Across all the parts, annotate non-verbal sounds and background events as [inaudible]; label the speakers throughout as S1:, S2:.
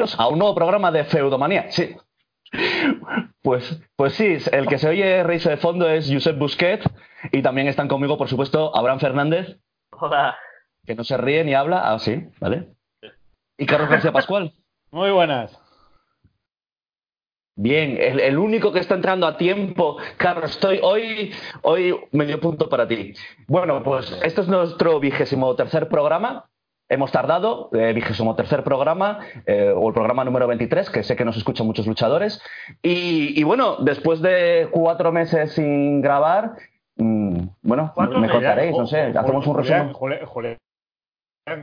S1: bienvenidos a un nuevo programa de Feudomanía. Sí. Pues, pues sí, el que se oye reírse de fondo es Josep Busquet y también están conmigo, por supuesto, Abraham Fernández.
S2: Hola.
S1: Que no se ríe ni habla. Ah, sí, ¿vale? Y Carlos García Pascual.
S3: Muy buenas.
S1: Bien, el, el, único que está entrando a tiempo. Carlos, estoy hoy, hoy medio punto para ti. Bueno, pues este es nuestro vigésimo tercer programa. Hemos tardado, eh, vigésimo tercer programa, eh, o el programa número 23, que sé que nos escuchan muchos luchadores. Y, y bueno, después de cuatro meses sin grabar, mmm, bueno, me contaréis, no sé, hacemos un resumen.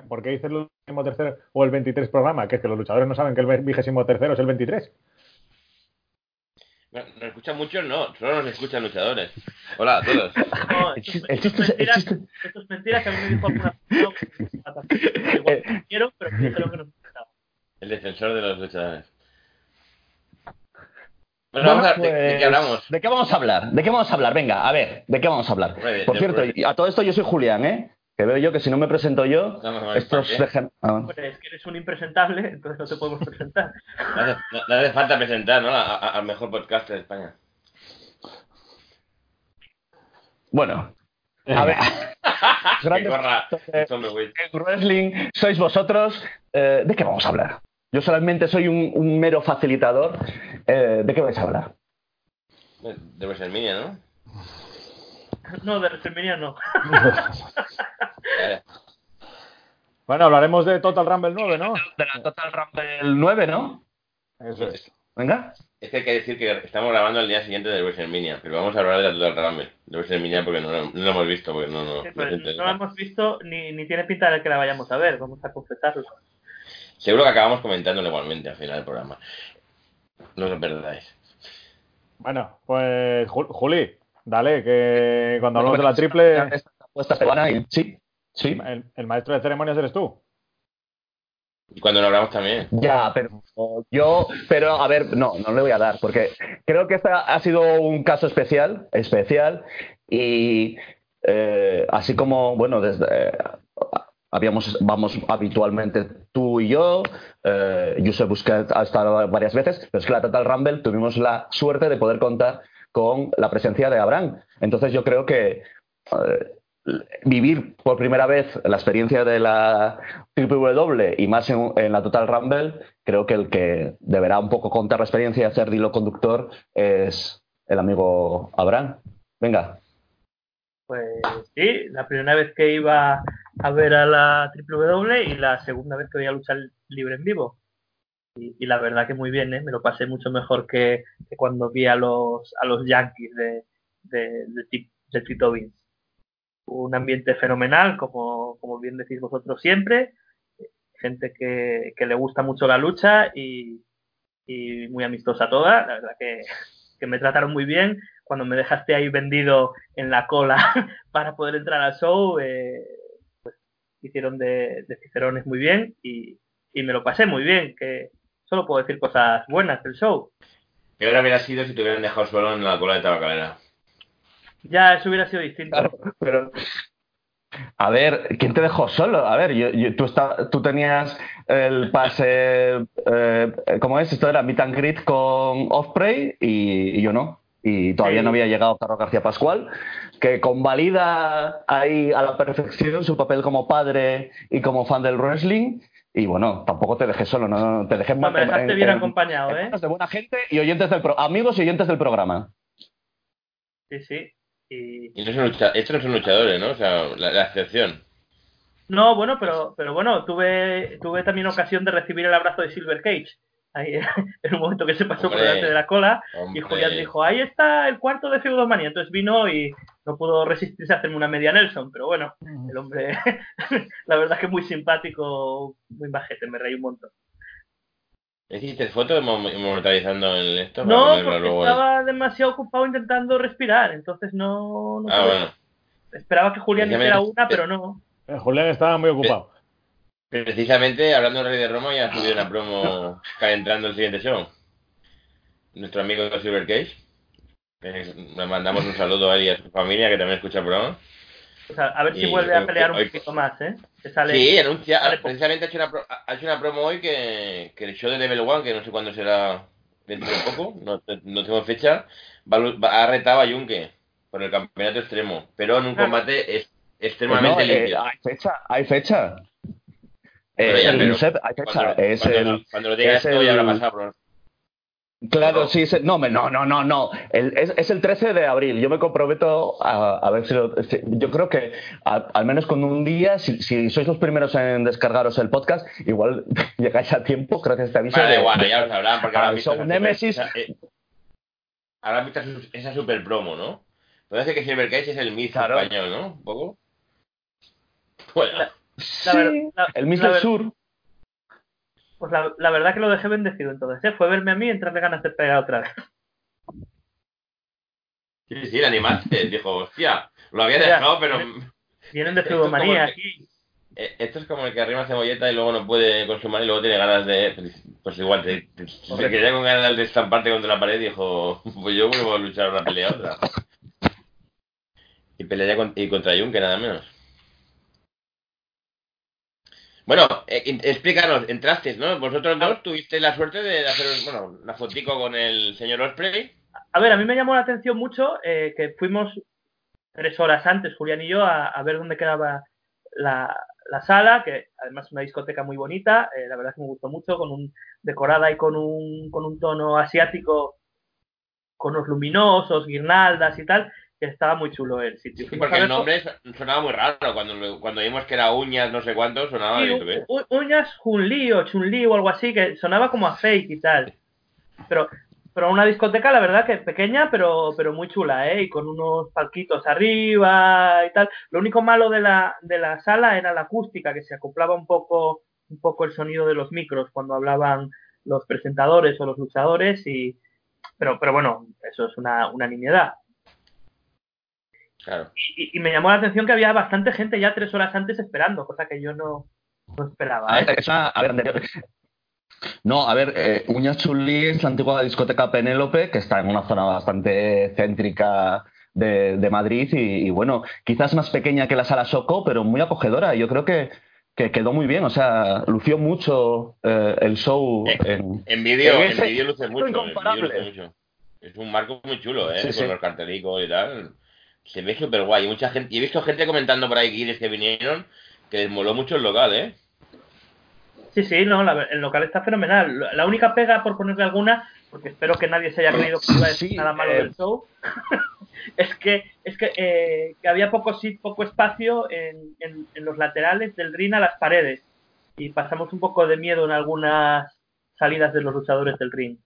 S3: ¿Por qué dices el vigésimo tercer o el 23 programa? Que es que los luchadores no saben que el vigésimo tercero es el 23.
S4: No, nos escuchan muchos, no, solo nos escuchan luchadores. Hola a todos. [laughs]
S2: No, esto, esto, es mentira, esto es mentira que a mí me dijo alguna persona [laughs] igual quiero, pero que creo que no escuchaba.
S4: El defensor de los luchadores.
S1: Bueno, vamos a, pues, ¿de, ¿de, qué hablamos? ¿De qué vamos a hablar? ¿De qué vamos a hablar? Venga, a ver, ¿de qué vamos a hablar? Por cierto, a todo esto yo soy Julián, ¿eh? Que veo yo que si no me presento yo,
S4: No, no,
S1: estos dejan... ah.
S2: Pues es que eres un impresentable, entonces no te podemos presentar.
S4: No hace, no- no hace falta presentar, ¿no? A- a- al mejor podcast de España.
S1: Bueno, a ver, [laughs] Grandes
S4: corra.
S1: eh, en wrestling sois vosotros. eh, ¿De qué vamos a hablar? Yo solamente soy un, un mero facilitador. eh, ¿De qué vais a hablar?
S4: De WrestleMania, ¿no?
S2: No, de WrestleMania no. [laughs]
S3: Bueno, hablaremos de Total Rumble 9, ¿no?
S1: De la Total Rumble 9, ¿no?
S3: Eso es.
S1: Venga.
S4: Es que hay que decir que estamos grabando el día siguiente de WrestleMania, pero vamos a hablar de la Total Rumble, de WrestleMania porque no, lo- no lo hemos visto, porque no, no,
S2: Sí,
S4: no
S2: pues la hemos visto ni, ni tiene pinta de que la vayamos a ver, vamos a confesarlo.
S4: Seguro que acabamos comentándolo igualmente al final del programa. No os lo perdáis.
S3: Bueno, pues Ju- Juli, dale, que cuando hablamos de la triple,
S1: Esta apuesta se van a ir. Sí, sí.
S3: el, el maestro de ceremonias eres tú.
S4: Y cuando lo hablamos también.
S1: Ya, pero yo, pero a ver, no, no le voy a dar, porque creo que este ha sido un caso especial, especial, y eh, así como, bueno, desde eh, habíamos, vamos habitualmente tú y yo, eh, Josep Busquets ha estado varias veces, pero es que la Total Rumble tuvimos la suerte de poder contar con la presencia de Abraham. Entonces yo creo que eh, vivir por primera vez la experiencia de la WWE y más en, la Total Rumble, creo que el que deberá un poco contar la experiencia y hacer hilo conductor es el amigo Abraham. Venga.
S2: Pues sí, la primera vez que iba a ver a la WWE y la segunda vez que voy a luchar libre en vivo. Y, la verdad que muy bien, ¿eh? me lo pasé mucho mejor que, cuando vi a los, a los Yankees de, de, de Tito Vince. Un ambiente fenomenal, como, como bien decís vosotros siempre. Gente que, que le gusta mucho la lucha y, y muy amistosa toda. La verdad que, que me trataron muy bien. Cuando me dejaste ahí vendido en la cola [laughs] para poder entrar al show, eh, pues hicieron de, de cicerones muy bien y, y me lo pasé muy bien, que solo puedo decir cosas buenas del show.
S4: ¿Qué hora hubiera sido si te hubieran dejado solo en la cola de tabacalera?
S2: Ya eso hubiera sido distinto.
S1: Claro, pero. A ver, ¿quién te dejó solo? A ver, yo, yo- tú, está- tú tenías el pase. Eh, ¿Cómo es? Esto era meet and greet con Offprey y, y yo no. Y todavía
S2: Sí.
S1: no había llegado Carlos García Pascual, que convalida ahí a la perfección su papel como padre y como fan del wrestling. Y bueno, tampoco te dejé solo, no, no, te dejé en-
S2: No, me dejaste
S1: en-
S2: bien
S1: en-
S2: acompañado,
S1: en
S2: ¿eh?
S1: de buena gente y oyentes del pro- amigos y oyentes del programa.
S2: Sí, sí. Y...
S4: No son lucha- estos no son luchadores, ¿no? O sea, la, la excepción.
S2: No, bueno, pero, pero bueno, tuve, tuve también ocasión de recibir el abrazo de Silver Cage. Ahí, [laughs] en un momento que se pasó por delante de la cola y. Julián dijo, ahí está el cuarto de Feudomanía. Entonces vino y no pudo resistirse a hacerme una media Nelson, pero bueno, el hombre, [laughs] la verdad que muy simpático, muy bajete, me reí un montón.
S4: ¿Hiciste fotos mo- inmortalizando en esto?
S2: No, porque
S4: luego
S2: estaba demasiado ocupado intentando respirar, entonces no, no
S4: Ah, bueno.
S2: Esperaba que Julián hiciera una, pero no.
S3: Eh, Julián estaba muy ocupado.
S4: Precisamente, hablando del Rey de Roma, ya ha subido una promo calentando el siguiente show. Nuestro amigo Silver Cage. Le mandamos un saludo a él y a su familia, que también escucha el programa.
S2: O sea, a ver si
S4: Y
S2: vuelve a
S4: hoy-
S2: pelear un poquito más, ¿eh? Que sale...
S4: Sí, anuncia,
S2: sale
S4: precisamente ha hecho, una, pro- ha hecho una promo hoy que, que el show de Level One, que no sé cuándo será dentro de poco, no, no tengo fecha, va, va- ha retado a Junke por el campeonato extremo, pero en un combate es,
S1: Pues
S4: extremadamente
S1: eh,
S4: limpio.
S1: hay fecha, hay fecha.
S4: Pero
S1: Eh,
S4: ya,
S1: el
S4: pero
S1: Josep, hay fecha.
S4: cuando,
S1: es
S4: cuando
S1: el,
S4: lo, cuando lo diga
S1: es
S4: ya
S1: el-
S4: habrá pasado. Por...
S1: Claro,
S4: No.
S1: sí, es el- no, me- no, no, no, no. El- es, es el 13 de abril. Yo me comprometo a, a ver si, lo- si- Yo creo que a- al menos con un día, si, si sois los primeros en descargaros el podcast, igual [laughs] llegáis a tiempo, gracias a este aviso.
S4: Vale,
S1: de-
S4: bueno, ya lo sabrán, porque
S1: Ah,
S4: habrán visto
S1: Nemesis.
S4: esa- eh, habrán visto esa- esa super promo, ¿no? Parece que Silver Cage es el Miz
S1: Claro.
S4: español, ¿no? Un poco. Bueno,
S2: La-
S1: Sí,
S2: La ver- la-
S1: el Miss
S2: la
S1: del
S2: ver-
S1: Sur.
S2: Pues la, la verdad que lo dejé bendecido entonces, ¿eh? Fue verme a mí y entrarle ganas de pegar otra vez.
S4: sí, sí, el animaste. Dijo, hostia, lo había dejado, pero
S2: Vienen de
S4: es el-
S2: aquí.
S4: eh, esto es como el que arrima cebolleta y luego no puede consumar y luego tiene ganas de. Pues, pues igual, te, te- se quería con ganas de estamparte contra la pared y dijo, pues yo vuelvo a luchar una pelea otra. [laughs] Y pelearía con, y contra Junke, nada menos. Bueno, eh, explícanos, entraste, ¿no? Vosotros dos tuvisteis la suerte de hacer, bueno, una fotico con el señor Osprey.
S2: A ver, a mí me llamó la atención mucho eh, que fuimos tres horas antes, Julián y yo, a, a ver dónde quedaba la, la sala, que además es una discoteca muy bonita, eh, la verdad es que me gustó mucho, con un decorada y con un, con un tono asiático, con unos luminosos, guirnaldas y tal, que estaba muy chulo el sitio.
S4: Sí, porque el nombre son- sonaba muy raro. Cuando, cuando vimos que era uñas, no sé cuánto, sonaba
S2: Sí,
S4: de ¿eh?
S2: u- u- uñas Chun-Li o Chun-Li o algo así, que sonaba como a fake y tal. Pero, pero una discoteca, la verdad, que pequeña, pero, pero muy chula, ¿eh? Y con unos palquitos arriba y tal. Lo único malo de la, de la sala era la acústica, que se acoplaba un poco, un poco el sonido de los micros cuando hablaban los presentadores o los luchadores y... Pero, pero bueno, eso es una, una nimiedad.
S4: Claro.
S2: Y, y me llamó la atención que había bastante gente ya tres horas antes esperando, cosa que yo no, no esperaba.
S1: A
S2: ¿eh?
S1: ver, esa- a ver, anterior- No, a ver, eh, Uñas Chulí es la antigua discoteca Penélope, que está en una zona bastante céntrica de, de Madrid y, y, bueno, quizás más pequeña que la sala Soco, pero muy acogedora. Yo creo que, que quedó muy bien, o sea, lució mucho eh, el show
S4: Eh,
S1: en...
S4: En vídeo, luce mucho. en vídeo
S1: incomparable.
S4: luce mucho. Es un marco muy chulo, ¿eh?
S1: Sí,
S4: Con
S1: sí.
S4: los cartelicos y tal. Se ve súper guay. Y mucha gente, y he visto gente comentando por ahí guiris que vinieron que les moló mucho el local, ¿eh?
S2: Sí, sí, no, la- el local está fenomenal. La única pega, por ponerle alguna, porque espero que nadie se haya creído que iba a decir
S1: Sí,
S2: nada malo
S1: eh.
S2: del show, [laughs] es que es que, eh, que había poco sit- poco espacio en, en- en los laterales del ring a las paredes y pasamos un poco de miedo en algunas salidas de los luchadores del ring.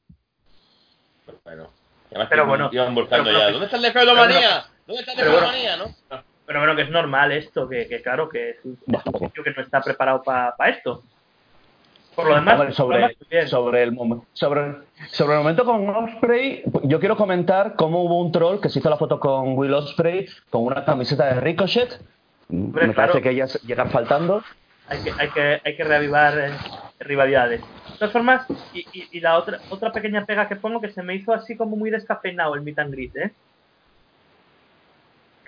S4: Bueno. Además
S2: Pero bueno,
S4: iban buscando ya.
S2: que-
S4: ¿Dónde está el de Feudomanía? ¿Dónde está el de
S2: pero bueno.
S4: Feudomanía, no?
S2: Pero bueno, que es normal esto, que, que claro, que es un sitio que no está preparado para esto. Por lo demás,
S1: A ver,
S2: por lo
S1: sobre,
S2: demás,
S1: sobre, el, sobre, sobre el momento con Osprey, yo quiero comentar cómo hubo un troll que se hizo la foto con Will Osprey con una camiseta de Ricochet.
S2: Hombre,
S1: Me
S2: claro.
S1: parece que ellas llegan faltando.
S2: hay que, hay que, hay que reavivar eh, rivalidades. De todas formas, y, y- y la otra, otra pequeña pega que pongo que se me hizo así como muy descafeinado el meet and greet, ¿eh?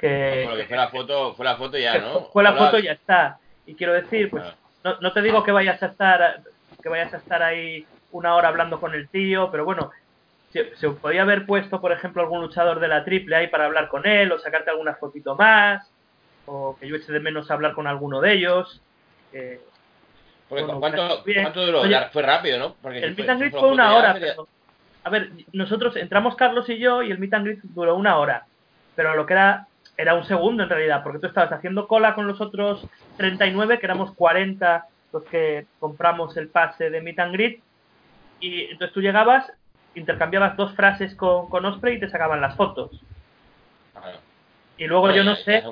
S2: Que,
S4: Bueno, que fue la foto, fue la foto ya, ¿no?
S2: fue la
S4: Hola.
S2: foto y ya está. Y quiero decir, pues,
S4: Ah.
S2: no, no te digo que vayas a estar que vayas a estar ahí una hora hablando con el tío, pero bueno, se, se podía haber puesto, por ejemplo, algún luchador de la triple ahí para hablar con él, o sacarte alguna fotito más, o que yo eche de menos hablar con alguno de ellos. eh,
S4: Porque,
S2: Bueno,
S4: ¿cuánto,
S2: bien.
S4: ¿Cuánto duró?
S2: Oye,
S4: fue rápido, ¿no? Porque
S2: El
S4: si
S2: meet and fue
S4: foto
S2: una hora,
S4: sería-
S2: pero... A ver, nosotros entramos Carlos y yo y el meet and greet duró una hora. Pero lo que era era un segundo en realidad, porque tú estabas haciendo cola con los otros 39, que éramos 40 los que compramos el pase de meet and greet. Y entonces tú llegabas, intercambiabas dos frases con, con Osprey y te sacaban las fotos.
S4: Claro.
S2: Y luego yo no sé,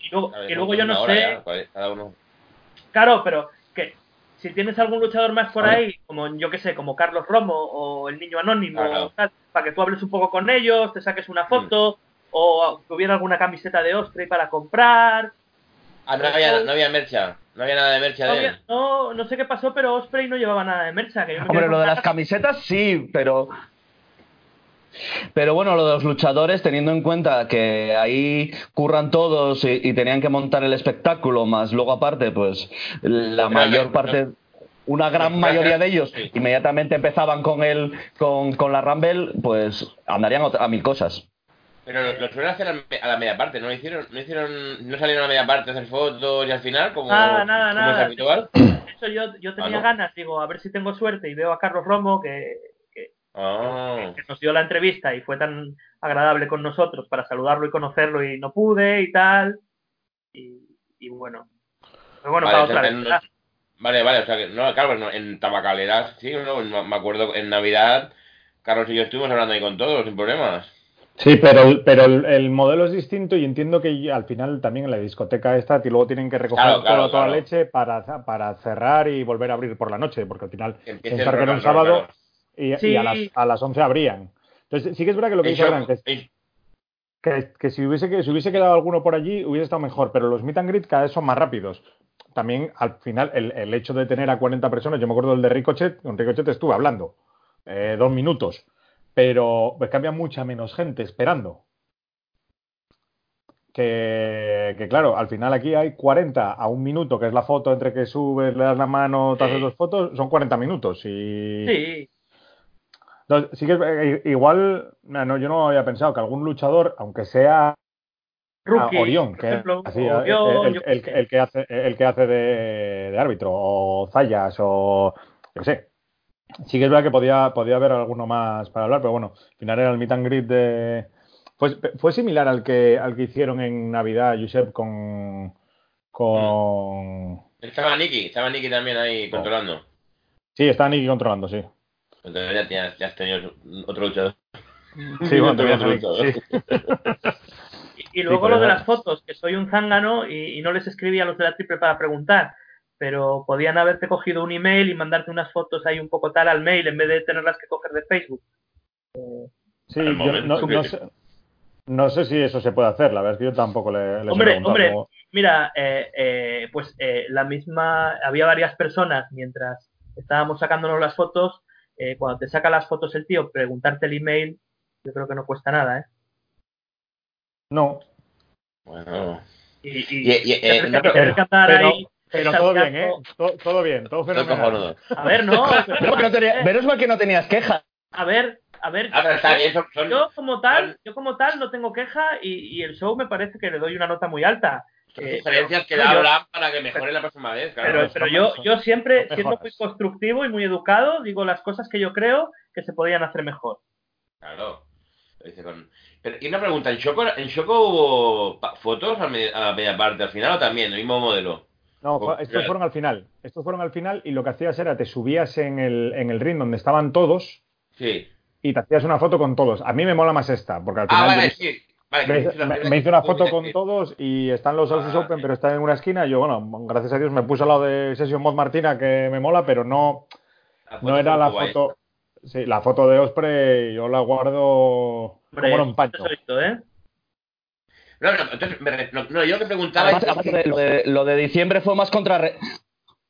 S2: y luego, y yo no sé,
S4: ya, cada uno.
S2: Claro, pero que si tienes algún luchador más por ahí, como yo que sé, como Carlos Romo o el niño anónimo,
S4: Claro.
S2: tal, para que tú hables un poco con ellos, te saques una foto, o que hubiera alguna camiseta de Osprey para comprar.
S4: Ah, no había, no había mercha. No había nada de mercha
S2: No,
S4: de él.
S2: no, no sé qué pasó, pero Osprey no llevaba nada de mercha. Que yo me
S1: Hombre, lo de las camisetas sí, pero. Pero bueno, lo de los luchadores, teniendo en cuenta que ahí curran todos y, y tenían que montar el espectáculo, más luego aparte, pues la
S4: Pero,
S1: mayor parte, una gran mayoría de ellos
S4: Sí.
S1: inmediatamente empezaban con el, con, con la Rumble, pues andarían a mil cosas.
S4: Pero lo, lo suelen hacer a, la media parte, ¿no? Hicieron, no hicieron, no salieron a la media parte a hacer fotos y al final, como,
S2: Nada, nada,
S4: como es
S2: nada.
S4: habitual.
S2: Hecho, yo, yo tenía
S4: Ah, ¿no?
S2: ganas, digo, a ver si tengo suerte y veo a Carlos Romo, que,
S4: Ah,
S2: que nos dio la entrevista y fue tan agradable con nosotros para saludarlo y conocerlo y no pude y tal. Y, y bueno. Pero bueno,
S4: Vale,
S2: para otra vez.
S4: vale, vale, o sea que, no, claro, no, en tabacaleras, sí, no, me acuerdo en Navidad, Carlos y yo estuvimos hablando ahí con todos, sin problemas.
S3: Sí, pero, pero el, el modelo es distinto y entiendo que al final también en la discoteca esta y luego tienen que recoger
S4: Claro, claro,
S3: toda, toda la leche para, para cerrar y volver a abrir por la noche, porque al final pensar
S4: el
S3: que era un sábado
S4: claro.
S3: y,
S2: Sí.
S3: y a, las, a las 11 abrían. Entonces sí que es verdad que lo que dice Gran, que,
S4: en-
S3: que, que si, hubiese, que si hubiese quedado alguno por allí hubiese estado mejor, pero los meet and greet cada vez son más rápidos. También al final el, el hecho de tener a 40 personas, yo me acuerdo del de Ricochet, con Ricochet estuve hablando eh, dos minutos, pero pues había mucha menos gente esperando. Que, que claro, al final aquí hay 40 a un minuto, que es la foto entre que subes, le das la mano, te haces
S4: Sí.
S3: dos fotos, son 40 minutos. Y
S2: Sí,
S3: entonces, sí que eh, igual, no, yo no había pensado que algún luchador, aunque sea
S2: Rookie,
S3: Orión, que
S2: ejemplo,
S3: así,
S2: o yo,
S3: el,
S2: yo
S3: el-
S2: qué sé.
S3: el que hace el que hace de, de árbitro o Zayas o yo qué sé sí que es verdad que podía podía haber alguno más para hablar pero bueno al final era el meet and greet de pues fue similar al que al que hicieron en Navidad Josep con con
S4: Estaba Nicky, estaba Nicky también ahí controlando.
S3: sí está Nicky controlando sí
S4: Entonces ya, tienes- ya has tenido otro luchador.
S3: sí bueno
S4: Otro luchador.
S3: sí. [laughs]
S2: Y, y luego
S3: pero
S2: lo de las fotos, que soy un zángano y, y no les escribí a los de la triple para preguntar, pero podían haberte cogido un email y mandarte unas fotos ahí un poco tal al mail en vez de tenerlas que coger de Facebook.
S3: Sí,
S4: Al
S3: yo no, sé, no sé si eso se puede hacer, la verdad es que yo tampoco le, he
S2: Hombre,
S3: preguntado
S2: hombre,
S3: cómo-
S2: Mira, eh, eh, pues eh, la misma, había varias personas mientras estábamos sacándonos las fotos, eh, cuando te saca las fotos el tío, preguntarte el email, yo creo que no cuesta nada, ¿eh?
S3: No,
S2: Y,
S4: Bueno,
S2: y,
S4: Y- y- eh, no, pero-
S2: ahí
S3: pero todo bien, ¿eh? todo bien, todo fenomenal.
S2: A ver, no. [laughs]
S1: Pero no tenía- menos mal que no tenías quejas.
S2: A ver, a ver.
S4: Pero está bien, son, son-
S2: Yo como tal, yo como tal no tengo queja y, y el show me parece que le doy una nota muy alta. Eh,
S4: sugerencias que
S2: pero-
S4: da
S2: yo-
S4: Abraham para que mejore la próxima vez, claro.
S2: Pero, pero yo, yo siempre,
S3: Son
S2: siendo muy constructivo y muy educado, digo las cosas que yo creo que se podían hacer mejor.
S4: Claro. Lo dice con- Pero, y una pregunta, ¿en Choco, en Choco hubo fotos a, media- a media parte al final o también, el mismo modelo?
S3: No,
S4: Oh,
S3: estos fueron al final. Estos fueron al final y lo que hacías era te subías en el, en el ring donde estaban todos
S4: Sí.
S3: y te hacías una foto con todos. A mí me mola más esta, porque al
S4: Ah,
S3: final
S4: vale,
S3: yo-
S4: sí. Vale,
S3: me,
S4: hice la
S3: me-
S4: primera
S3: me hice una foto con todos y están los Aussies
S4: Ah,
S3: Open, pero están en una esquina. y Yo, bueno, gracias a Dios me puse al lado de Session Mod Martina, que me mola, pero no, no era la
S4: guay.
S3: foto. Sí, la foto de Osprey yo la guardo
S2: Hombre,
S3: como en un pancho.
S2: ¿eh?
S4: No, no, entonces, me no, no, yo lo que preguntaba
S1: Además, lo, de, lo de- lo de diciembre fue más contra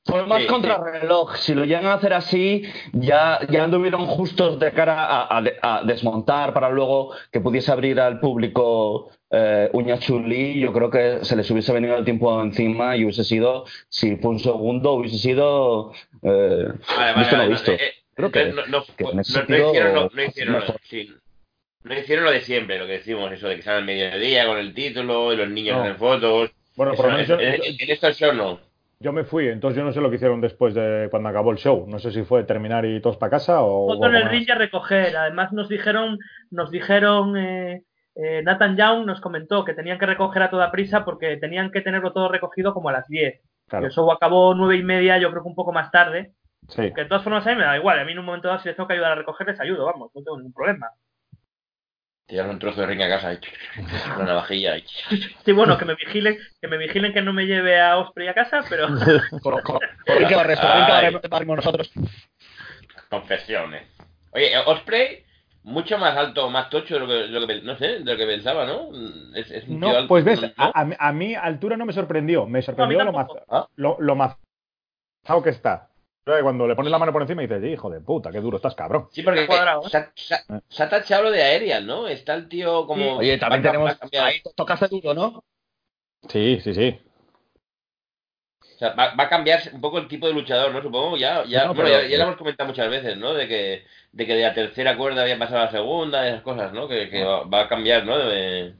S1: fue más
S4: Sí,
S1: contrarreloj. Si lo llegan a hacer así, ya, ya anduvieron justos de cara a, a de- a desmontar para luego que pudiese abrir al público eh, Uña Chuli. Yo creo que se les hubiese venido el tiempo encima y hubiese sido, si fue un segundo, hubiese sido eh,
S4: Vale, vale,
S1: visto
S4: vale,
S1: no visto.
S4: eh,
S1: Creo que-
S4: no,
S1: que
S4: hicieron, no, hicieron sí. No hicieron lo de siempre, lo que decimos, eso de que salen al mediodía con el título y los niños
S3: No.
S4: hacen fotos.
S3: Bueno,
S4: Eso
S3: por lo
S4: no,
S3: menos
S4: en,
S3: yo,
S4: en- en estos shows no.
S3: yo me fui, entonces yo no sé lo que hicieron después de cuando acabó el show. No sé si fue terminar y todos para casa o.
S2: Foto en
S3: o
S2: el ring a recoger. Además nos dijeron, nos dijeron, eh, eh, Nathan Young nos comentó que tenían que recoger a toda prisa porque tenían que tenerlo todo recogido como a las 10.
S3: Claro,
S2: El show acabó nueve y media, yo creo que un poco más tarde.
S3: sí.
S2: Que de todas formas a mí me da igual. A mí en un momento dado si les tengo que ayudar a recoger les ayudo, vamos, no tengo ningún problema.
S4: Te llevan un trozo de ring a casa y una navajilla y
S2: Sí, bueno, que me vigilen, que me vigilen que no me lleve a Osprey a casa, pero [laughs]
S1: que barre- nosotros.
S4: confesiones. Oye, Osprey, mucho más alto, más tocho de lo que, de lo que no sé, de lo que pensaba, ¿no? Es, es un tío
S3: No,
S4: alto,
S3: pues ves,
S4: ¿no?
S3: a, a mí- a mí altura no me sorprendió. Me sorprendió lo, maz- lo, lo mazado que está. Cuando le pones la mano por encima y dices, hijo de puta, qué duro estás, cabrón.
S4: Sí, porque
S2: Cuadrado.
S4: se, ha- se ha- se ha tachado lo de Aerial, ¿no? Está el tío como.
S1: Oye, también tenemos. Ahí tocaste duro, ¿no?
S3: Sí, sí, sí.
S4: O sea, va, va a cambiar un poco el tipo de luchador, ¿no? Supongo, ya, ya,
S3: No,
S4: bueno,
S3: pero-
S4: ya, ya lo hemos comentado muchas veces, ¿no? De que, de que de la tercera cuerda había pasado a la segunda, esas cosas, ¿no? Que, que va, va a cambiar, ¿no? De-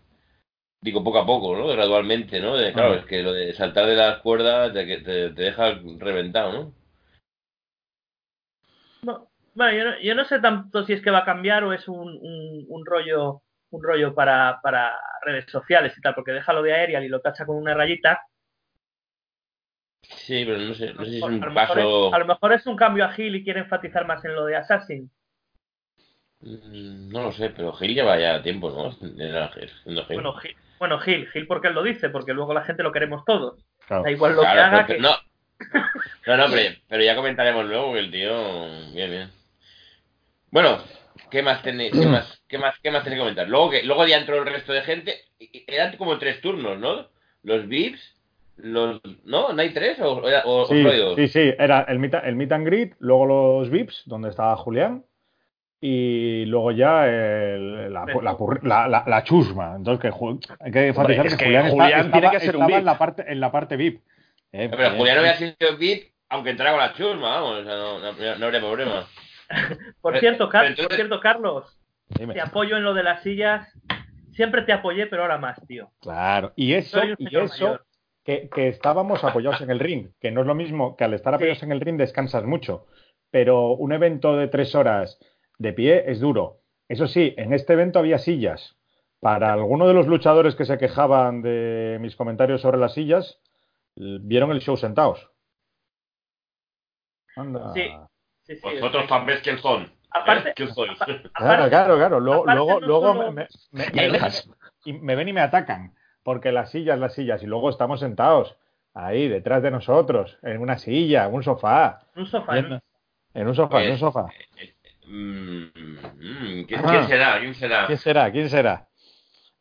S4: digo, poco a poco, ¿no? Gradualmente, ¿no? De, claro,
S3: Ah.
S4: es que lo de saltar de las cuerdas te, que te, te deja reventado, ¿no?
S2: No, bueno, yo no, yo no sé tanto si es que va a cambiar o es un, un, un rollo un rollo para, para redes sociales y tal, porque deja lo de Aerial y lo tacha con una rayita.
S4: Sí, pero no sé, no sé si es
S2: a,
S4: un
S2: lo mejor
S4: paso.
S2: es, a lo mejor es un cambio a Gil y quiere enfatizar más en lo de Assassin.
S4: Mm, No lo sé, pero Gil lleva ya tiempo, ¿no? Gil.
S2: Bueno, Gil, bueno, Gil, Gil porque él lo dice, porque luego la gente lo queremos todos.
S3: Claro.
S2: Da igual lo
S4: Claro,
S2: que haga.
S4: pero-
S2: que-
S4: no. [laughs] No, no, pero, pero ya comentaremos luego que el tío. Bien, bien. Bueno, ¿qué más tenéis? ¿Qué más, qué más, qué más tenéis que comentar? Luego que, luego ya entró el resto de gente. Eran como tres turnos, ¿no? Los VIPs, los. ¿No? ¿No hay tres? ¿O, o,
S3: Sí,
S4: solo hay dos?
S3: sí, sí, era el meet, el meet and greet, luego los VIPs, donde estaba Julián, y luego ya el- la, la, la- la- la chusma. Entonces, que ju- hay que enfatizar que,
S1: que
S3: Julián, está-
S1: tiene
S3: estaba,
S1: que ser un
S3: estaba
S1: VIP.
S3: en la parte, en la parte VIP. Eh,
S4: Pero
S3: eh,
S4: Julián había sido VIP, aunque entrara con la chusma, vamos, o sea, no, no, no habría problema. [laughs]
S2: Por
S4: pero-
S2: cierto, Car-
S4: pero entonces-
S2: por cierto, Carlos,
S3: dime.
S2: te apoyo en lo de las sillas. Siempre te apoyé, pero ahora más, tío.
S3: Claro, y eso, y eso que, que estábamos apoyados en el ring, que no es lo mismo que al estar
S2: Sí.
S3: apoyados en el ring descansas mucho, pero un evento de tres horas de pie es duro. Eso sí, en este evento había sillas. Para alguno de los luchadores que se quejaban de mis comentarios sobre las sillas, vieron el show sentados. Anda.
S2: Sí. Sí, sí,
S4: Vosotros
S2: es-
S4: sabéis quién son.
S2: Aparte-
S4: ¿eh? ¿Quién sois?
S3: Claro, [laughs]
S2: aparte-
S3: claro, claro. Luego, luego,
S2: no
S3: luego
S2: solo-
S3: me, me- [laughs] me- y me ven y me atacan, porque las sillas, las sillas, y luego estamos sentados ahí detrás de nosotros, en una silla, en un sofá,
S2: Un sofá.
S3: En un sofá, en un sofá.
S4: Mm, mm, ¿quién,
S3: Ah.
S4: quién será? ¿Quién será?
S3: ¿Quién será? ¿Quién será?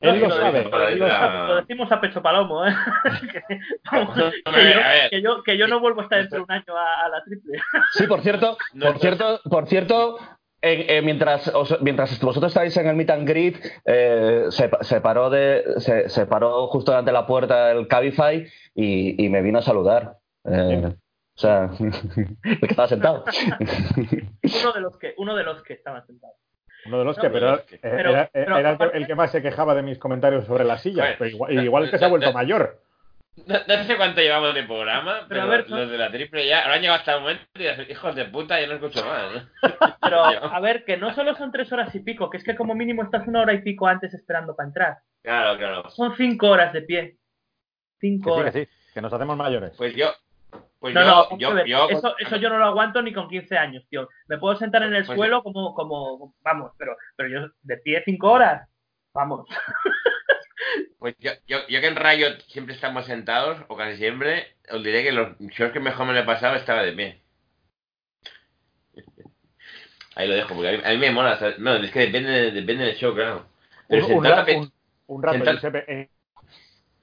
S2: No,
S3: Él lo sabe.
S2: decimos-
S3: él lo
S4: la-
S3: sabe.
S2: Lo decimos a pecho palomo, ¿eh? [laughs] que, vamos,
S4: No,
S2: que
S4: a ver,
S2: yo, que yo- que yo no vuelvo a estar dentro de un año a, a la triple.
S1: Sí, por cierto,
S4: No,
S1: por cierto, por cierto, eh, eh, mientras, os- mientras vosotros estáis en el meet and greet, eh, se, se paró de, se, se paró justo delante de la puerta el Cabify y, y me vino a saludar. Eh, o sea, [laughs] el que estaba sentado. [laughs]
S2: Uno de los que, uno de los que estaban sentados.
S3: Uno de los
S2: No,
S3: que,
S4: pero-
S3: pero, eh,
S2: pero-
S3: era,
S2: pero
S3: era el que-
S2: aparte-
S3: el que más se quejaba de mis comentarios sobre las sillas,
S4: Bueno,
S3: pero igual, igual que se ha vuelto mayor.
S4: No, no sé cuánto llevamos de programa,
S2: Pero
S4: pero,
S2: a ver,
S4: los de la triple ya ahora han llegado hasta el momento y dicen, hijos de puta, yo no escucho más. ¿no? [laughs]
S2: Pero, [laughs]
S4: Ya.
S2: a ver, que no solo son tres horas y pico, que es que como mínimo estás una hora y pico antes esperando para entrar.
S4: Claro, claro.
S2: Son cinco horas de pie. Cinco
S3: Que sí,
S2: horas.
S3: que sí, que nos hacemos mayores.
S4: Pues yo, pues
S2: No,
S4: yo,
S2: no,
S4: yo, yo-
S2: eso, eso yo no lo aguanto ni con 15 años, tío. Me puedo sentar en el
S4: Pues-
S2: suelo como, como, vamos, pero, pero yo de pie cinco horas, vamos. [laughs]
S4: pues yo, yo, yo que en Riot siempre estamos sentados, o casi siempre, os diré que los shows que mejor me lo he pasado estaba de pie. [laughs] Ahí lo dejo, porque a mí, a mí me mola. ¿sabes? No, es que depende, depende del show, claro. Pero
S3: un, un un- un rato,
S4: sentar-
S3: Giuseppe, en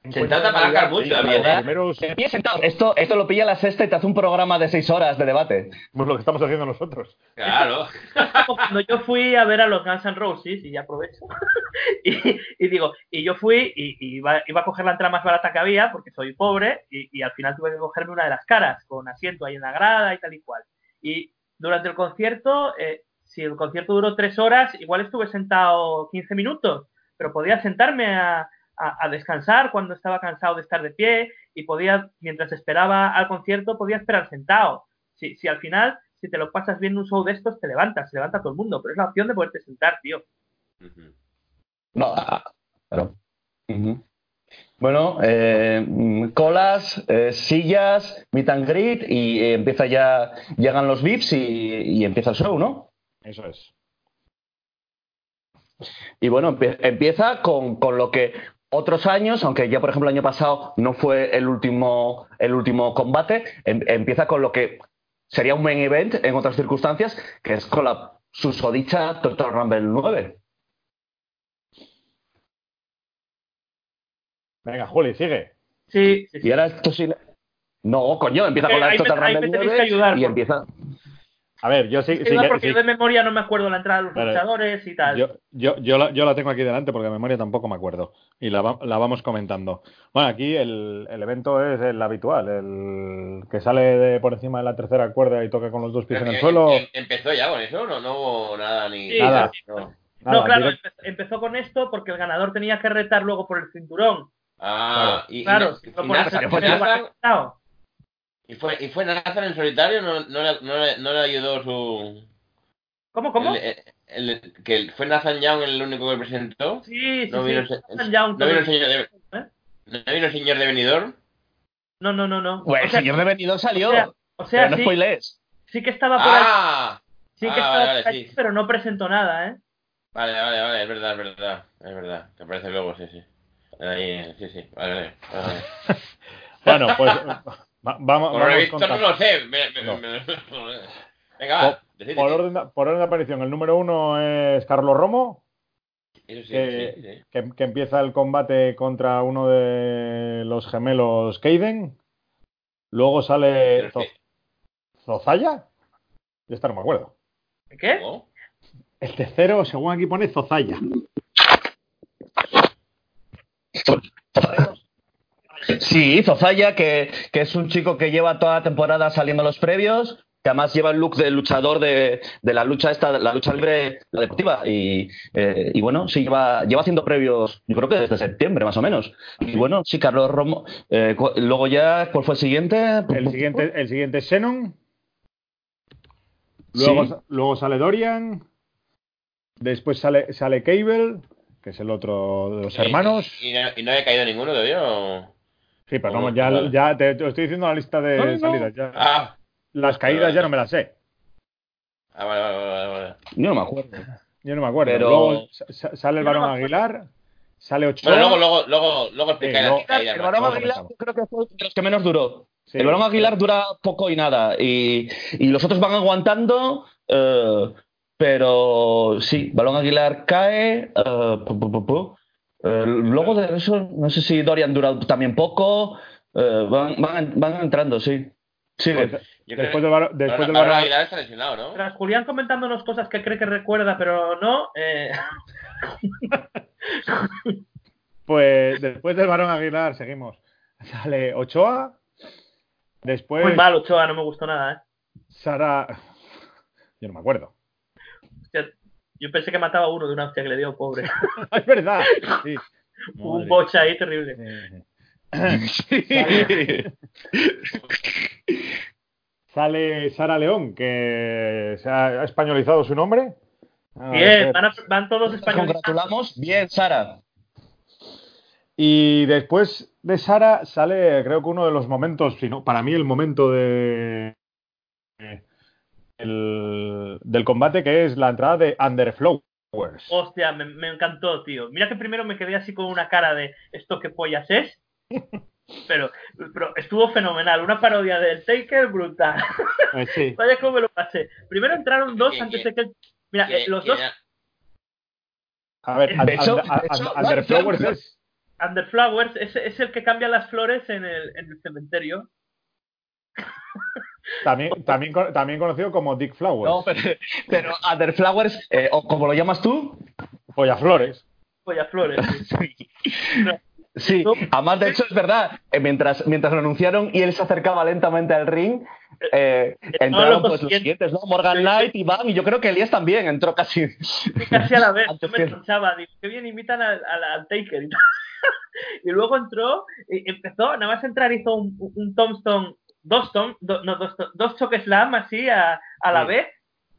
S4: Sentado te apalancar mucho,
S3: sí,
S4: también,
S3: los
S4: ¿eh?
S3: primeros-
S1: sentado. Esto, esto lo pilla la sexta y te hace un programa de seis horas de debate.
S3: pues lo que estamos haciendo nosotros.
S4: Claro. [laughs]
S2: Cuando yo fui a ver a los Guns N' Roses, y ya aprovecho, [laughs] y, y digo, y yo fui y, y iba, iba a coger la entrada más barata que había, porque soy pobre, y, y al final tuve que cogerme una de las caras, con asiento ahí en la grada y tal y cual. Y durante el concierto, eh, si el concierto duró tres horas, igual estuve sentado 15 minutos, pero podía sentarme a, a- a descansar cuando estaba cansado de estar de pie y podía, mientras esperaba al concierto, podía esperar sentado. Si, si al final, si te lo pasas viendo un show de estos, te levantas, se levanta todo el mundo, pero es la opción de poderte sentar, tío.
S1: No, ah, claro. Bueno, eh, colas, eh, sillas, meet and greet y eh, empieza ya, llegan los VIPs y, y empieza el show, ¿no?
S3: Eso es.
S1: Y bueno, empie- empieza con, con lo que otros años, aunque ya por ejemplo el año pasado no fue el último, el último combate, em- empieza con lo que sería un main event en otras circunstancias, que es con la susodicha Total Rumble 9.
S3: Venga, Juli, sigue.
S2: Sí, sí, sí.
S1: Y ahora esto sí, No, coño, empieza
S2: Eh,
S1: con la Total Rumble
S2: tenéis que
S1: 9
S2: ayudar,
S1: y
S2: por-
S1: empieza.
S3: A ver, yo sí, sí,
S2: porque
S3: sí.
S2: yo de memoria no me acuerdo la entrada de los
S3: Vale.
S2: luchadores y tal.
S3: Yo, yo, yo, la, yo la tengo aquí delante porque de memoria tampoco me acuerdo. Y la, va- la vamos comentando. Bueno, aquí el, el evento es el habitual, el que sale de por encima de la tercera cuerda y toca con los dos pies
S4: Pero
S3: en el
S4: que-
S3: suelo.
S4: em- empezó ya con eso, no, no hubo nada ni.
S2: Sí,
S3: Nada.
S4: No.
S2: claro, empezó con esto porque el ganador tenía que retar luego por el cinturón.
S4: Ah, y, y-
S2: Claro,
S4: y,
S2: si no
S4: y
S2: por
S4: Nathan- y Nathan-. Y fue, y fue Nathan en solitario, no, no, le, no, le, no le ayudó su.
S2: ¿Cómo, cómo?
S4: el- el- el- que fue Nathan Young el único que presentó.
S2: Sí, sí,
S4: No vino,
S2: Nathan Young
S4: no vino el señor de,
S2: ¿Eh?
S4: no vino el señor de venidor.
S2: No, no, no, no.
S1: Pues
S2: o
S1: el señor de venidor salió.
S2: o sea, o sea,
S1: pero no
S2: sí,
S1: spoilees.
S2: sí que estaba por ahí,
S4: Ah,
S2: sí que
S4: ah,
S2: estaba
S4: vale,
S2: por ahí,
S4: sí.
S2: pero no presentó nada, ¿eh?
S4: vale, vale, vale, es verdad, es verdad, es verdad. Que aparece luego, sí, sí. Ahí, sí, sí, vale, vale. vale. [laughs]
S3: Bueno, pues va- vamos,
S4: Por
S3: vamos
S4: visto
S3: con-
S4: no lo sé. me- me-
S3: No.
S4: me- Venga, va.
S3: por,
S4: decid.
S3: orden de, por orden de aparición, el número uno es Carlos Romo,
S4: Eso sí,
S3: que,
S4: sí, sí.
S3: que- que empieza el combate contra uno de los gemelos Keiden. Luego sale Zo- Zozaya. De esta no me acuerdo.
S2: ¿Qué?
S4: ¿cómo?
S3: El tercero, según aquí pone Zozaya.
S1: Sí, Zozaya, que, que es un chico que lleva toda la temporada saliendo a los previos, que además lleva el look del luchador de, de la lucha esta, la lucha libre, la deportiva. Y, eh, y bueno, sí, lleva, lleva haciendo previos, yo creo que desde septiembre más o menos. Y bueno, sí, Carlos Romo. eh, luego ya, ¿cuál fue el siguiente?
S3: El siguiente, el siguiente es Xenon. Luego,
S1: Sí.
S3: luego sale Dorian. Después sale, sale Cable, que es el otro de los
S4: Y-
S3: hermanos.
S4: ¿Y, y no, y no había caído ninguno todavía? o?
S3: Sí, pero no, ya, ya te, te estoy diciendo la lista de
S1: No,
S3: salidas. ya.
S4: Ah,
S3: Las caídas ya no me las sé.
S4: ah vale, vale, vale, vale.
S1: Yo no me acuerdo.
S3: Yo no me acuerdo.
S1: Pero-
S3: Luego sa- sa- sale el
S2: no
S3: varón. Aguilar. Sale Ochoa.
S4: Bueno, luego, luego, luego, las caídas.
S1: El
S3: vamos
S1: Aguilar yo creo que fue de los que menos duró.
S3: Sí.
S1: El Barón Aguilar dura poco y nada. Y, y los otros van aguantando. eh, pero sí, Balón Aguilar cae. pu, pu, pu, pu. Eh, luego de eso, no sé si Dorian dura también poco. eh, van, van, van entrando, sí. Sí,
S3: Pues, después del varón, después del
S4: está lesionado, ¿no?
S2: Tras Julián comentándonos cosas que cree que recuerda, pero no. eh, [laughs]
S3: pues después del varón Aguilar seguimos. Sale Ochoa. Después
S2: muy mal, Ochoa, no me gustó nada, ¿eh?
S3: Sara. Yo no me acuerdo.
S2: Yo pensé que mataba a uno de una hostia que le dio, pobre. [laughs]
S3: es verdad. Sí.
S2: Hubo [laughs] un bocha ahí terrible.
S3: Sale- [laughs] Sale Sara León, que se ha españolizado su nombre.
S2: Bien,
S3: ser.
S2: van, a- van todos españoles.
S1: congratulamos. Bien, Sara.
S3: Y después de Sara sale, creo que uno de los momentos, si no, para mí el momento de el- del combate, que es la entrada de Underflowers.
S2: Hostia, me, me encantó, tío. Mira que primero me quedé así con una cara de esto que pollas es. [laughs] Pero, pero estuvo fenomenal. Una parodia del Taker brutal. [laughs]
S3: Eh, sí.
S2: Vaya cómo me lo pasé. Primero entraron dos
S4: ¿Quién,
S2: antes de que. Mira,
S4: Que-
S2: eh, los dos.
S4: era-
S3: A ver, Underflowers es.
S2: Underflowers es, es el que cambia las flores en el, en el cementerio. [laughs]
S3: También, también, también conocido como Dick Flowers.
S1: No, pero, pero Underflowers, eh, o como lo llamas tú,
S3: Pollaflores.
S2: Pollaflores. sí. [laughs]
S1: Sí,
S2: No.
S1: además de hecho es verdad, eh, mientras, mientras lo anunciaron y él se acercaba lentamente al ring, eh, entraron
S2: los
S1: pues, los
S2: siguientes.
S1: ¿no? Morgan
S2: Sí.
S1: Knight, Iván, y yo creo que Elías también entró casi.
S2: Sí, casi a la vez. [laughs] Yo me escuchaba, digo, qué bien imitan al, al- al Taker. Y, tal. [laughs] Y luego entró, y empezó, nada más entrar, hizo un, un tombstone, dos, tom, do- no, dos, dos choque slam así a, a la
S3: Sí.
S2: vez,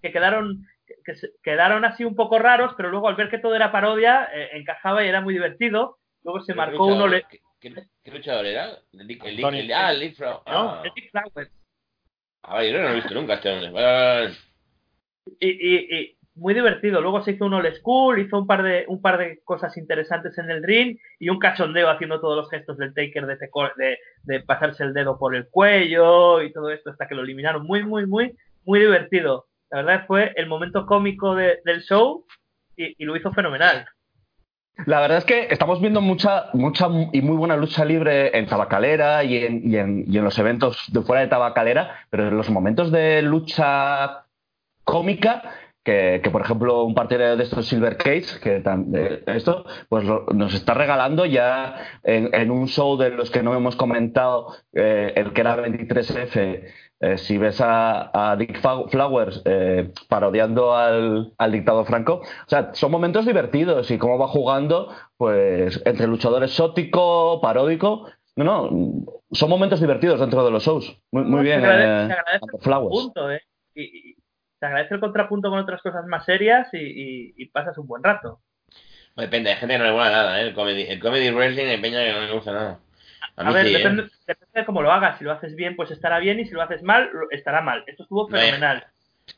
S2: que quedaron que, que se- quedaron así un poco raros, pero luego al ver que todo era parodia, eh, encajaba y era muy divertido. Luego se
S4: ¿qué
S2: marcó uno. Le,
S4: ¿Qué, qué- qué luchador era? El Dick- el Dick- el- ah, el Dick Fro-
S2: ¿no?
S4: Ah,
S2: El Dick Flowers.
S4: Ah, yo no lo he visto nunca este hombre.
S2: Y, y- y muy divertido. Luego se hizo un old school, hizo un par de un par de cosas interesantes en el ring y un cachondeo haciendo todos los gestos del Taker de, de, de pasarse el dedo por el cuello y todo esto hasta que lo eliminaron. Muy, muy, muy, muy divertido. La verdad fue el momento cómico de- del show y, y lo hizo fenomenal.
S1: La verdad es que estamos viendo mucha, mucha y muy buena lucha libre en Tabacalera y en, y en, y en los eventos de fuera de Tabacalera, pero en los momentos de lucha cómica, que, que, por ejemplo un partido de estos Silver Cage, que tan, eh, esto, pues lo, nos está regalando ya en, en, un show de los que no hemos comentado, eh, el que era 23F, eh, si ves a, a Dick Flowers eh, parodiando al, al, dictador Franco, o sea, son momentos divertidos y cómo va jugando, pues, entre luchador exótico, paródico. No, no, son momentos divertidos dentro de los shows. Muy, muy bien,
S2: eh, Flowers. Punto. Y, y, te agradece el contrapunto con otras cosas más serias y, y, y pasas un buen rato.
S4: Depende, hay gente que no le gusta nada, ¿eh? El comedy, el comedy wrestling hay peña que no le gusta nada.
S2: A, a ver, sí, depende, ¿eh? depende, de cómo lo hagas. Si lo haces bien, pues estará bien, y si lo haces mal, estará mal. Esto estuvo fenomenal.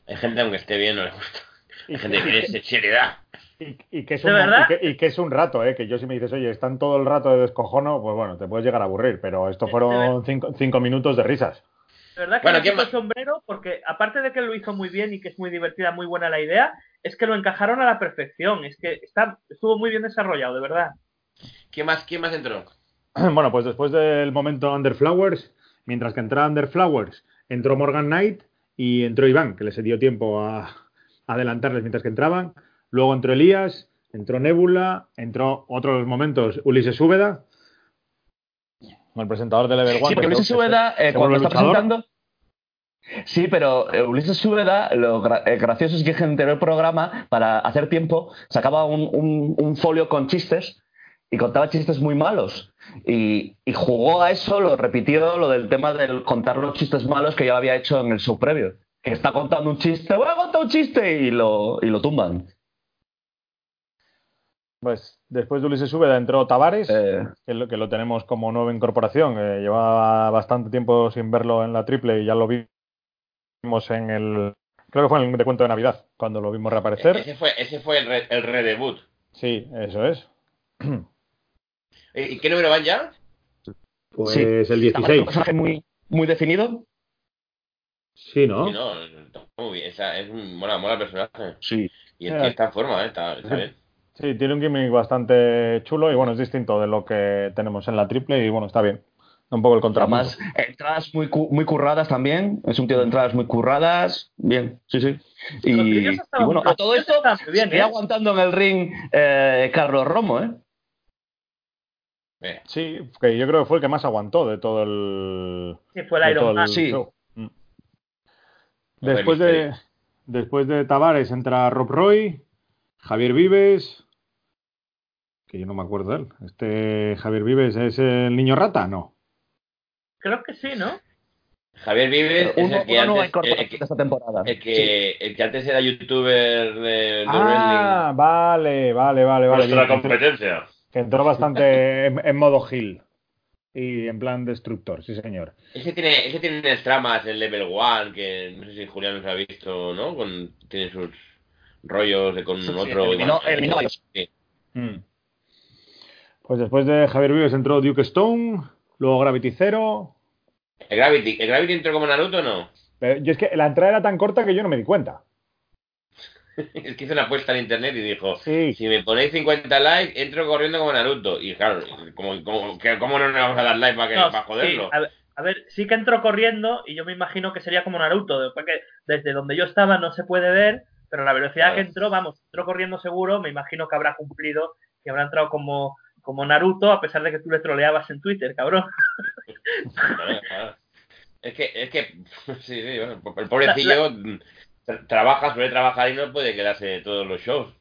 S4: Hay, hay gente, aunque esté bien, no le gusta. Hay gente que quiere seriedad.
S3: Y, y, que es un, y, que, y, que, es un rato, ¿eh? que yo si me dices, oye, están todo el rato de descojono, pues bueno, te puedes llegar a aburrir, pero esto fueron cinco, cinco minutos de risas.
S2: De verdad que bueno, me el sombrero porque aparte de que lo hizo muy bien y que es muy divertida, muy buena la idea, es que lo encajaron a la perfección, es que está, estuvo muy bien desarrollado, de verdad.
S4: ¿Quién más, quién más entró? [clears throat]
S3: Bueno, pues después del momento Under Flowers, mientras que entraba Under Flowers, entró Morgan Knight y entró Iván, que les dio tiempo a, a adelantarles mientras que entraban. Luego entró Elías, entró Nebula, entró otros momentos Ulises Úbeda, el presentador de Level One.
S1: Sí, porque Ulises Úbeda, eh, cuando está presentando. Sí, pero eh, Ulises Úbeda, lo eh, gracioso es que generó el programa para hacer tiempo, sacaba un, un, un folio con chistes y contaba chistes muy malos. Y, y, jugó a eso, lo repitió, lo del tema de contar los chistes malos que ya había hecho en el show previo. Que está contando un chiste, voy a contar un chiste y lo, y lo tumban.
S3: Pues después de Ulises Úbeda entró Tavares, eh... que, lo, que, lo, tenemos como nueva incorporación. Eh, llevaba bastante tiempo sin verlo en la triple y ya lo vimos en el. Creo que fue en el de cuento de Navidad, cuando lo vimos reaparecer.
S4: Ese fue, ese fue el, re, el redebut.
S3: Sí, eso es. [clears throat]
S4: ¿Y qué número van ya?
S3: Pues sí. el 16.
S1: ¿Un personaje muy, muy definido?
S3: Sí, ¿no?
S4: Sí, no, está muy bien. Esa, es un mola, mola personaje.
S1: Sí.
S4: Y el tío está en forma, ¿eh? está, está bien.
S3: Sí, tiene un gimmick bastante chulo y bueno, es distinto de lo que tenemos en la triple y bueno, está bien. Un poco el contrapunto.
S1: Además, entradas muy, muy curradas también. Es un tío de entradas muy curradas. Bien, sí, sí. Y, y bueno, a todo esto bien, ¿eh? aguantando en el ring eh, Carlos Romo, ¿eh?
S3: Sí, que yo creo que fue el que más aguantó de todo el.
S2: Sí, fue el Iron Man.
S1: Sí.
S3: Mm. Después de, después de Tavares entra Rob Roy, Javier Vives, que yo no me acuerdo de él. Este Javier Vives es el niño rata, ¿no?
S2: Creo que sí, ¿no?
S4: Javier Vives
S1: uno,
S4: es el que, antes, el,
S1: que, esta temporada.
S4: El que, sí. el que antes era youtuber de,
S3: ah,
S4: wrestling.
S3: vale, vale, vale, vale.
S4: Nuestra competencia.
S3: Que entró bastante en, en, modo Hill. Y en plan destructor, sí señor.
S4: Ese tiene, ese tiene unas tramas en Level One, que no sé si Julián nos ha visto, ¿no? Con, tiene sus rollos de con sí, otro.
S1: Eliminó, eliminó sí.
S3: mm. Pues después de Javier Vives entró Duke Stone, luego Gravity Zero.
S4: ¿El Gravity, ¿El Gravity entró como Naruto o no?
S3: Pero yo es que la entrada era tan corta que yo no me di cuenta. [laughs]
S4: es que hizo una apuesta en internet y dijo:
S3: sí.
S4: Si me ponéis 50 likes, entro corriendo como Naruto. Y claro, ¿cómo, cómo, cómo no le vamos a dar like para, que, no, para joderlo?
S2: Sí, a, ver, a, ver, sí que entró corriendo y yo me imagino que sería como Naruto. Después que desde donde yo estaba no se puede ver, pero la velocidad que entró, vamos, entró corriendo seguro. Me imagino que habrá cumplido, que habrá entrado como, como Naruto, a pesar de que tú le troleabas en Twitter, cabrón.
S4: Es que, es que, [laughs] sí, sí, bueno, el pobrecillo. La, la trabaja, suele trabajar y no puede quedarse todos los shows.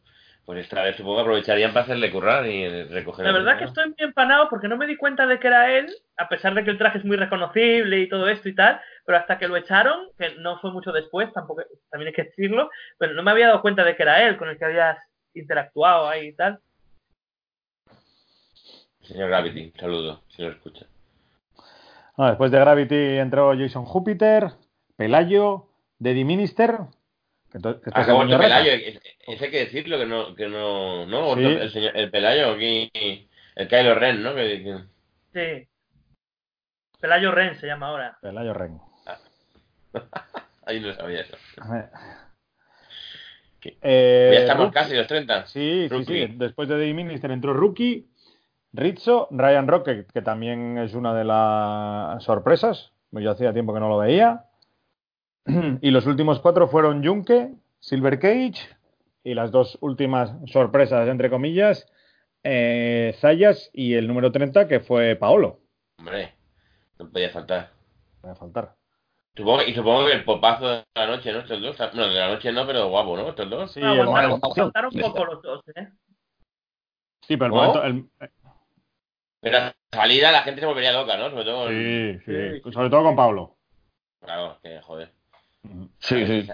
S4: Pues esta vez supongo que aprovecharían para hacerle currar y recoger.
S2: La verdad que estoy muy empanado porque no me di cuenta de que era él, a pesar de que el traje es muy reconocible y todo esto y tal, pero hasta que lo echaron, que no fue mucho después, tampoco también hay que decirlo, pero no me había dado cuenta de que era él con el que habías interactuado ahí y tal.
S4: Señor Gravity, saludo, si lo escucha.
S3: No, después de Gravity entró Jason Júpiter, Pelayo, Daddy Minister.
S4: Que ah, el Pelayo, ese hay que decirlo, que no, que no, no, sí. el, señor, el Pelayo aquí, el Kylo Ren, ¿no? Que, que...
S2: Sí. Pelayo Ren se llama ahora.
S3: Pelayo Ren.
S4: Ah. [laughs] Ahí no sabía eso.
S3: Eh,
S4: ya estamos
S3: Rookie-
S4: casi los 30.
S3: Sí, sí,
S4: Rookie.
S3: sí. Después de Dave Minister entró Rookie, Rizzo, Ryan Rocket, que también es una de las sorpresas. Yo hacía tiempo que no lo veía. [clears throat] Y los últimos cuatro fueron Junke, Silver Cage y las dos últimas sorpresas, entre comillas, eh, Zayas y el número 30, que fue Paolo.
S4: Hombre, no podía faltar.
S3: Me va a faltar.
S4: Supongo, y supongo que el popazo de la noche, ¿no? Estos dos. Bueno, de la noche no, pero guapo, ¿no? Estos dos.
S3: Sí,
S2: No,
S3: el
S2: aguantaron,
S3: momento-
S2: aguantaron un poco los dos, ¿eh?
S3: sí, pero el
S4: ¿Oh?
S3: momento. el-
S4: Pero a salida la gente se volvería loca, ¿no? Sobre todo.
S3: sí, sí,
S2: Sí,
S3: sobre todo con Pablo.
S4: Claro, que joder.
S1: Sí, sí.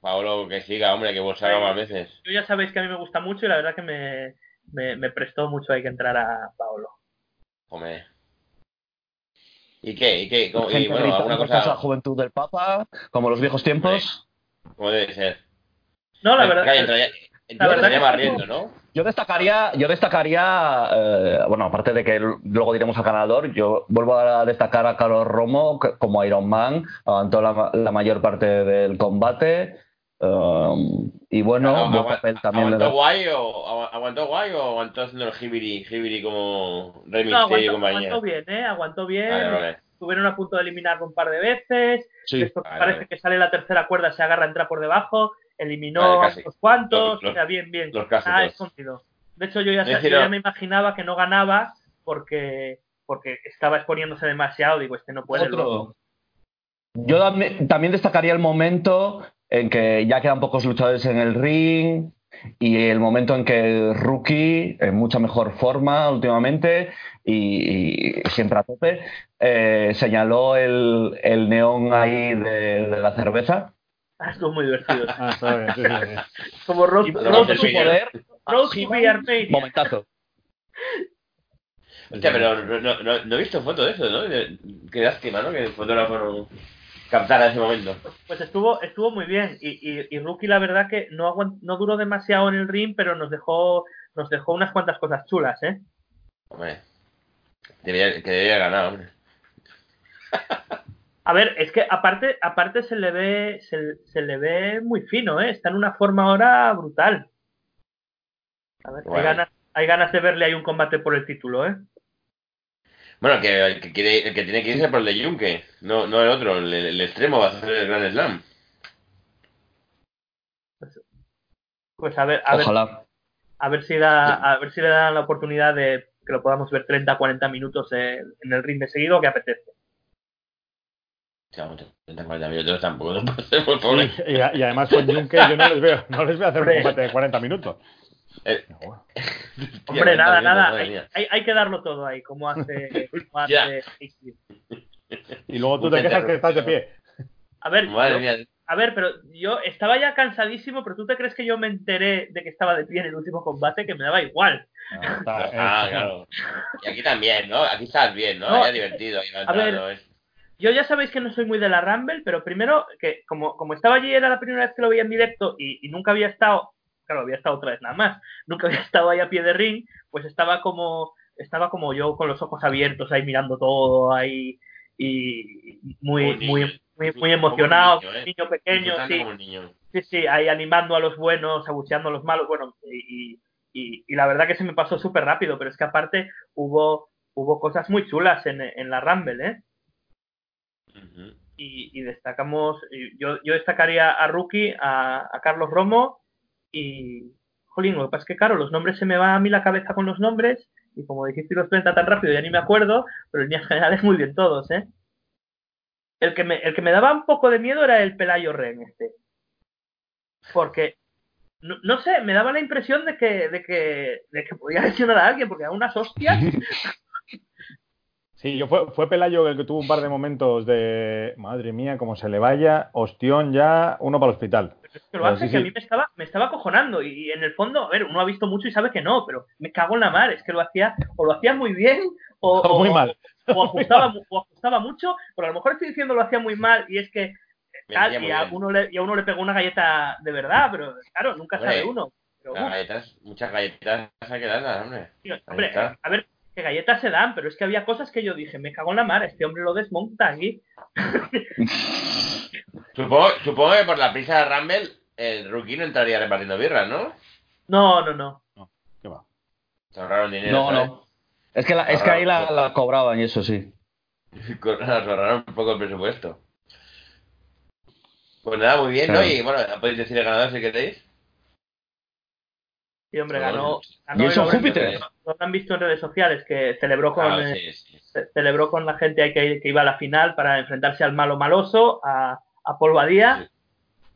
S4: Paolo, que siga, hombre, que bolsara más veces.
S2: Yo ya sabéis que a mí me gusta mucho y la verdad que me, me, me prestó mucho ahí que entrar a Paolo.
S4: Hombre. ¿Y qué? ¿Y qué? ¿Cómo- y bueno, alguna
S1: cosas a la
S4: cosa.
S1: juventud del Papa, como los viejos tiempos.
S4: ¿Cómo debe ser?
S2: No, la verdad,
S4: Calla,
S2: la verdad
S1: Yo destacaría, yo destacaría, eh, bueno, aparte de que luego diremos al ganador, yo vuelvo a destacar a Carlos Romo como Iron Man, aguantó la, la mayor parte del combate. um, y bueno,
S4: agu-
S1: papel también
S4: ¿Aguantó
S1: da.
S4: guay, o, agu- ¿Aguantó guay o aguantó haciendo el hibiri, hibiri como Rey
S2: no,
S4: Mysterio y
S2: aguantó,
S4: compañía?
S2: aguantó bien, ¿eh? Aguantó bien.
S4: Vale, vale.
S2: Estuvieron a punto de eliminarlo un par de veces.
S1: Sí.
S2: Después
S4: Vale,
S2: parece
S4: vale.
S2: que sale la tercera cuerda, se agarra, entra por debajo. Eliminó
S4: Vale,
S2: a
S4: casi.
S2: unos cuantos.
S4: Los-
S2: o sea, bien, bien.
S4: los clásicos.
S2: Ah, escondido. De hecho, yo ya, yo ya me imaginaba que no ganaba porque, porque estaba exponiéndose demasiado. Digo, este no puede.
S1: Otro. Yo también destacaría el momento en que ya quedan pocos luchadores en el ring y el momento en que Rookie, en mucha mejor forma últimamente y, y siempre a tope, eh, señaló el, el neón ahí de, de la cerveza. [laughs]
S2: Ah, estuvo muy divertido.
S3: Ah, está bien, sí, sí, sí. [laughs]
S2: Como Road,
S1: Y
S4: Road to
S1: poder,
S2: Road to be Armenia.
S1: momentazo.
S4: Hostia, pero no, no, he visto foto de eso, ¿no? Qué lástima, ¿no? Que el fotógrafo no captara ese momento.
S2: Pues estuvo, estuvo muy bien. Y, y, y Rookie, la verdad que no, aguant- no duró demasiado en el ring, pero nos dejó, nos dejó unas cuantas cosas chulas, ¿eh?
S4: Hombre. Debería, que debería ganar, hombre. [laughs]
S2: A ver, es que aparte, aparte se le ve, se, se le ve muy fino, ¿eh? Está en una forma ahora brutal. A ver, hay ganas, hay ganas de verle ahí un combate por el título, ¿eh?
S4: Bueno, que el que, quiere, el que tiene que irse por el de Junque, no, no el otro, el, el extremo va a ser el Grand Slam.
S2: Pues a ver, a ver, a ver si da, a ver si le dan la oportunidad de que lo podamos ver 30, 40 minutos en, en el ring de seguido que apetece.
S4: O sea, mucho, 30, 40 minutos tampoco pasemos, pobre.
S3: Y, y- y además con Junque yo no les veo, no les veo hacer un combate de 40 minutos.
S4: Eh, [laughs]
S2: Hombre, nada,
S4: 40
S2: nada, hay, hay, hay que darlo todo ahí, como hace, [laughs] como hace.
S3: Y luego tú te quejas que estás de pie.
S2: A ver,
S4: Madre
S2: yo-
S4: mía.
S2: a ver, pero yo estaba ya cansadísimo, pero tú te crees que yo me enteré de que estaba de pie en el último combate, que me daba igual.
S3: Ah, está,
S4: Ah, claro. Y aquí también, ¿no? Aquí estás bien, ¿no?
S2: No,
S4: Ya divertido. ahí
S2: a ver,
S4: es-
S2: Yo ya sabéis que no soy muy de la Rumble, pero primero, que como, como estaba allí, era la primera vez que lo veía en directo y, y nunca había estado, claro, había estado otra vez nada más, nunca había [laughs] estado ahí a pie de ring, pues estaba como, estaba como yo con los ojos abiertos ahí mirando todo ahí y muy, muy, muy,
S4: un
S2: emocionado,
S4: niño, ¿eh?
S2: niño pequeño, sí,
S4: niño.
S2: sí, sí, ahí animando a los buenos, abucheando a los malos, bueno, y, y, y la verdad que se me pasó súper rápido, pero es que aparte hubo, hubo cosas muy chulas en, en la Rumble, ¿eh? Y, y destacamos, yo, yo destacaría a Rookie, a, a Carlos Romo y, jolín, lo que pasa es que, claro, los nombres se me va a mí la cabeza con los nombres y como dijiste los 30 tan rápido ya ni me acuerdo, pero en líneas generales muy bien todos, ¿eh? El que me, el que me daba un poco de miedo era el Pelayo Ren este. Porque, no, no sé, me daba la impresión de que, de que, de que podía lesionar a alguien, porque a unas hostias. [laughs]
S3: Sí, yo fue, fue Pelayo el que tuvo un par de momentos de madre mía, como se le vaya, ostión ya, uno para el hospital.
S2: que lo
S3: Pero
S2: hace
S3: sí,
S2: que a mí me estaba, me estaba acojonando y en el fondo, a ver, uno ha visto mucho y sabe que no, pero me cago en la mar, es que lo hacía, o lo hacía muy bien, o,
S3: O [laughs] muy
S2: o-
S3: mal.
S2: o ajustaba, o ajustaba mucho, pero a lo mejor estoy diciendo lo hacía muy mal y es que tal, y a uno le, y a uno le pegó una galleta de verdad, pero claro, nunca sabe uno. Pero,
S4: galletas, muchas galletas hay que darlas, hombre.
S2: tío, hombre, a ver, que galletas se dan, pero es que había cosas que yo dije, me cago en la mar, este hombre lo desmonta aquí. [laughs]
S4: Supongo, supongo que por la prisa de Rumble el rookie no entraría repartiendo birras, ¿no?
S2: No, no, no.
S3: ¿Qué va?
S4: Se ahorraron dinero.
S1: No,
S4: ¿sabes?
S1: no. Es que, la- es que ahí la, la cobraban y eso sí. [laughs]
S4: Ahorraron un poco el presupuesto. Pues nada, muy bien, ¿no?
S1: Claro.
S4: Y bueno, podéis decir el ganador si queréis.
S2: Sí, hombre, ganó. ganó
S1: y eso
S2: el hombre
S1: Júpiter.
S2: Lo han visto en redes sociales, que celebró con, eh,
S4: sí, sí.
S2: ce- celebró con la gente ahí que, que iba a la final para enfrentarse al malo maloso, a, a Paul Badía.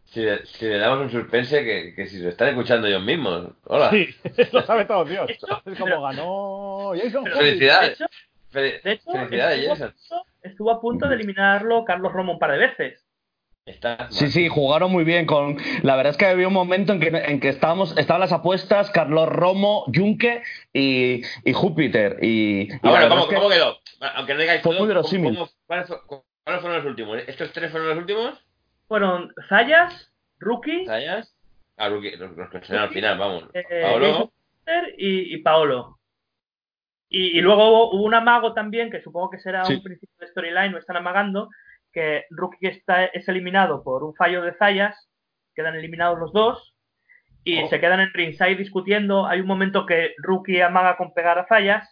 S4: Si, le- si le damos un suspense, que, que si lo están escuchando ellos mismos. Hola.
S3: Sí, [laughs] lo sabe todo Dios. [laughs] Es como ganó Jason
S2: Pero.
S4: Felicidades.
S2: De hecho,
S4: Fel-
S2: de hecho,
S4: Felicidades,
S2: estuvo, a
S4: Jason.
S2: punto, estuvo a punto de eliminarlo Carlos Romo un par de veces.
S4: Está
S1: Sí, sí, jugaron muy bien con. La verdad es que había un momento en que, en que estábamos, estaban las apuestas, Carlos Romo, Junque y, y Júpiter. Y, y
S4: Ah,
S1: verdad
S4: ¿cómo,
S1: que-
S4: cómo quedó? Aunque no digáis
S1: Fue
S4: todo,
S1: muy
S4: ¿cómo-
S1: verosímil.
S4: cómo- ¿cuáles, fu- cuáles fueron los últimos? ¿Estos tres fueron los últimos?
S2: Fueron Zayas, Rookie,
S4: ¿Sayas? Ah, Rookie, los, los que salieron al final, vamos.
S2: eh,
S4: Paolo.
S2: Jason Júpiter y, y Paolo. Y, y luego hubo, hubo un amago también, que supongo que será
S1: Sí.
S2: un principio de storyline, no están amagando, que Rookie está, es eliminado por un fallo de Zayas, quedan eliminados los dos, y
S4: Oh.
S2: se quedan en ringside discutiendo. Hay un momento que Rookie amaga con pegar a Zayas,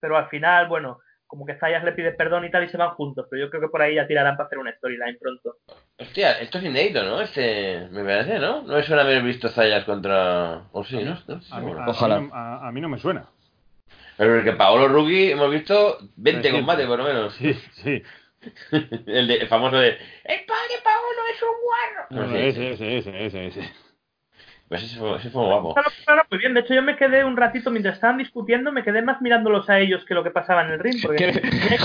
S2: pero al final, bueno, como que Zayas le pide perdón y tal y se van juntos, pero yo creo que por ahí ya tirarán para hacer una storyline pronto.
S4: Hostia, esto es inédito, ¿no? Este, me parece, ¿no? No me suena haber visto Zayas contra... O sí, ¿no? ¿No?
S3: A mí, a-
S1: Ojalá.
S3: a mí no- a- a mí no me suena.
S4: Pero el que Paolo Rookie hemos visto 20
S3: Sí, sí.
S4: combates, por lo menos.
S3: Sí, sí. [laughs]
S4: el, de, el famoso de... ¡El padre Paolo es un guarro!
S3: No,
S4: No, sí,
S3: ese, ese, ese, ese, ese.
S4: Pues ese, fue, ese fue guapo.
S2: Claro, claro, muy bien. De hecho, yo me quedé un ratito mientras estaban discutiendo, me quedé más mirándolos a ellos que lo que pasaba en el ring. Porque [laughs]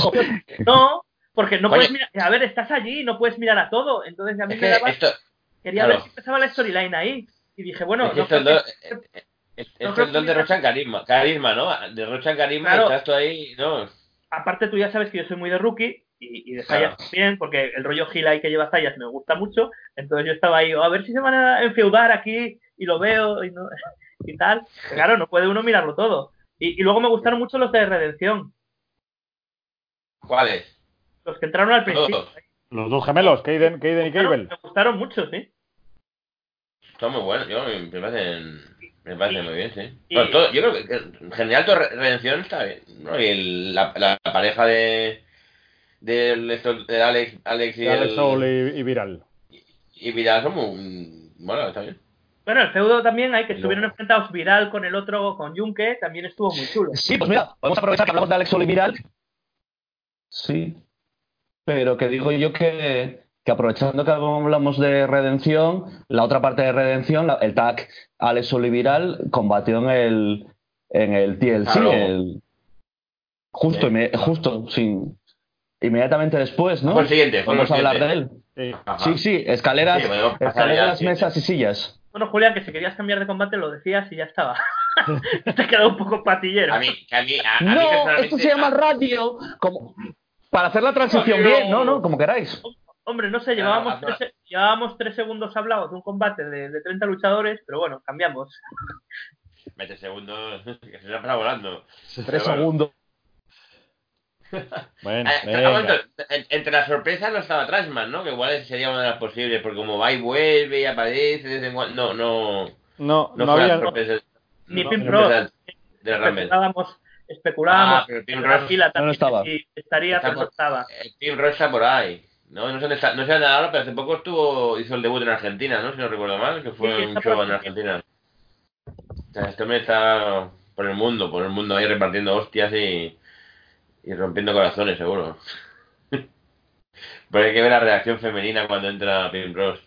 S2: [laughs] no, porque no
S4: Oye.
S2: puedes mirar. A ver, estás allí, no puedes mirar a todo. Entonces a mí
S4: Es
S2: me daba.
S4: esto...
S2: Quería
S4: claro.
S2: ver si empezaba la storyline ahí. Y dije, bueno,
S4: es
S2: no creo que-
S4: eh, eh,
S2: no que-
S4: derrochan carisma, carisma, ¿no? Derrochan carisma
S2: Claro.
S4: estás tú ahí, ¿no?
S2: aparte tú ya sabes que yo soy muy de rookie y, y de
S4: Claro.
S2: Zayas también, porque el rollo Gila que lleva Zayas me gusta mucho. Entonces yo estaba ahí, "Oh, a ver si se van a enfeudar aquí y lo veo y, no- [laughs] y tal. Claro, no puede uno mirarlo todo. Y, y luego me gustaron mucho los de Redención,
S4: ¿Cuáles?
S2: los que entraron al principio.
S4: Todos.
S3: Los dos gemelos, Kaden, Kaden y Cable.
S2: Me gustaron mucho, sí.
S4: Son muy buenos, yo me parecen, me parecen muy bien, sí.
S2: y-
S4: Bueno, todo- yo creo que, en general Redención está bien, ¿no? Y el- la, la pareja de del de Alex, Alex y,
S3: Alex
S4: el,
S3: Soul y, y Viral.
S4: y Vidal son muy, bueno, está bien.
S2: Bueno, el feudo también hay que
S4: Y
S2: estuvieron enfrentados Viral con el otro, con Junque, también estuvo muy chulo.
S1: Sí, pues mira, podemos aprovechar que hablamos de Alex Oliviral. Sí. Pero que digo yo que, que aprovechando que hablamos de redención, la otra parte de redención, la- el tag Alex Oliviral combatió en el, en el TLC.
S4: Claro.
S1: el- justo,
S4: Sí.
S1: inme- justo, sin, inmediatamente después, ¿no?
S4: El siguiente,
S1: Vamos a hablar de él.
S3: Sí.
S1: Sí, sí, escaleras,
S4: Sí,
S1: escaleras, mesas y sillas.
S2: Bueno, Julián, que si querías cambiar de combate lo decías y ya estaba. [laughs] Te quedó un poco patillero.
S4: A mí, a mí, a, a mí
S1: No, esto se llama radio. Como, para hacer la transición
S2: No,
S1: bien,
S2: no.
S1: no, como queráis.
S2: Hombre, no sé, llevábamos,
S4: Ah,
S2: tres, llevábamos tres segundos hablados de un combate de, de 30 luchadores, pero bueno, cambiamos.
S4: Mete segundos, [laughs] que se está volando.
S1: Tres
S4: Pero bueno.
S1: segundos. [laughs]
S3: Bueno,
S4: Eh,
S3: venga.
S4: momento, en- entre las sorpresas no estaba Trashman, ¿no? Que igual sería una de las posibles, porque como va y vuelve y aparece. No, no.
S3: No,
S4: No,
S3: no
S4: fue
S3: había.
S4: sorpresas.
S2: Ni
S3: No,
S2: Pim
S4: de.
S2: Especulábamos, especulábamos.
S4: Ah, pero Pim Ross
S1: no estaba.
S2: sí, estaría,
S4: Está
S2: pero no
S4: por-
S2: estaba.
S4: El Team Ross está por ahí. No, no sé dónde está, no sé dónde ahora, pero hace poco estuvo, hizo el debut en Argentina, ¿no? Si no recuerdo mal, que fue
S2: Sí,
S4: un show en. Argentina. O sea, este hombre está por el mundo, por el mundo ahí repartiendo hostias y, y rompiendo corazones, seguro. [laughs] Pero hay que ver la reacción femenina cuando entra Pim Ross.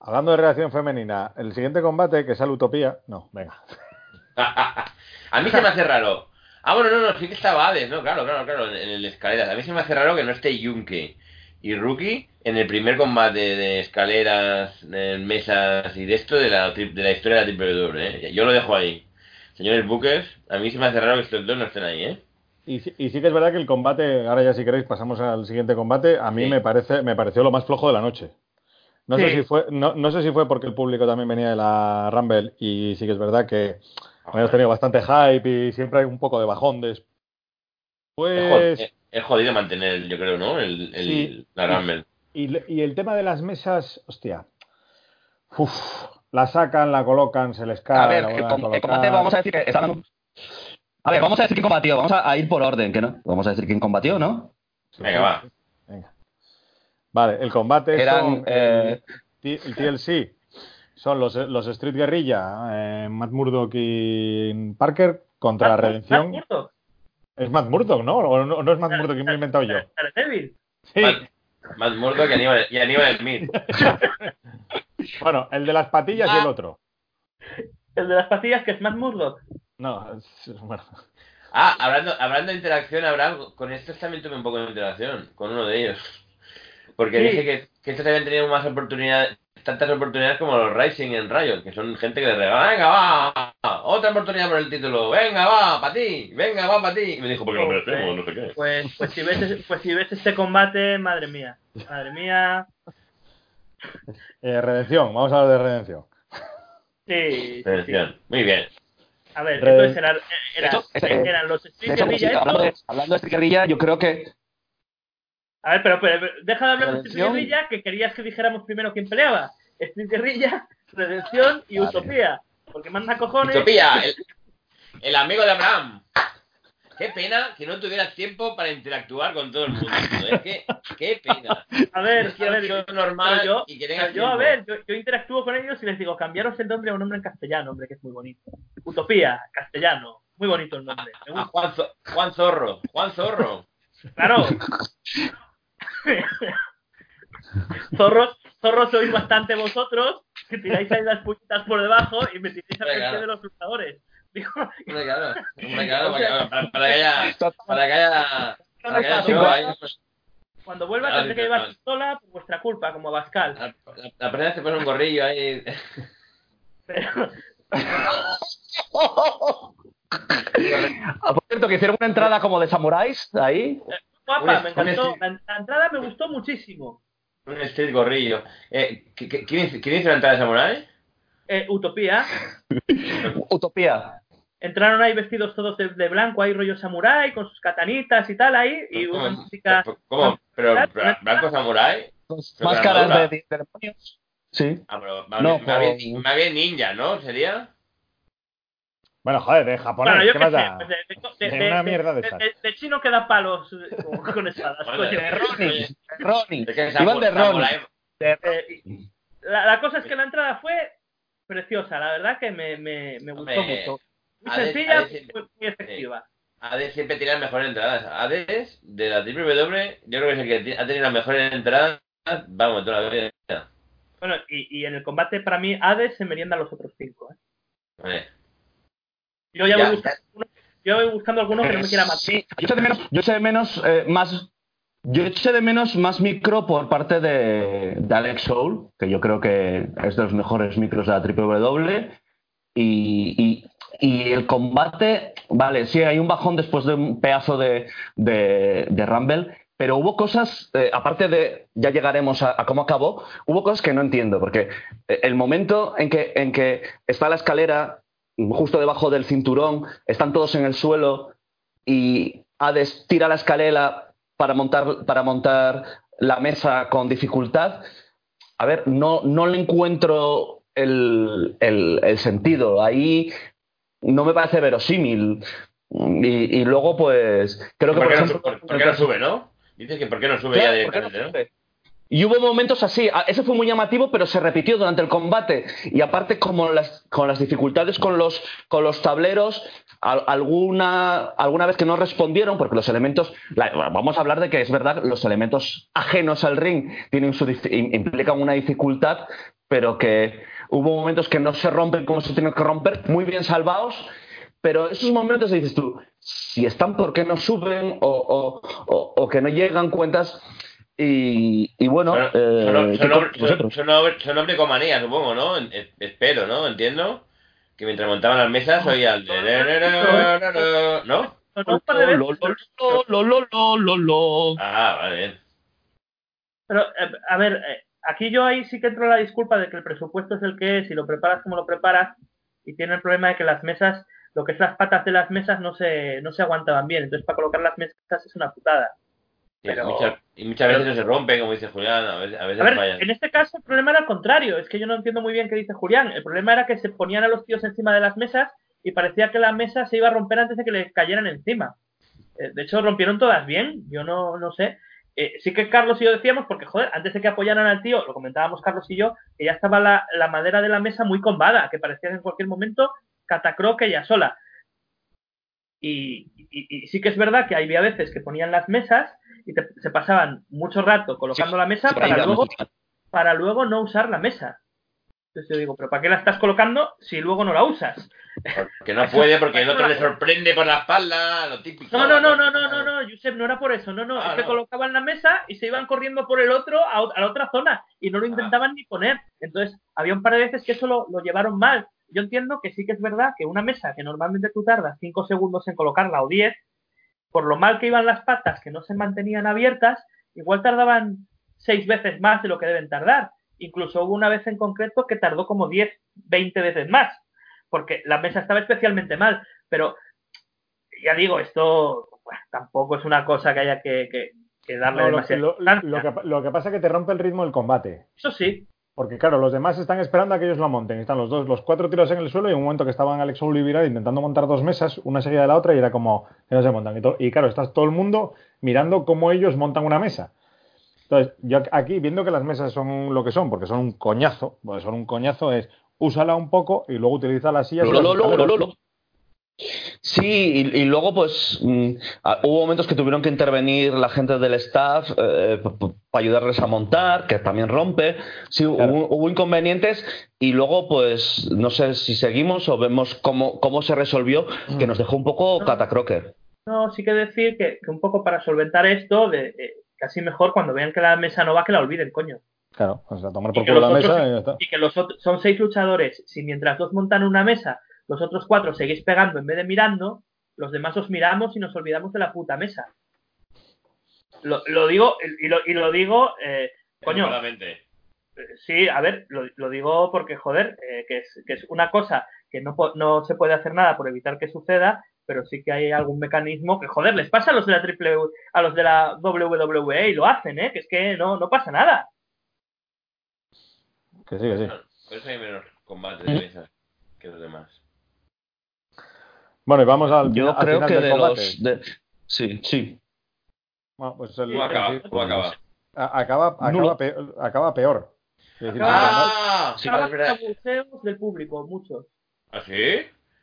S3: Hablando de reacción femenina, el siguiente combate, que sale Utopía. No, venga. [laughs]
S4: a mí se me hace raro. Ah, bueno, no, no, sí que estaba Hades, ¿no? Claro, claro, claro, en, el escaleras. A mí se me hace raro que no esté Yunque y Rookie en el primer combate de escaleras, mesas y de esto de la, de la historia de la WWE, ¿eh? Yo lo dejo ahí. Señores Bookers, a mí se me hace raro que estos dos no estén ahí, ¿eh?
S3: Y, sí- y sí que es verdad que el combate, ahora ya si queréis pasamos al siguiente combate, a mí
S4: Sí.
S3: me parece me pareció lo más flojo de la noche. No sé si fue no, no sé si fue porque el público también venía de la Rumble y sí que es verdad que hemos tenido bastante hype y siempre hay un poco de bajón de
S4: Es,
S3: pues
S4: es- es jodido mantener, yo creo, ¿no? El, el-
S3: Sí.
S4: la Rumble.
S3: Y, y el tema de las mesas, hostia. Uf, la sacan, la colocan, se les cae.
S1: A ver, el, com- combate vamos a decir que A ver, vamos a decir quién combatió. Vamos a, a ir por orden, que no. Vamos a decir quién combatió, ¿no?
S4: Venga, va.
S3: Venga. Vale, el combate
S1: Eran,
S3: son
S1: eh,
S3: el, TLC. Son los, los Street Guerrilla, eh, Matt Murdock y Parker contra
S2: Matt-
S3: Redención.
S2: Matt Murdock,
S3: Es Matt Murdock, ¿no? ¿O no, no es Matt Murdock que me he inventado yo? Sí.
S4: Matt, Matt Murdock y Aníbal, y Aníbal Smith. [laughs]
S3: Bueno, el de las patillas y el otro.
S2: El de las pastillas que es Matt Murdock.
S3: No, es- bueno.
S4: Ah, hablando, hablando de interacción, Abraham, con estos también tuve un poco de interacción, con uno de ellos. Porque
S2: Sí.
S4: dije que, que estos habían tenido más oportunidades, tantas oportunidades como los Rising en Riot, que son gente que le regala, venga, va, otra oportunidad por el título, venga, va, para ti, venga, va, para ti. Y me dijo, porque lo merecemos, no sé qué.
S2: Pues, pues, si ves, ese- pues si ves este combate, madre mía. Madre mía.
S3: Eh, Redención, vamos a hablar de Redención.
S2: Sí, sí, sí.
S4: Muy bien.
S2: A ver, entonces eran, eran,
S1: este-
S2: eran los
S1: De
S2: Street
S1: hecho,
S2: Guerrilla
S1: sí, hablando, de,
S2: estos.
S1: hablando de Street Guerrilla, yo creo que
S2: A ver, pero, pero, pero deja de hablar de Street
S1: Redención.
S2: Guerrilla, que querías que dijéramos primero quién peleaba. Street Guerrilla, Redención y
S1: Vale.
S2: Utopía. Porque manda cojones.
S4: Utopía, el, el amigo de Abraham. Qué pena que no tuvieras tiempo para interactuar con todo el mundo. Es que, qué pena.
S2: A ver,
S4: Es que
S2: a ver,
S4: yo normal
S2: yo,
S4: y que tengas
S2: pero yo, a ver, yo, yo interactúo con ellos y les digo, cambiaros el nombre a un nombre en castellano, hombre, que es muy bonito. Utopía, castellano. Muy bonito el nombre. Me
S4: A
S2: gusta.
S4: Juan, Zo- Juan Zorro, Juan Zorro.
S2: Claro. [laughs] [laughs] zorros, zorros sois bastante vosotros, que tiráis ahí las puñitas por debajo y me tiráis a frente de los luchadores. Digo,
S4: Hombre, claro, [laughs] hombre, claro, para, para- para que haya, para que haya,
S2: no
S4: para que haya
S2: está
S4: show
S2: mal.
S4: ahí, pues,
S2: cuando vuelva
S4: Claro,
S2: tendré que llevar pistola por vuestra culpa, como Bascal.
S4: la, la, la primera vez te pones un gorrillo ahí.
S2: Pero,
S1: Ah, Por cierto, que hicieron una entrada como de samuráis ahí.
S2: guapa, me encantó. La, la entrada me gustó muchísimo.
S4: Un street gorrillo. Eh, ¿qui- qui- ¿quién, hizo- ¿Quién hizo la entrada de Samurai?
S2: Eh, Utopía. [laughs]
S1: Utopía.
S2: Entraron ahí vestidos todos de, de blanco, ahí rollo samurái, con sus katanitas y tal ahí, y una
S4: ¿Cómo?
S2: música...
S4: ¿Cómo? ¿Pero blanco Samurai? Pero
S1: máscaras de, de demonios. Sí.
S4: Ah, pero más,
S1: No,
S4: bien, más, bien,
S1: con-
S4: más bien ninja, ¿no? ¿Sería?
S3: Bueno, joder, de japonés,
S2: Bueno, de, de-
S3: De
S2: de-
S3: una
S2: de-
S3: mierda de esas.
S2: de- chino que da palos eh, con, espadas.
S1: De Ronin. De
S4: que
S1: Iban de
S4: Samu-
S1: Ronin.
S4: Samurai-
S1: De-
S2: Eh, la, la cosa es que la entrada fue preciosa, la verdad que me, me, me gustó
S4: Hombre,
S2: mucho. Muy sencilla,
S4: ha de ser-
S2: muy, muy efectiva.
S4: Hades siempre tiene las mejores entradas. Hades, de la WWE, yo creo que es el que ha tenido las mejores entradas, vamos, toda la vida.
S2: Bueno, y, y en el combate para mí Hades se merienda a los otros cinco. ¿eh?
S4: Vale.
S2: Yo ya,
S4: Ya,
S2: voy buscando, alguno- yo voy buscando alguno que no me quiera matar.
S1: Sí, yo eché de menos, yo eché de menos eh, más. Yo eché de menos más micro por parte de, de Alex Soul, que yo creo que es de los mejores micros de la WWE. Y, y- y el combate, vale, sí, hay un bajón después de un pedazo de, de, de Rumble, pero hubo cosas, eh, aparte de, ya llegaremos a, a cómo acabó, hubo cosas que no entiendo, porque eh, el momento en que, en que está la escalera justo debajo del cinturón, están todos en el suelo y Hades tira la escalera para montar, para montar la mesa con dificultad. A ver, no, no le encuentro el, el- el sentido. Ahí no me parece verosímil. Y, y luego, pues, creo que
S4: ¿Por,
S1: por,
S4: qué no,
S1: ejemplo,
S4: su- por- por qué no sube, no? Dices que por qué no sube
S1: Claro,
S4: ya
S1: ¿por qué no
S4: directamente, ¿no?
S1: sube? Y hubo momentos así, a- ese fue muy llamativo, pero se repitió durante el combate. Y aparte, como las, con las dificultades con los, con los tableros, al- alguna, alguna vez que no respondieron, porque los elementos, vamos a hablar de que es verdad, los elementos ajenos al ring tienen su, implican una dificultad, pero que hubo momentos que no se rompen como se tienen que romper, muy bien salvados. Pero esos momentos dices tú, si están, ¿por qué no suben? O- o- o que no llegan cuentas. Y, y bueno,
S4: Son,
S1: eh,
S4: son,
S1: ¿qué
S4: son, son, supongo, ¿no? Espero, ¿no? Entiendo. Que mientras montaban las mesas oía el... de- ¿No?
S2: Sonó un par de veces,
S1: Lo, lo, lo, lo, lo, lo, lo.
S4: Ah, vale, bien.
S2: Pero, eh, a ver, eh, aquí yo ahí sí que entro en la disculpa de que el presupuesto es el que es y lo preparas como lo preparas y tiene el problema de que las mesas, lo que es las patas de las mesas no se, no se aguantaban bien. Entonces, para colocar las mesas es una putada.
S4: Muchas- y muchas veces no se rompen, como dice Julián, a veces, a veces
S2: A ver,
S4: fallan.
S2: en este caso el problema era al contrario, es que yo no entiendo muy bien qué dice Julián. El problema era que se ponían a los tíos encima de las mesas y parecía que la mesa se iba a romper antes de que le cayeran encima. Eh, De hecho, rompieron todas bien, yo no, no sé. Eh, sí que Carlos y yo decíamos, porque joder, antes de que apoyaran al tío, lo comentábamos Carlos y yo, que ya estaba la, la madera de la mesa muy combada, que parecía que en cualquier momento catacroque ya sola. Y, y- y sí que es verdad que había veces que ponían las mesas y te- se pasaban mucho rato colocando la mesa para luego, para luego no usar la mesa. Entonces yo digo, ¿pero para qué la estás colocando si luego no la usas?
S4: Que no puede porque el otro le [laughs] sorprende por la espalda, lo típico.
S2: No, no, no, no, no, no, no, Josep, no era por eso, no, no,
S4: Ah,
S2: es que
S4: no.
S2: colocaban la mesa y se iban corriendo por el otro a, a la otra zona y no lo intentaban ni poner. Entonces, había un par de veces que eso lo, lo llevaron mal. Yo entiendo que sí que es verdad que una mesa que normalmente tú tardas 5 segundos en colocarla o 10, por lo mal que iban las patas que no se mantenían abiertas, igual tardaban 6 veces más de lo que deben tardar. Incluso hubo una vez en concreto que tardó como 10, 20 veces más, porque la mesa estaba especialmente mal. Pero ya digo, esto bueno, tampoco es una cosa que haya que, que- que darle
S3: No, lo, que, lo que pasa es que te rompe el ritmo del combate.
S2: Eso sí,
S3: Porque claro, los demás están esperando a que ellos lo monten. Están los dos, los cuatro tiros en el suelo y en un momento que estaban Alex Viral intentando montar dos mesas, una seguida de la otra, y era como que no se montan. Y, claro, estás todo el mundo mirando cómo ellos montan una mesa. Entonces, yo aquí, viendo que las mesas son lo que son, porque son un coñazo, porque son un coñazo, es úsala un poco y luego utiliza las sillas. y
S1: Lo, lo, lo, lo,
S3: escaleros.
S1: lo, lo. Sí, y, y luego pues mm, ah, hubo momentos que tuvieron que intervenir la gente del staff eh, para ayudarles a montar, que también rompe. Sí,
S3: Claro.
S1: hubo, hubo inconvenientes y luego pues no sé si seguimos o vemos cómo, cómo se resolvió, que nos dejó un poco
S2: No.
S1: catacroker.
S2: no, sí que decir que, que un poco para solventar esto, de, eh, casi mejor cuando vean que la mesa no va, que la olviden, coño.
S3: Claro, o sea, tomar por culo la
S2: otros-
S3: mesa y ya está.
S2: Y que los otros, son seis luchadores, si mientras dos montan una mesa, los otros cuatro seguís pegando en vez de mirando, los demás os miramos y nos olvidamos de la puta mesa. Lo, lo digo, y lo, y lo digo, eh, coño,
S4: Educadamente.
S2: Sí, a ver, lo, lo digo porque, joder, eh, que, es, que es una cosa que no, se puede hacer nada por evitar que suceda, pero sí que hay algún mecanismo que, joder, les pasa a los de la triple a los de la WWE y lo hacen, ¿eh? Que es que no, no pasa nada.
S3: Que sí, que sí.
S4: Por eso hay menos combate de mesas que los demás.
S3: Bueno, y vamos al,
S1: Yo
S3: al
S1: creo
S3: final
S1: que
S3: del
S1: de
S3: combate.
S1: los... de- Sí, sí.
S3: Bueno, pues el-
S4: ¿Cómo acaba? ¿Cómo acaba?
S3: acaba, acaba, peor, acaba peor. Es decir,
S4: ¡Ah!
S1: Sí,
S4: Ah,
S2: abucheos del público, muchos.
S4: ¿Ah, sí?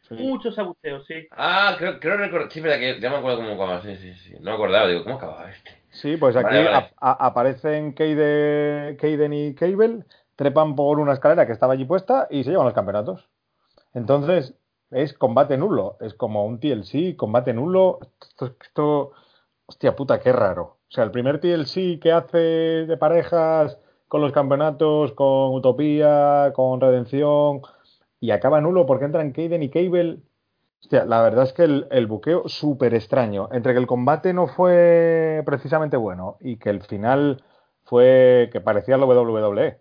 S3: sí.
S2: Muchos abucheos, sí.
S4: Ah, creo, creo recordar. Sí, verdad que ya me acuerdo cómo acababa. Sí, sí, sí. No me acordaba. Digo, ¿cómo acababa este?
S3: Sí, pues aquí
S4: Vale, vale.
S3: a- a- aparecen Keide- Keiden y Cable, trepan por una escalera que estaba allí puesta y se llevan los campeonatos. Entonces, es combate nulo. Es como un TLC, combate nulo. Esto, esto- hostia puta, qué raro. O sea, el primer TLC que hace de parejas con los campeonatos, con Utopía, con Redención, y acaba nulo porque entran Keiden y Cable. Hostia, la verdad es que el, el buqueo súper extraño. Entre que el combate no fue precisamente bueno y que el final fue que parecía lo WWE.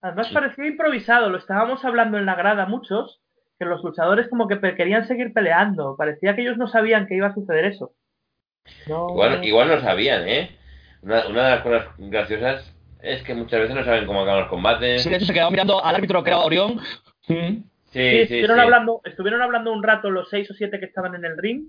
S2: Además
S1: Sí.
S2: parecía improvisado, lo estábamos hablando en la grada muchos, que los luchadores como que querían seguir peleando. Parecía que ellos no sabían que iba a suceder eso. No-
S4: Igual, igual no sabían, ¿eh? Una, una de las cosas graciosas es que muchas veces no saben cómo acaban los combates.
S1: Sí, de hecho se quedaba mirando al árbitro que era Orión.
S2: Sí,
S4: Sí, sí,
S2: estuvieron,
S4: sí.
S2: Hablando, estuvieron hablando un rato los seis o siete que estaban en el ring,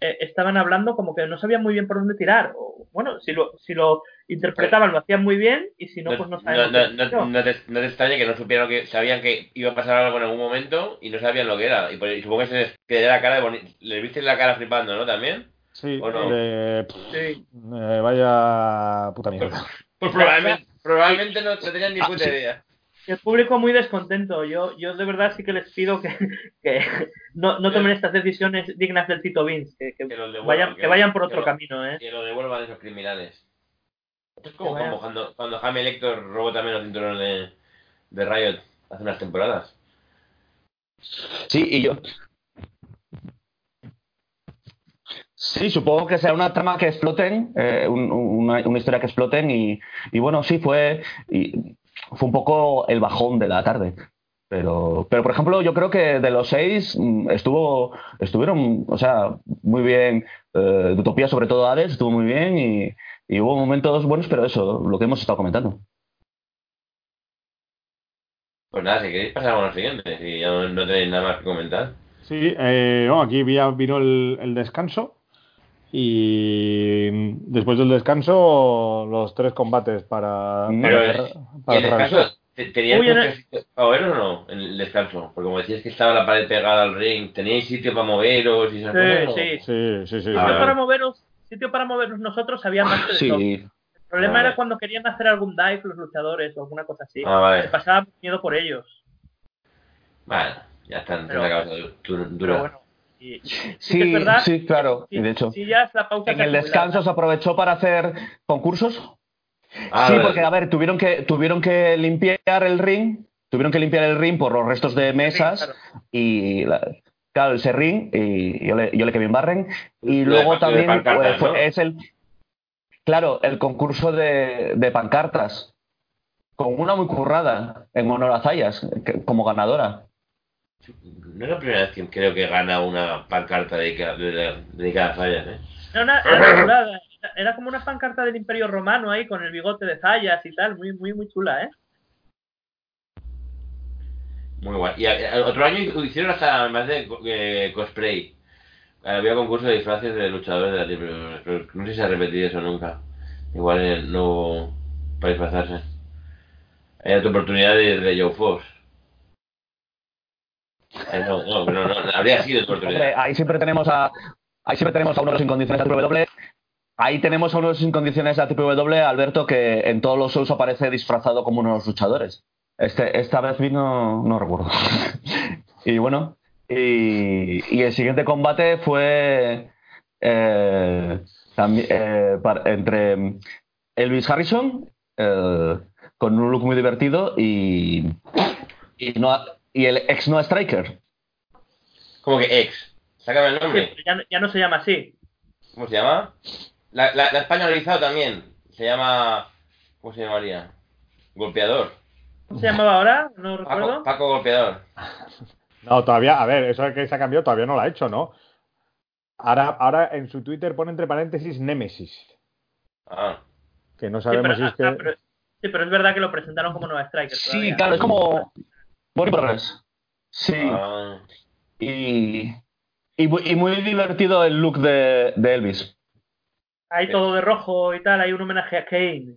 S2: eh, estaban hablando como que no sabían muy bien por dónde tirar. O, bueno, si lo, si lo interpretaban lo hacían muy bien y si no,
S4: No,
S2: pues no
S4: no,
S2: sabemos.
S4: no,
S2: qué
S4: no-
S2: hacer.
S4: no te, no te extraña que no supieran que sabían que iba a pasar algo en algún momento y no sabían lo que era. Y, por- y supongo que se les quedó la cara de boni- Les viste la cara flipando, ¿no? También.
S3: Sí,
S4: ¿O no?
S3: de- pff,
S2: Sí.
S3: eh, vaya puta mierda.
S4: Pues probablemente, probablemente no, tenían ni
S1: Ah,
S4: puta
S1: sí.
S4: idea.
S2: El público muy descontento. Yo, yo de verdad sí que les pido que, [laughs] que no, no tomen estas decisiones dignas del Tito Vince, que, que
S4: Que los devuelvan,
S2: vayan,
S4: que
S2: vayan por
S4: que
S2: otro
S4: lo-
S2: camino, ¿eh?
S4: Que lo devuelvan esos criminales. Es como, cuando, cuando Jaime Lector robó también los cinturones de, de Riot hace unas temporadas.
S1: Sí, y yo. Sí, supongo que será una trama que exploten, eh, un- una, una historia que exploten y, y bueno, sí, fue, y fue un poco el bajón de la tarde. Pero, pero por ejemplo, yo creo que de los seis mm, estuvo, estuvieron, o sea, muy bien. Eh, de Utopía, sobre todo Hades, estuvo muy bien y, y hubo momentos buenos, pero eso, lo que hemos estado comentando.
S4: Pues nada, si queréis pasamos a lo siguiente, si ya no, no tenéis nada más que comentar.
S3: Sí, eh, no, aquí ya vino el, el descanso y después del descanso los tres combates para, para,
S4: Pero,
S3: cerrar-
S4: ¿Y
S3: para
S4: el descanso?
S3: show.
S4: ¿te- ¿Teníais
S2: Uy, en
S4: mucho sitio moveros o no? En el descanso. Porque como decías que estaba la pared pegada al ring, ¿teníais sitio para moveros y esas
S2: Sí, sí.
S3: Sí, sí, sí.
S2: Sitio
S4: Ah, vale.
S2: para moveros, sitio para movernos nosotros había más que de todo.
S1: Sí,
S2: El problema
S4: Vale.
S2: era cuando querían hacer algún dive los luchadores o alguna cosa así.
S4: Ah, vale.
S2: Se pasaba miedo por ellos.
S4: Bueno, ya están,
S2: Pero-
S4: la cabeza du- du- dura.
S2: Pero bueno. Y, y- sí,
S1: sí,
S2: es verdad.
S1: sí, claro.
S2: Sí,
S1: Y de hecho,
S2: sí, ya es la pausa
S1: en el descanso se aprovechó para hacer concursos.
S4: Ah,
S1: sí, porque a ver, tuvieron que tuvieron que limpiar el ring, tuvieron que limpiar el ring por los restos de mesas
S2: claro.
S1: y la- claro, ese ring y yo le, yo le Kevin Barren y
S4: Lo
S1: luego también
S4: pancartas,
S1: pues, fue-
S4: ¿no?
S1: es el claro, el concurso de, de pancartas con una muy currada en honor a Zayas que- como ganadora.
S4: No es la primera vez que creo que gana una pancarta dedicada, de- dedicada a fallas, ¿eh?
S2: Era, [laughs] una, era. Era- como una pancarta del Imperio Romano ahí con el bigote de Zayas y tal. Muy, muy, muy chula, ¿eh?
S4: Muy guay. Y a- a- otro año hicieron hasta más de eh, cosplay. Había concurso de disfraces de luchadores de la libre, pero no sé si se ha repetido eso nunca. Igual eh, no hubo para disfrazarse. Hay otra oportunidad de, de Joe Fox. Eh, no, no, no, habría sido
S1: ahí siempre tenemos a ahí siempre tenemos a uno de los incondiciones de. Ahí tenemos a uno de los incondiciones de ATW, Alberto, que en todos los shows aparece disfrazado como uno de los luchadores. Este, esta vez vino, no recuerdo. [laughs] y bueno, y, el siguiente combate fue eh, también, eh, par- entre Elvis Harrison, eh, con un look muy divertido, y, y, Noah- y el ex Noah Striker.
S4: Como que ex. Sácame el
S2: Sí,
S4: nombre.
S2: ya, no- ya no se llama así.
S4: ¿Cómo se llama? La, la, la españolizado también. Se llama. ¿Cómo se llamaría? Golpeador.
S2: ¿Cómo se llamaba ahora? No
S4: Paco,
S2: recuerdo.
S4: Paco Golpeador.
S3: No, todavía, a ver, eso que se ha cambiado todavía no lo ha hecho, ¿no? Ahora, ahora en su Twitter pone entre paréntesis Némesis,
S4: Ah.
S3: que no
S2: Sí,
S3: sabemos
S2: pero,
S3: si es que...
S2: ah, pero- sí, pero es verdad que lo presentaron como Nueva Striker.
S1: Sí,
S2: todavía.
S1: claro, es como Progress. Sí,
S4: ah.
S1: y, y, muy- y muy divertido el look de, de Elvis.
S2: Hay todo de rojo y tal. Hay un homenaje a Kane.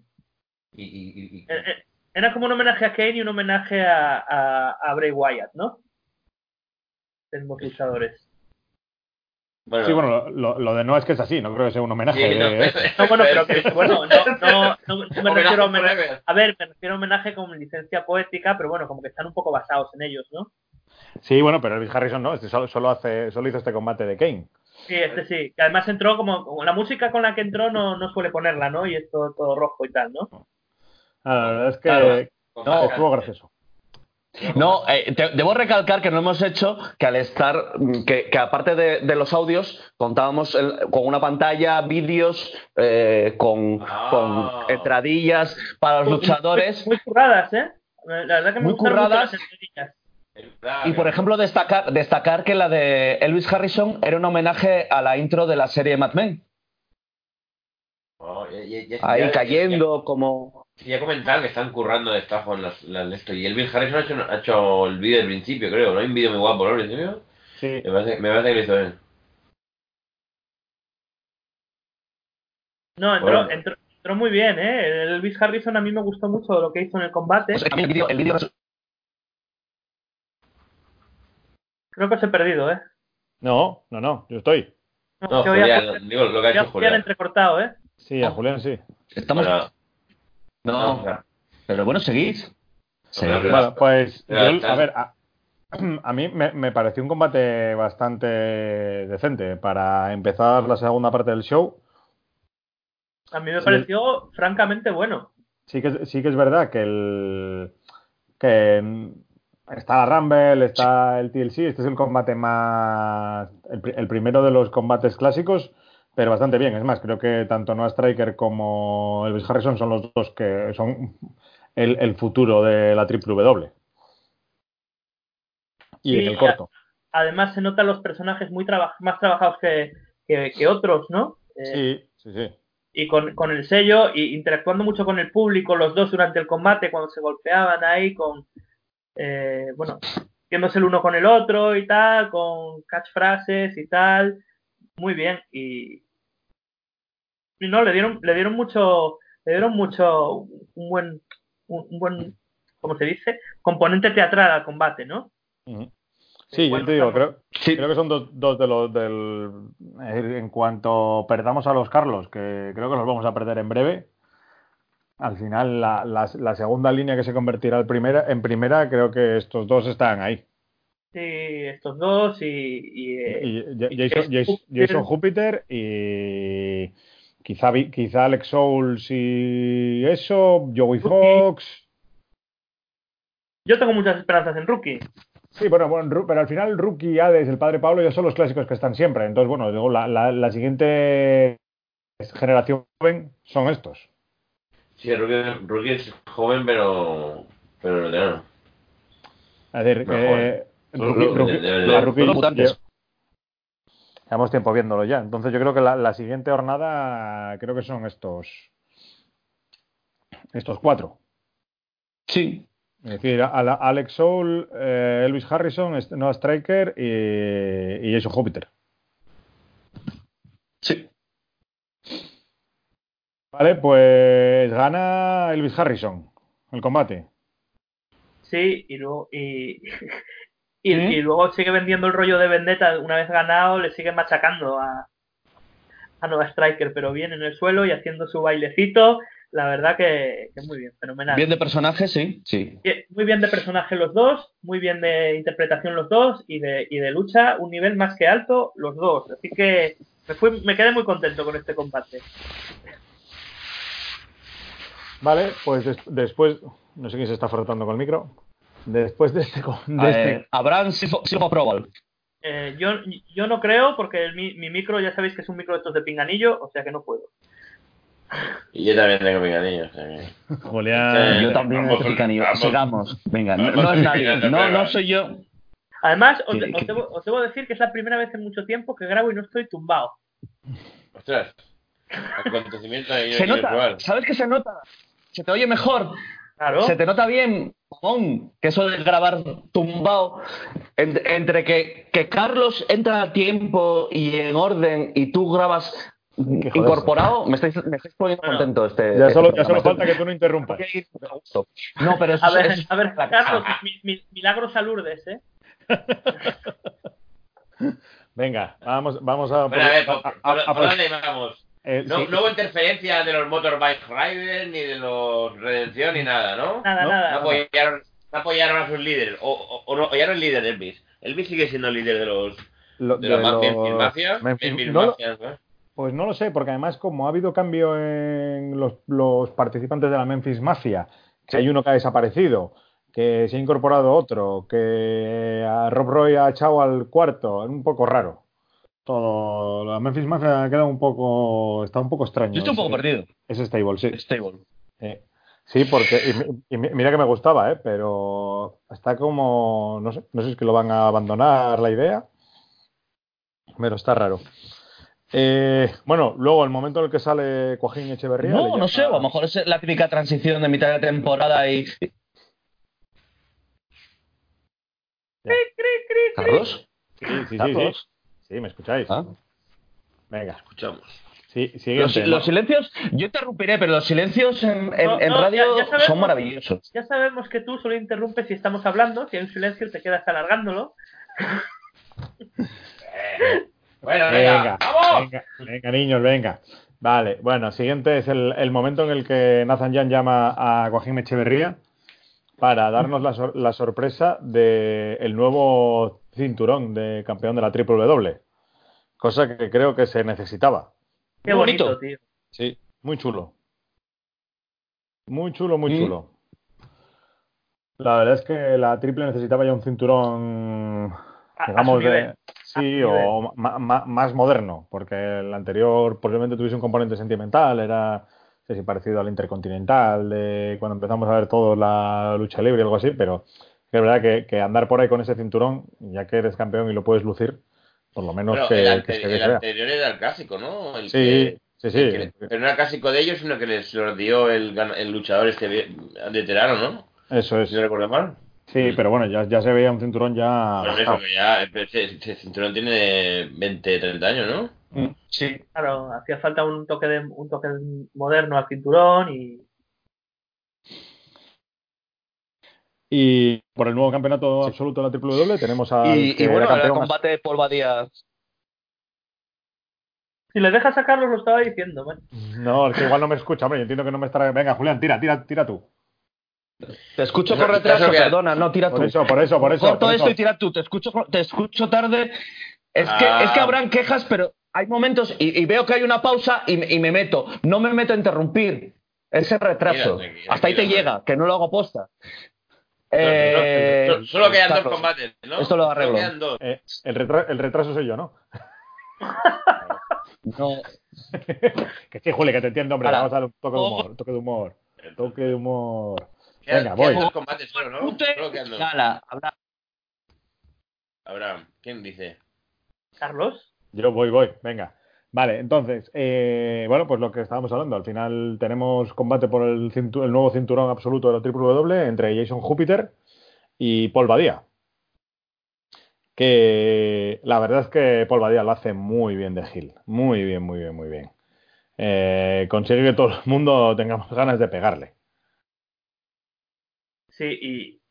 S4: Y, y, y- y-
S2: Eh, eh, Era como un homenaje a Kane y un homenaje a, a, a Bray Wyatt, ¿no? De los luchadores.
S4: Bueno,
S3: Sí, bueno, lo, lo- de no es que es así, no creo que sea un homenaje.
S4: sí, no,
S3: de- [laughs]
S2: No, bueno, pero que, [laughs] bueno, no, no, no, no me
S4: Homenaje
S2: refiero a homenaje. A ver, me refiero a homenaje con licencia poética, pero bueno, como que están un poco basados en ellos, ¿no?
S3: Sí, bueno, pero Elvis Harrison no, este solo, solo, hace, solo hizo este combate de Kane.
S2: Sí, este sí. Que además entró como, como la música con la que entró no, no suele ponerla, ¿no? Y es todo, todo rojo y tal, ¿no?
S3: Ah, la verdad es que
S1: Claro. No,
S3: estuvo gracioso.
S1: No, eh, te- debo recalcar que no hemos hecho que al estar, mm, que, que aparte de, de los audios, contábamos el- con una pantalla, vídeos, eh, con,
S4: Ah.
S1: con entradillas para los luchadores.
S2: Muy, muy curradas, ¿eh? La verdad que me
S1: Muy
S2: mucho
S1: curradas.
S2: las.
S1: Y por ejemplo, destacar, destacar que la de Elvis Harrison era un homenaje a la intro de la serie Mad Men.
S4: Oh,
S1: Ahí
S4: ya-
S1: cayendo como...
S4: Ya, ya comentaban que están currando de estafa en las, las de esto. Y el Bill Harrison ha hecho, ha hecho el vídeo del principio, creo. ¿No hay un vídeo muy guapo, ¿no? Al principio.
S3: Sí.
S4: Me parece, me parece que lo hizo él.
S2: No, entró,
S4: Bueno.
S2: entró, entró muy bien, ¿eh? El Elvis Harrison a mí me gustó mucho lo que hizo en el combate.
S1: Pues, el vídeo- el vídeo
S2: Creo que os he perdido, ¿eh?
S3: No, no, no, yo estoy.
S2: No,
S4: No,
S2: que voy a-
S4: Julián, digo lo que ha
S2: voy a
S4: hecho
S2: Julián
S4: Julián.
S2: entrecortado, ¿eh?
S3: Sí, a Julián sí.
S1: Estamos...
S4: Bueno,
S1: No,
S4: no,
S1: pero bueno, seguís.
S3: Bueno, pues yo, a ver, a, [clears throat] a mí me, me pareció un combate bastante decente para empezar la segunda parte del show.
S2: A mí me
S3: Sí.
S2: pareció francamente bueno.
S3: Sí que, es- sí que es verdad que el que está la Rumble, está el TLC, este es el combate más el primero de los combates clásicos, pero bastante bien. Es más, creo que tanto Noah Striker como Elvis Harrison son los dos que son el, el futuro de la triple W. Y en el corto.
S2: Además se notan los personajes muy traba- más trabajados que, que, que otros, ¿no? Eh,
S3: Sí, sí, sí.
S2: y con, con el sello y interactuando mucho con el público, los dos durante el combate, cuando se golpeaban ahí con, eh, bueno, viéndose el uno con el otro y tal, con catchphrases y tal, muy bien y, y no le dieron le dieron mucho le dieron mucho un buen un, un buen ¿cómo se dice? componente teatral al combate, ¿no?
S3: Ujú. Sí,
S2: Bueno,
S3: yo te digo, creo, creo que son dos, dos de los del. eh, En cuanto perdamos a los Carlos, que creo que los vamos a perder en breve. Al final, la, la- la segunda línea que se convertirá en primera, en primera, creo que estos dos están ahí.
S2: Sí, estos dos y, y, eh,
S3: Y Ja-
S2: y
S3: Jason.
S2: Jason
S3: Júpiter y quizá, quizá Alex Souls y eso, Joey
S2: Rookie.
S3: Fox.
S2: yo tengo muchas esperanzas en Rookie.
S3: Sí, bueno, bueno, pero al final Rookie, Hades, el padre Pablo ya son los clásicos que están siempre. Entonces, bueno, luego la, la, la siguiente generación joven son estos.
S4: Sí, Rookie, Rookie es joven, pero. Pero veterano.
S3: Es decir,
S4: No,
S3: eh. Rookie- Rookie- Rookie-. Llevamos tiempo viéndolo ya. Entonces yo creo que la, la siguiente jornada creo que son estos estos cuatro.
S1: Sí.
S3: Es decir, a- a la- Alex Soul, eh, Elvis Harrison, Noah Striker y, y Jason Júpiter.
S1: Sí.
S3: Vale, pues gana Elvis Harrison el combate.
S2: Sí, y luego, y, [laughs] y, y luego sigue vendiendo el rollo de vendetta. Una vez ganado, le sigue machacando a, a Nova Striker, pero bien en el suelo y haciendo su bailecito. La verdad que, que muy bien, fenomenal.
S1: Bien de personaje, sí. Sí.
S2: Muy bien de personaje los dos, muy bien de interpretación los dos y de, y de lucha un nivel más que alto los dos. Así que me, fui, me quedé muy contento con este combate.
S3: Vale, pues des- después, no sé quién se está frotando con el micro. Después de este, [laughs] de este-
S1: Abraham Silva Probal.
S2: Eh, yo, yo no creo porque el- mi, mi micro ya sabéis que es un micro de estos de pinganillo, o sea que no puedo.
S4: Y yo también tengo mi anillo. O sea que... [laughs]
S3: Julián,
S4: Eh,
S1: Yo también
S4: vamos,
S1: necesito anillo.
S4: vamos.
S1: Sigamos. Venga, no,
S4: Vamos,
S1: no es nadie. No, no soy yo.
S2: Además, os, os
S1: que-
S2: debo, os debo decir que es la primera vez en mucho tiempo que grabo y no estoy tumbado.
S4: Ostras. Acontecimiento
S1: Se nota. ¿Sabes qué se nota? Se te oye mejor.
S2: Claro.
S1: Se te nota bien, que eso de grabar tumbado, en- entre que, que Carlos entra a tiempo y en orden y tú grabas incorporado, me estáis, me estáis poniendo
S2: Bueno,
S1: contento este.
S3: ya
S1: este
S3: solo, ya solo falta que tú no interrumpas.
S1: No, pero eso
S2: A ver,
S1: es-
S2: a ver,
S1: la-
S2: Carlos, mi- mi- milagros a Lourdes, ¿eh? [laughs]
S3: Venga, vamos, vamos a.
S4: Bueno, a ver,
S3: a-
S4: ¿por,
S3: a-
S4: por-
S3: a-
S4: por dónde vamos?
S3: Eh,
S4: No,
S3: sí,
S4: no hubo interferencia de los Motorbike Riders ni de los Redención ni nada, ¿no?
S2: Nada,
S3: No,
S4: No
S2: nada.
S4: apoyaron, no apoyaron a sus líderes. O, o, o no apoyaron el líder Elvis. Elvis sigue siendo el líder de los.
S3: lo-
S4: De, la
S3: de
S4: mafia,
S3: los-
S4: Memphis Mafia.
S3: Memphis-
S4: Memphis
S3: no lo-
S4: Mafia, ¿no?
S3: Pues no lo sé, porque además, como ha habido cambio en los, los participantes de la Memphis Mafia, que hay uno que ha desaparecido, que se ha incorporado otro, que a Rob Roy ha echado al cuarto, es un poco raro. Todo, la Memphis Mafia queda un poco, está un poco extraño.
S1: Yo estoy un poco perdido.
S3: Ese stable, sí.
S1: Stable.
S3: Eh, sí, porque y y mira que me gustaba, ¿eh? pero está como, no sé, no sé si es que lo van a abandonar la idea, pero está raro. Eh, bueno, luego el momento en el que sale Coajín Echeverría.
S1: No, no sé, o a lo mejor es la típica transición de mitad de temporada y. ¿Carlos?
S3: Sí, sí, sí, sí. Sí, ¿me escucháis?
S1: Ah.
S3: Venga,
S4: Escuchamos.
S3: sí, siguiente.
S1: Los, los silencios, yo interrumpiré, pero los silencios en, en-
S2: No,
S1: en
S2: no,
S1: radio
S2: ya- ya sabemos.
S1: son maravillosos.
S2: Ya sabemos que tú solo interrumpes si estamos hablando, si hay un silencio te quedas alargándolo. [laughs]
S4: Bueno, venga,
S3: Venga,
S4: ¡vamos!
S3: venga, venga, niños, venga. Vale, bueno, siguiente es el, el momento en el que Nathan Jan llama a Joaquín Echeverría para darnos la, sor- la sorpresa del el nuevo cinturón de campeón de la triple W. Cosa que creo que se necesitaba.
S2: Qué bonito,
S1: bonito.
S2: tío.
S3: Sí, muy chulo. Muy chulo, muy chulo. La verdad es que la triple necesitaba ya un cinturón,
S2: A-
S3: digamos, de- sí, o ma- ma- más moderno, porque el anterior posiblemente tuviese un componente sentimental, era no sé si parecido al Intercontinental, de cuando empezamos a ver todo la lucha libre y algo así, pero es verdad que, que andar por ahí con ese cinturón, ya que eres campeón y lo puedes lucir, por lo menos
S4: Bueno,
S3: que,
S4: el,
S3: que
S4: ante-
S3: se
S4: el
S3: vea.
S4: anterior era el clásico, ¿no? El
S3: Sí,
S4: que-
S3: Sí, sí.
S4: Que- pero no era clásico de ellos, sino que les los dio el, el luchador este ve- veterano, ¿no?
S3: Eso es.
S4: Si no recuerdo mal.
S3: Sí, pero bueno, ya, ya se veía un cinturón ya.
S4: Por eso que ya, ese, ese cinturón tiene 20, 30 años, ¿no?
S1: Sí.
S2: Claro, hacía falta un toque de un toque moderno al cinturón y
S3: Y por el nuevo campeonato absoluto de la WWE tenemos al
S1: Y, y bueno, el combate de Paul Badía.
S2: si le dejas sacarlo lo estaba diciendo, man.
S3: No, es que igual no me escucha, hombre. Yo entiendo que no me estará. Venga, Julián, tira, tira, tira tú.
S1: Te escucho
S4: no,
S1: retraso, perdona, no, tira tú.
S3: Por eso, por eso, por eso.
S1: Corto
S3: por
S1: esto
S3: eso.
S1: y tira tú. Te escucho, te escucho tarde. Es que,
S4: Ah.
S1: es que habrán quejas, pero hay momentos y, y veo que hay una pausa y, me- y me meto. No me meto a interrumpir. Ese retraso. Hasta ahí te llega, que no lo hago posta.
S4: Solo-
S1: Eh,
S4: solo, solo quedan dos combates, ¿no?
S1: esto lo arreglo.
S3: Eh, el, retra- el retraso soy yo, ¿no? [laughs]
S1: No, [laughs]
S3: que sí, Juli, que te entiendo, hombre.
S1: Ahora.
S3: Vamos a darle un toque de humor. Toque de humor. Toque de humor.
S4: Quedan,
S3: Venga, voy.
S4: dos combates solo, ¿no?
S1: Pute,
S4: Solo quedan dos.
S1: Habrá-
S4: Abraham, ¿quién dice?
S2: Carlos,
S3: Yo voy, voy, venga. Vale, entonces, eh, bueno, pues lo que estábamos hablando, al final tenemos combate por el, nuevo cinturón absoluto de la WWE entre Jason Júpiter y Paul Badía. Que la verdad es que Paul Badía lo hace muy bien de Gil, muy bien, muy bien, muy bien. Eh, consigue que todo el mundo tengamos [laughs] ganas de pegarle.
S2: sí, y,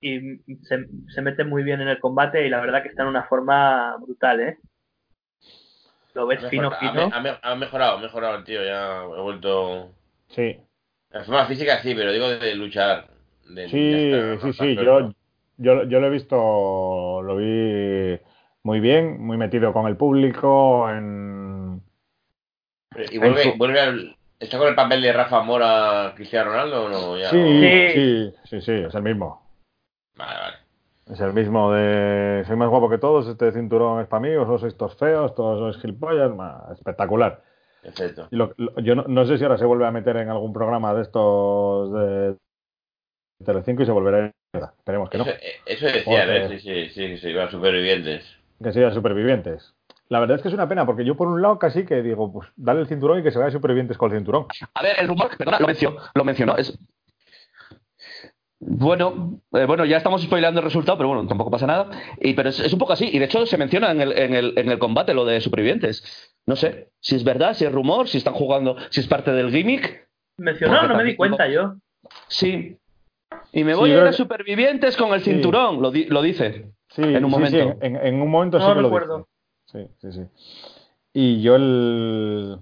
S2: y se, se mete muy bien en el combate y la verdad que está en una forma brutal, ¿eh? Lo ves fino, fino.
S4: ha me- ha mejorado, ha mejorado el tío, ya he vuelto...
S3: Sí,
S4: La forma física sí, pero digo de luchar. de-
S3: Sí, sí, sí, yo, yo, yo lo he visto, lo vi muy bien, muy metido con el público, en...
S4: Y vuelve,
S3: en su-
S4: vuelve al... ¿Está con el papel de Rafa Mora Cristiano Ronaldo o no? Ya,
S3: Sí,
S4: o-
S3: sí, sí, sí, es el mismo.
S4: Vale, vale.
S3: Es el mismo de soy más guapo que todos, este cinturón es para mí, vosotros sois todos feos, todos sois gilipollas, ma, espectacular.
S4: Perfecto.
S3: Y lo- lo- yo no, no sé si ahora se vuelve a meter en algún programa de estos de Telecinco y se volverá a. Esperemos que no.
S4: Eso, eh, eso decía,
S3: Joder.
S4: ¿ves? Sí, sí, sí, sí, iban supervivientes.
S3: que sean supervivientes. La verdad es que es una pena, porque yo por un lado casi que digo, pues dale el cinturón y que se vaya supervivientes con el cinturón.
S1: A ver, el rumor, perdona, lo mencionó, lo mencionó. Es... Bueno, eh, bueno, ya estamos spoileando el resultado, pero bueno, tampoco pasa nada. Y, pero es, es un poco así, y de hecho se menciona en el, en, el, en el combate lo de supervivientes. No sé si es verdad, si es rumor, si están jugando, si es parte del gimmick.
S2: Mencionó,
S1: Porque
S2: no me di cuenta yo.
S1: Sí. Y me voy a ir a supervivientes con el
S3: Sí.
S1: cinturón, lo, di- lo dice.
S3: Sí,
S1: En un
S3: sí,
S1: momento.
S3: sí, en, en un momento
S2: No
S3: sí que lo
S2: recuerdo.
S3: dice. Sí, sí, sí. Y yo el...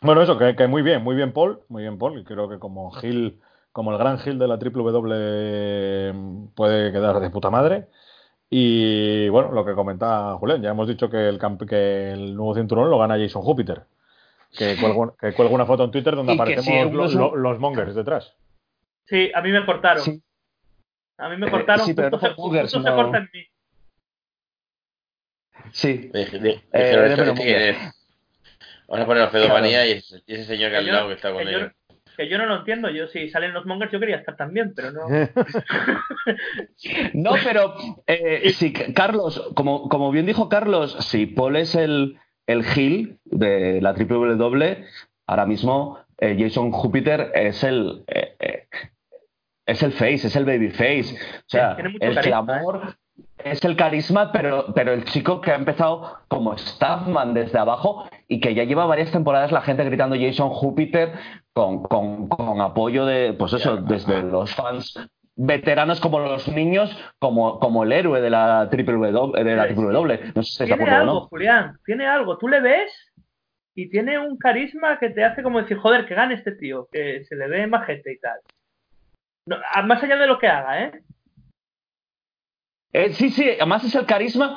S3: Bueno, eso, que, que muy bien, muy bien Paul, muy bien Paul, y creo que como Gil, como el gran Gil de la triple W puede quedar de puta madre. Y bueno, lo que comentaba Julián, ya hemos dicho que el, que el nuevo cinturón lo gana Jason Júpiter. Que cuelga, que cuelga una foto en Twitter donde
S1: Y
S3: aparecemos lo- los mongers detrás.
S2: Sí, a mí me cortaron.
S1: Sí.
S2: A mí me
S1: Eh,
S2: cortaron,
S1: sí, pero
S2: justo,
S1: no
S2: se,
S1: no.
S2: corta en mí.
S1: Sí. Eh,
S4: ¿este es? Vamos a poner a Fedomanía y, ese, y ese señor que al lado que está con ellos.
S2: Que yo no lo entiendo. Yo, si salen los mongers, yo quería estar también, pero no. [laughs]
S1: No, pero eh, sí, Carlos, como, como bien dijo Carlos, si Paul es el, el Gil de la WWE, ahora mismo eh, Jason Júpiter es el eh, eh, es el face, es el baby face. O sea, el
S2: carisma,
S1: clamor es el carisma, pero, pero el chico que ha empezado como staffman desde abajo y que ya lleva varias temporadas la gente gritando Jason Júpiter con, con, con apoyo de, pues eso, desde los fans veteranos como los niños, como, como el héroe de la triple W, de la triple W. No sé si
S2: Tiene algo,
S1: no.
S2: Julián. Tiene algo. Tú le ves y tiene un carisma que te hace como decir, joder, que gane este tío, que se le ve majete y tal. No, más allá de lo que haga, ¿eh?
S1: Eh, sí, sí, además es el carisma.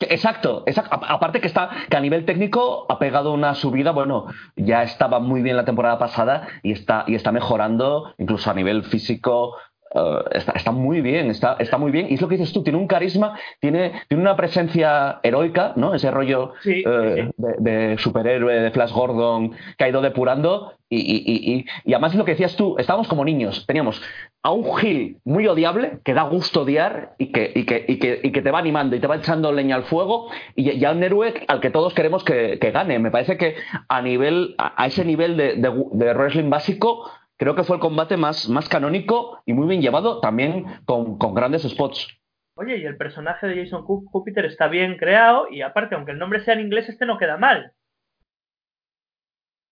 S1: Exacto, exacto. Aparte que está que a nivel técnico ha pegado una subida, bueno, ya estaba muy bien la temporada pasada y está y está mejorando incluso a nivel físico eh, está, está, muy bien, está, está muy bien. Y es lo que dices tú, tiene un carisma, tiene, tiene una presencia heroica, ¿no? Ese rollo
S2: Sí,
S1: eh,
S2: sí.
S1: de, de superhéroe, de Flash Gordon, que ha ido depurando. Y, y- y- y- y además es lo que decías tú, estábamos como niños. Teníamos a un Gil muy odiable, que da gusto odiar y que, y que, y que, y que te va animando y te va echando leña al fuego, y ya un héroe al que todos queremos que, que gane. Me parece que a nivel, a, a ese nivel de, de- de wrestling básico, creo que fue el combate más, más canónico y muy bien llevado, también con, con grandes spots.
S2: Oye, y el personaje de Jason Júpiter está bien creado y aparte, aunque el nombre sea en inglés, este no queda mal.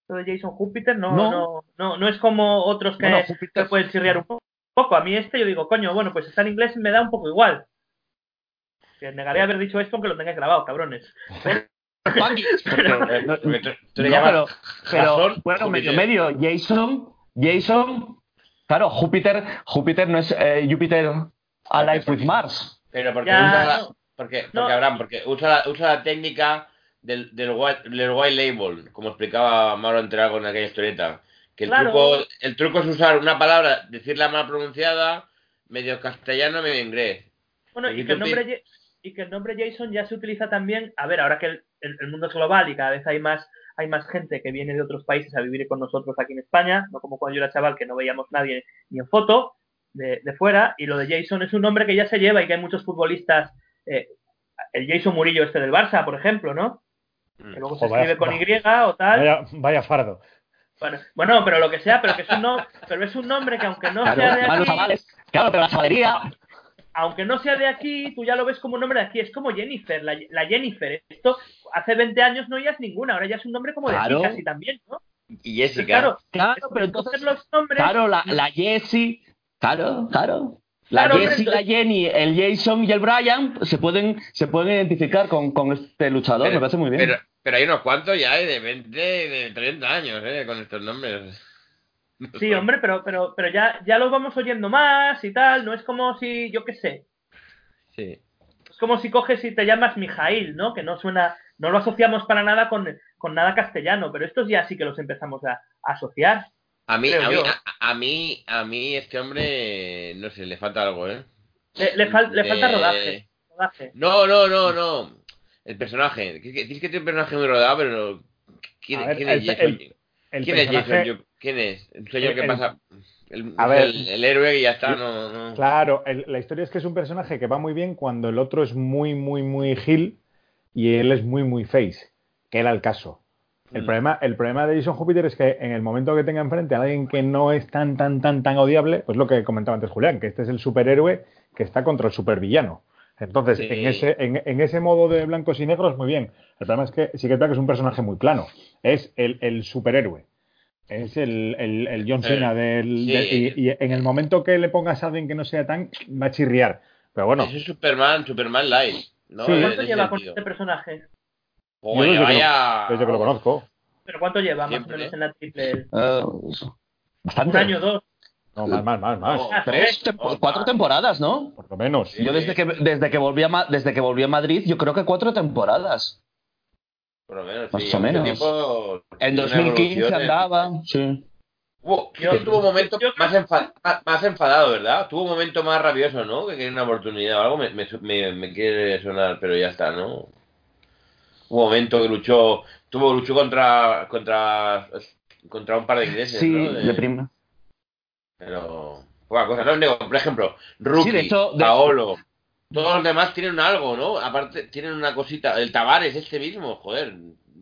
S2: Esto de Jason Júpiter no,
S1: No.
S2: no. No, no, es como otros que,
S1: Bueno,
S2: que pueden chirriar un po- poco. A mí este yo digo, coño, bueno, pues está en inglés y me da un poco igual. Que negaré haber dicho esto aunque lo tengáis grabado, cabrones. [laughs]
S4: Eh,
S1: pero, pero bueno, medio medio. Jason, Jason, claro, Júpiter, Júpiter no es eh, Júpiter Alive with Mars.
S4: Pero porque
S2: Ya,
S4: usa la, porque,
S2: No.
S4: porque Abraham, porque usa la, usa la técnica del, del, white, del white label, como explicaba Mauro Entrago en aquella historieta. Que el
S2: Claro.
S4: truco, el truco es usar una palabra, decirla mal pronunciada, medio castellano, medio inglés.
S2: Bueno,
S4: Aquí
S2: y que, el nombre, y que el nombre Jason ya se utiliza también, a ver, ahora que el, el- el mundo es global y cada vez hay más, hay más gente que viene de otros países a vivir con nosotros aquí en España, no como cuando yo era chaval que no veíamos nadie ni en foto de, de fuera, y lo de Jason es un nombre que ya se lleva y que hay muchos futbolistas, eh, el Jason Murillo este del Barça, por ejemplo, ¿no?
S4: Mm.
S2: Que luego se
S3: vaya-
S2: escribe con
S3: va-
S2: Y o tal.
S3: Vaya, vaya fardo.
S2: Bueno, bueno, pero lo que sea, pero que es un, no- pero es un nombre que aunque no
S1: Claro,
S2: sea de aquí.
S1: Claro, pero la chavalería.
S2: Aunque no sea de aquí, tú ya lo ves como un nombre de aquí. Es como Jennifer, la, la Jennifer. Esto hace 20 años no ya es ninguna, ahora ya es un nombre como de
S1: Claro.
S2: chicas y también, ¿no?
S4: Y Jessica.
S2: Claro,
S1: Claro, pero entonces.
S2: los nombres.
S1: Claro, la, la Jessie. Claro, claro. La
S2: Claro,
S1: Jessie, la Jenny, el Jason y el Brian se pueden, se pueden identificar con, con este luchador.
S4: Pero-
S1: me parece muy bien.
S4: Pero, pero hay unos cuantos ya de 20, de 30 años, ¿eh? Con estos nombres.
S2: Sí, hombre, pero, pero, pero ya, ya lo vamos oyendo más y tal. No es como si, yo qué sé,
S4: Sí.
S2: es como si coges y te llamas Mijail, ¿no? Que no suena, no lo asociamos para nada con, con nada castellano, pero estos ya sí que los empezamos a, a asociar.
S4: A mí, a mí, a, a mí, a mí este hombre, no sé, le falta algo, ¿eh?
S2: Le, le fal- le falta
S4: Eh,
S2: rodaje. rodaje.
S4: No, no, no, no. El personaje. Dices que tiene un personaje muy rodado, pero. ¿Quién,
S3: A ver,
S4: quién
S3: el-
S4: es Jason?
S3: el- El
S4: ¿Quién es Jason? ¿Quién es? Un señor
S3: el-
S4: que
S3: el-
S4: pasa. El,
S3: A ver.
S4: el, el héroe y ya está, no. no.
S3: Claro, la historia es que es un personaje que va muy bien cuando el otro es muy, muy, muy Gil y él es muy, muy face, que era el caso. El,
S4: Mm.
S3: problema, el problema de Jason Júpiter es que en el momento que tenga enfrente a alguien que no es tan, tan, tan, tan odiable, pues lo que comentaba antes Julián, que este es el superhéroe que está contra el supervillano. Entonces,
S4: Sí.
S3: en, ese, en, en ese modo de blancos y negros, muy bien. El problema es que sí que es que es un personaje muy plano. Es el, el superhéroe. Es el, el, el John
S4: Eh,
S3: Cena del,
S4: sí.
S3: del- y, y en el momento que le pongas a alguien que no sea tan, va a chirriar. Pero bueno,
S4: Eso es Superman, Superman Light. ¿no?
S3: Sí.
S4: En
S2: ¿Cuánto lleva con este personaje?
S3: Yo desde que lo-
S4: vaya-
S3: desde que lo conozco.
S2: ¿Pero cuánto lleva más o menos
S4: ¿eh?
S2: en la triple?
S1: Eh,
S2: Un
S1: bastante.
S2: año, dos.
S3: No, más, más, más, más.
S4: No.
S1: Tres,
S4: Oh,
S1: cuatro temporadas, ¿no?
S3: Por lo menos.
S4: Sí.
S1: Yo desde que, desde, que volví a, desde que volví a Madrid, yo creo que cuatro temporadas.
S4: Por lo menos,
S1: Más
S4: sí,
S1: o menos.
S4: tiempo
S1: En
S4: tiene una
S1: 2015
S4: evolución en-
S1: andaba, sí.
S4: Hubo-
S2: Yo-
S4: que tuvo un momento más, enfa- más, enfadado, ¿verdad? Tuvo un momento más rabioso, ¿no? Que quería una oportunidad o algo, me, me, me- quiere sonar, pero ya está, ¿no? Hubo un momento que luchó, tuvo luchó contra contra contra un par de ingleses,
S1: Sí,
S4: ¿no?
S1: de prima.
S4: Pero poca cosa, ¿no? Por ejemplo, Rookie,
S1: Sí, de hecho, de-
S4: Paolo, todos los demás tienen algo, ¿no? Aparte tienen una cosita, el Tavares este mismo, joder,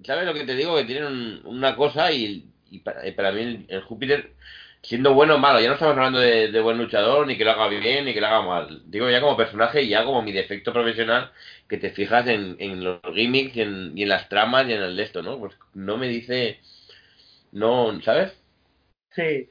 S4: ¿sabes lo que te digo? Que tienen un- una cosa y, para, y para mí el, Júpiter, siendo bueno o malo, ya no estamos hablando de, buen luchador, ni que lo haga bien, ni que lo haga mal, digo ya como personaje y ya como mi defecto profesional, que te fijas en, los gimmicks y en, las tramas y en el de esto, ¿no? Pues no me dice, no, ¿sabes?
S2: Sí.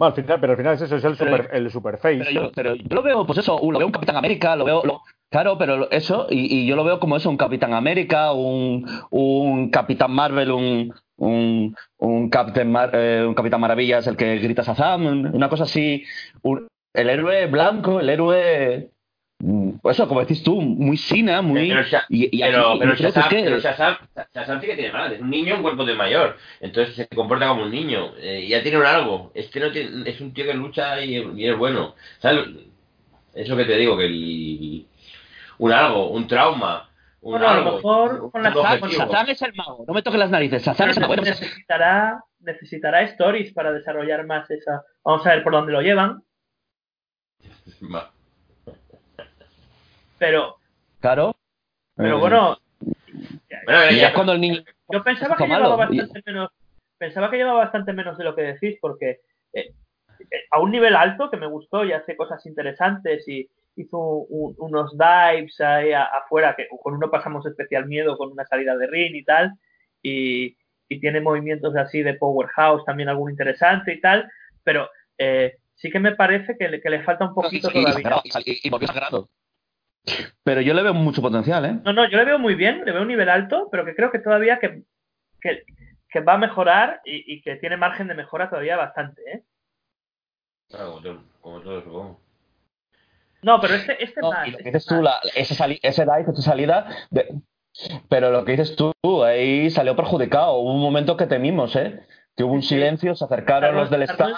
S3: Bueno, al final, pero al final es eso, es el
S1: Pero-
S3: super, el superface.
S1: Pero yo, pero yo lo veo, pues eso, lo veo un Capitán América, lo veo, lo- claro, pero eso, y, y yo lo veo como eso, un Capitán América, un, un Capitán Marvel, un, un, un, Captain Mar- eh, un Capitán Maravillas, el que grita Shazam, un- una cosa así, un- el héroe blanco, el héroe eso, como decís tú, muy sina, muy.
S4: Pero, Sha-
S1: y, y
S4: pero, pero Shazam,
S1: que-
S4: pero Shazam, Shazam sí que tiene mal. Es un niño en cuerpo de mayor. Entonces se comporta como un niño. Eh, ya tiene un algo. Este no tiene, es un tío que lucha y, y es bueno. ¿Sabes? Es lo que te digo, que el, un algo, un trauma. Un
S2: Bueno, a lo mejor
S4: un-
S2: con la Shazam-
S1: es el mago, no me toques las narices. Shazam es el mago.
S2: necesitará, necesitará stories para desarrollar más esa. Vamos a ver por dónde lo llevan, [laughs]
S4: Va.
S2: Pero,
S1: Claro.
S2: pero
S1: Eh,
S2: bueno,
S4: ya,
S1: es cuando el niño.
S2: yo pensaba que llevaba bastante menos, pensaba que llevaba bastante menos de lo que decís, porque eh, eh, a un nivel alto que me gustó y hace cosas interesantes y hizo un- unos dives ahí afuera que con uno pasamos especial miedo con una salida de ring y tal y, y tiene movimientos así de powerhouse también algo interesante y tal pero eh, sí que me parece que le, que le falta un poquito
S1: Y-
S2: todavía
S1: y- y volvió sagrado. Pero yo le veo mucho potencial, ¿eh?
S2: no no yo le veo muy bien le veo un nivel alto pero que creo que todavía que, que, que va a mejorar y, y que tiene margen de mejora todavía bastante ¿eh?
S4: Claro, como todo, supongo.
S2: no pero este este
S1: No,
S2: más
S1: y lo que
S2: este
S1: tú, la, ese, sali- ese dive, esa salida. de- pero lo que dices tú, ahí salió perjudicado. Hubo un momento que temimos, ¿eh? Que hubo un silencio, se acercaron los del staff.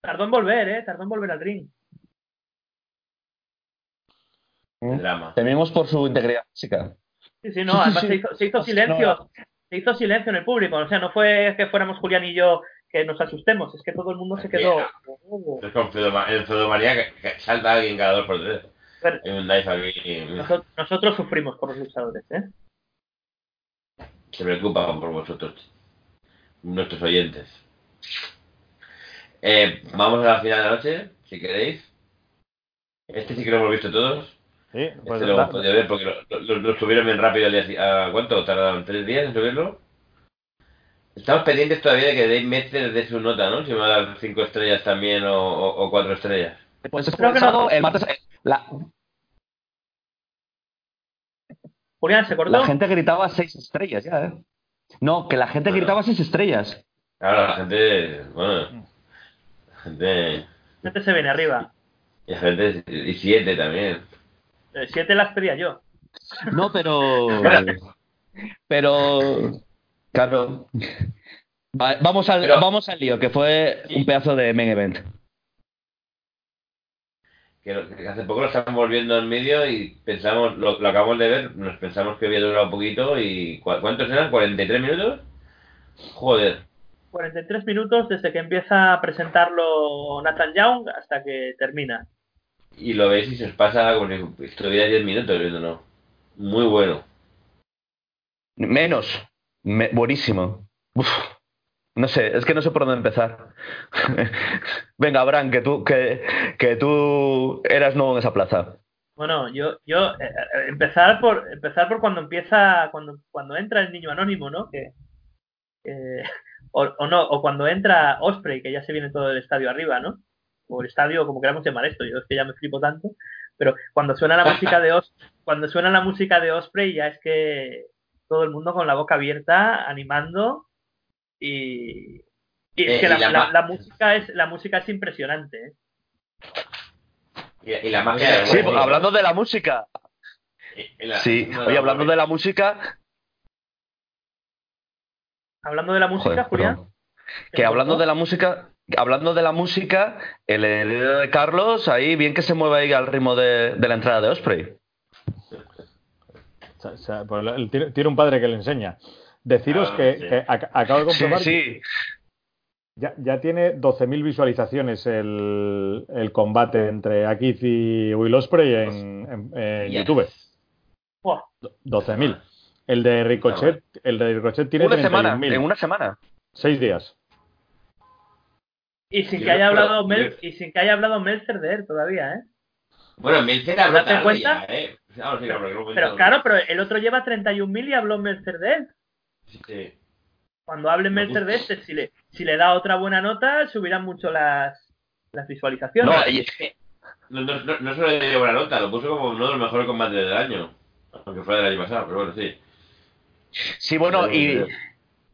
S2: tardó en volver eh tardó en volver al ring
S4: El drama.
S1: Temimos por su integridad física.
S2: Sí, sí, no,
S1: sí,
S2: además [laughs]
S1: sí.
S2: Se, hizo, se hizo
S1: Así
S2: silencio,
S1: no
S2: se hizo silencio en el público, o sea, no fue que fuéramos Julián y yo que nos asustemos, es que todo el mundo se quedó.
S4: Es con Feudomanía que, que salta alguien cada dos por tres.
S2: Pero
S4: Hay un dive aquí.
S2: nosotros, nosotros sufrimos por los luchadores, ¿eh?
S4: Se preocupan por vosotros, nuestros oyentes. Eh, vamos a la final de la noche, si queréis. Este sí que lo hemos visto todos.
S3: Sí, pues
S4: este lo podido ver porque lo, lo- lo subieron bien rápido. al día si- ¿A cuánto? ¿Tardaron tres días en subirlo? Estamos pendientes todavía de que Dave Metzer dé su nota, ¿no? Si me va a dar cinco estrellas también o, o- o cuatro estrellas.
S1: Pues
S2: Creo que no.
S1: el martes, eh, la,
S2: Julián, ¿se cortó?
S1: la gente gritaba seis estrellas ya, ¿eh? No, que la gente
S4: Bueno.
S1: gritaba seis estrellas.
S4: Claro, la gente. Bueno. La gente.
S2: Este se viene arriba.
S4: Y la gente. Y siete también.
S2: Eh, Siete las pedía yo.
S1: No, pero. [laughs] Pero. Claro. Va- Vamos al,
S4: Pero-
S1: vamos al lío, que fue un pedazo de main event.
S4: que, hace poco lo estamos volviendo en medio y pensamos, lo, lo acabamos de ver, nos pensamos que había durado un poquito y ¿cu- ¿cuántos eran? ¿43 minutos? Joder,
S2: 43 minutos desde que empieza a presentarlo Nathan Young hasta que termina.
S4: Y lo veis y se os pasa como si estuviera 10 minutos viéndolo. Muy bueno.
S1: Menos. Me- buenísimo. Uf. No sé, es que no sé por dónde empezar. [laughs] Venga, Abraham, que tú, que, que tú eras nuevo en esa plaza.
S2: Bueno, yo, yo eh, eh, empezar por empezar por cuando empieza, cuando, cuando entra el niño anónimo, ¿no? Que, que- o, o no, o cuando entra Osprey, que ya se viene todo el estadio arriba, ¿no? O el estadio, como queramos llamar esto, yo es que ya me flipo tanto, pero cuando suena la música de Os, cuando suena la música de Osprey ya es que todo el mundo con la boca abierta, animando y, y es
S4: Eh,
S2: que
S4: y
S2: la,
S4: la
S2: la-
S4: ma-
S2: la música es la música es impresionante, ¿eh?
S4: Y, y la magia
S1: Sí, hablando de la música. Sí,
S4: no,
S1: oye, hablando de la música.
S2: Hablando de la música,
S1: Joder,
S2: Julián.
S1: Que hablando de la música, hablando de la música, el heredero de Carlos, ahí bien que se mueve ahí al ritmo de, de la entrada de Osprey.
S3: O sea, pues el- tiene, tiene un padre que le enseña. Deciros
S4: Ah,
S3: que,
S4: sí.
S3: que ac- acabo de [laughs]
S1: Sí,
S3: comprobar que
S1: sí.
S3: ya, ya tiene 12.000 visualizaciones el, el combate entre Akith y Will Ospreay en, en- en
S4: Yes.
S3: YouTube.
S2: Buah,
S3: 12.000. El de Ricochet, el de Ricochet tiene
S1: Una semana,
S3: 31.000.
S1: en una semana.
S3: Seis días.
S2: Y sin que haya hablado Mel, y sin que haya hablado Meltzer de él todavía, ¿eh?
S4: Bueno, Milcer habló
S2: ¿Date
S4: tarde
S2: cuenta?
S4: ya, ¿eh? Sí, luego-
S2: Pero claro, pero el otro lleva 31.000 y habló Meltzer de él.
S4: Sí.
S2: Cuando hable
S4: Me
S2: Meltzer
S4: gusta.
S2: de este, si le, si le da otra buena nota, subirán mucho las, las visualizaciones.
S1: No, y-
S4: No, no, no, no solo le dio buena nota, lo puso como uno de los mejores combates del año. Aunque fuera del año pasado, pero bueno, sí.
S1: Sí, bueno, y,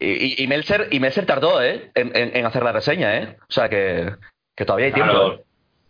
S1: y, y Meltzer, y Meltzer tardó, ¿eh? En, en- en hacer la reseña, ¿eh? O sea que, que todavía hay tiempo.
S4: Claro,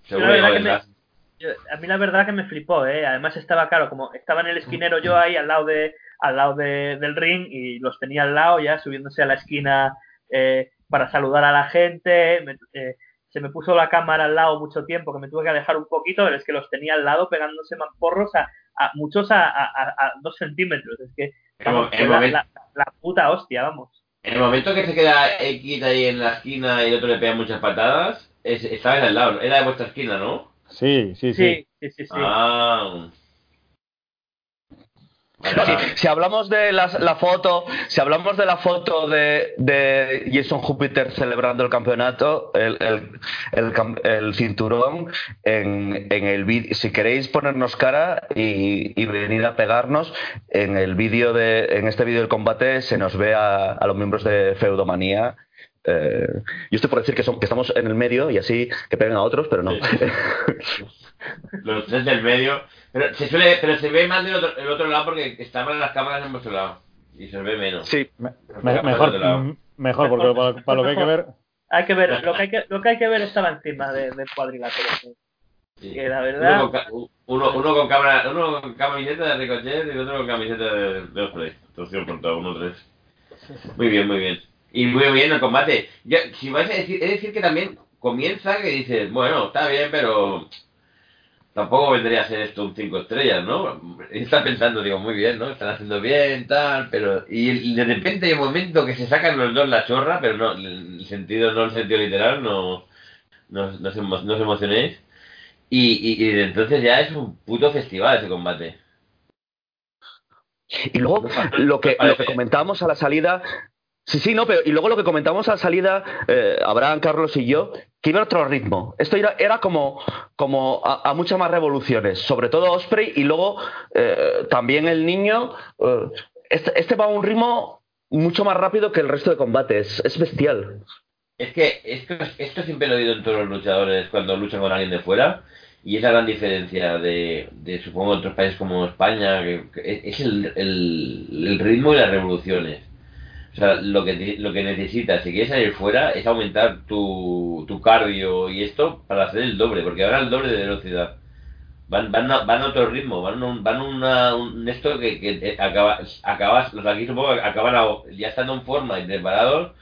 S4: seguro
S2: la verdad
S4: que
S2: me- a mí la verdad que me flipó, ¿eh? Además estaba claro, como estaba en el esquinero yo ahí al lado de al lado de, del ring y los tenía al lado ya subiéndose a la esquina eh, para saludar a la gente. Me, eh, se me puso la cámara al lado mucho tiempo, que me tuve que alejar un poquito, pero es que los tenía al lado pegándose porros a, a muchos a, a, a, dos centímetros. Es que vamos,
S4: el
S2: la,
S4: momento-
S2: la- la puta hostia, vamos.
S4: En el momento que se queda X ahí en la esquina y el otro le pega muchas patadas, es, estaba en al lado, era de vuestra esquina, ¿no?
S3: Sí, sí, sí.
S2: Sí, sí, sí, sí.
S4: Ah.
S1: Si hablamos de la foto, si hablamos de la foto de, de Jason Júpiter celebrando el campeonato, el, el, el cam- el cinturón, en, en el vídeo, si queréis ponernos cara y, y venir a pegarnos, en el vídeo de, en este vídeo del combate se nos ve a, a los miembros de Feudomanía. eh, yo estoy por decir que, son, que estamos en el medio y así que peguen a otros, pero no. [laughs]
S4: Los tres del medio. Pero se suele, pero se ve más del otro, el otro lado porque estaban las cámaras en vuestro lado. Y se ve menos.
S1: sí,
S3: Me- mejor, mm, mejor, porque para, para lo que hay que ver.
S2: Hay que ver, lo que hay que, lo que hay que ver estaba encima de- del cuadrilátero. sí.
S4: Sí.
S2: Que la verdad-
S4: Uno con, uno, uno con cámara, uno con camiseta de Ricochet y otro con camiseta de, de Osprey. Torsión por todo, uno tres. Muy bien, muy bien. Y muy bien el combate. Ya, si vais a decir, es decir que también comienza que dices, bueno, está bien, pero tampoco vendría a ser esto un 5 estrellas, ¿no? Está pensando, digo, muy bien, ¿no? Están haciendo bien, tal, pero... Y de repente hay un momento que se sacan los dos la chorra, pero no, el sentido, no el sentido literal, no, no, no, os, emo- no os emocionéis. Y, y, y entonces ya es un puto festival ese combate.
S1: Y luego lo que, lo que comentábamos a la salida. Sí, sí, no, pero y luego lo que comentábamos a la salida, eh, Abraham, Carlos y yo, que iba a otro ritmo. Esto era, era como, como a, muchas más revoluciones, sobre todo Osprey y luego eh, también el niño. eh, este, este va a un ritmo mucho más rápido que el resto de combates. Es bestial.
S4: Es que esto, siempre lo he oído en todos los luchadores cuando luchan con alguien de fuera. Y es la gran diferencia de, de supongo, otros países como España, es el, el ritmo y las revoluciones. O sea, lo que, lo que necesitas, si quieres salir fuera, es aumentar tu, tu cardio y esto para hacer el doble, porque van al doble de velocidad. Van, van, a, van a otro ritmo, van, un, van una, un esto que, que acaba, acabas, los aquí supongo que acaban ya estando en forma y preparados,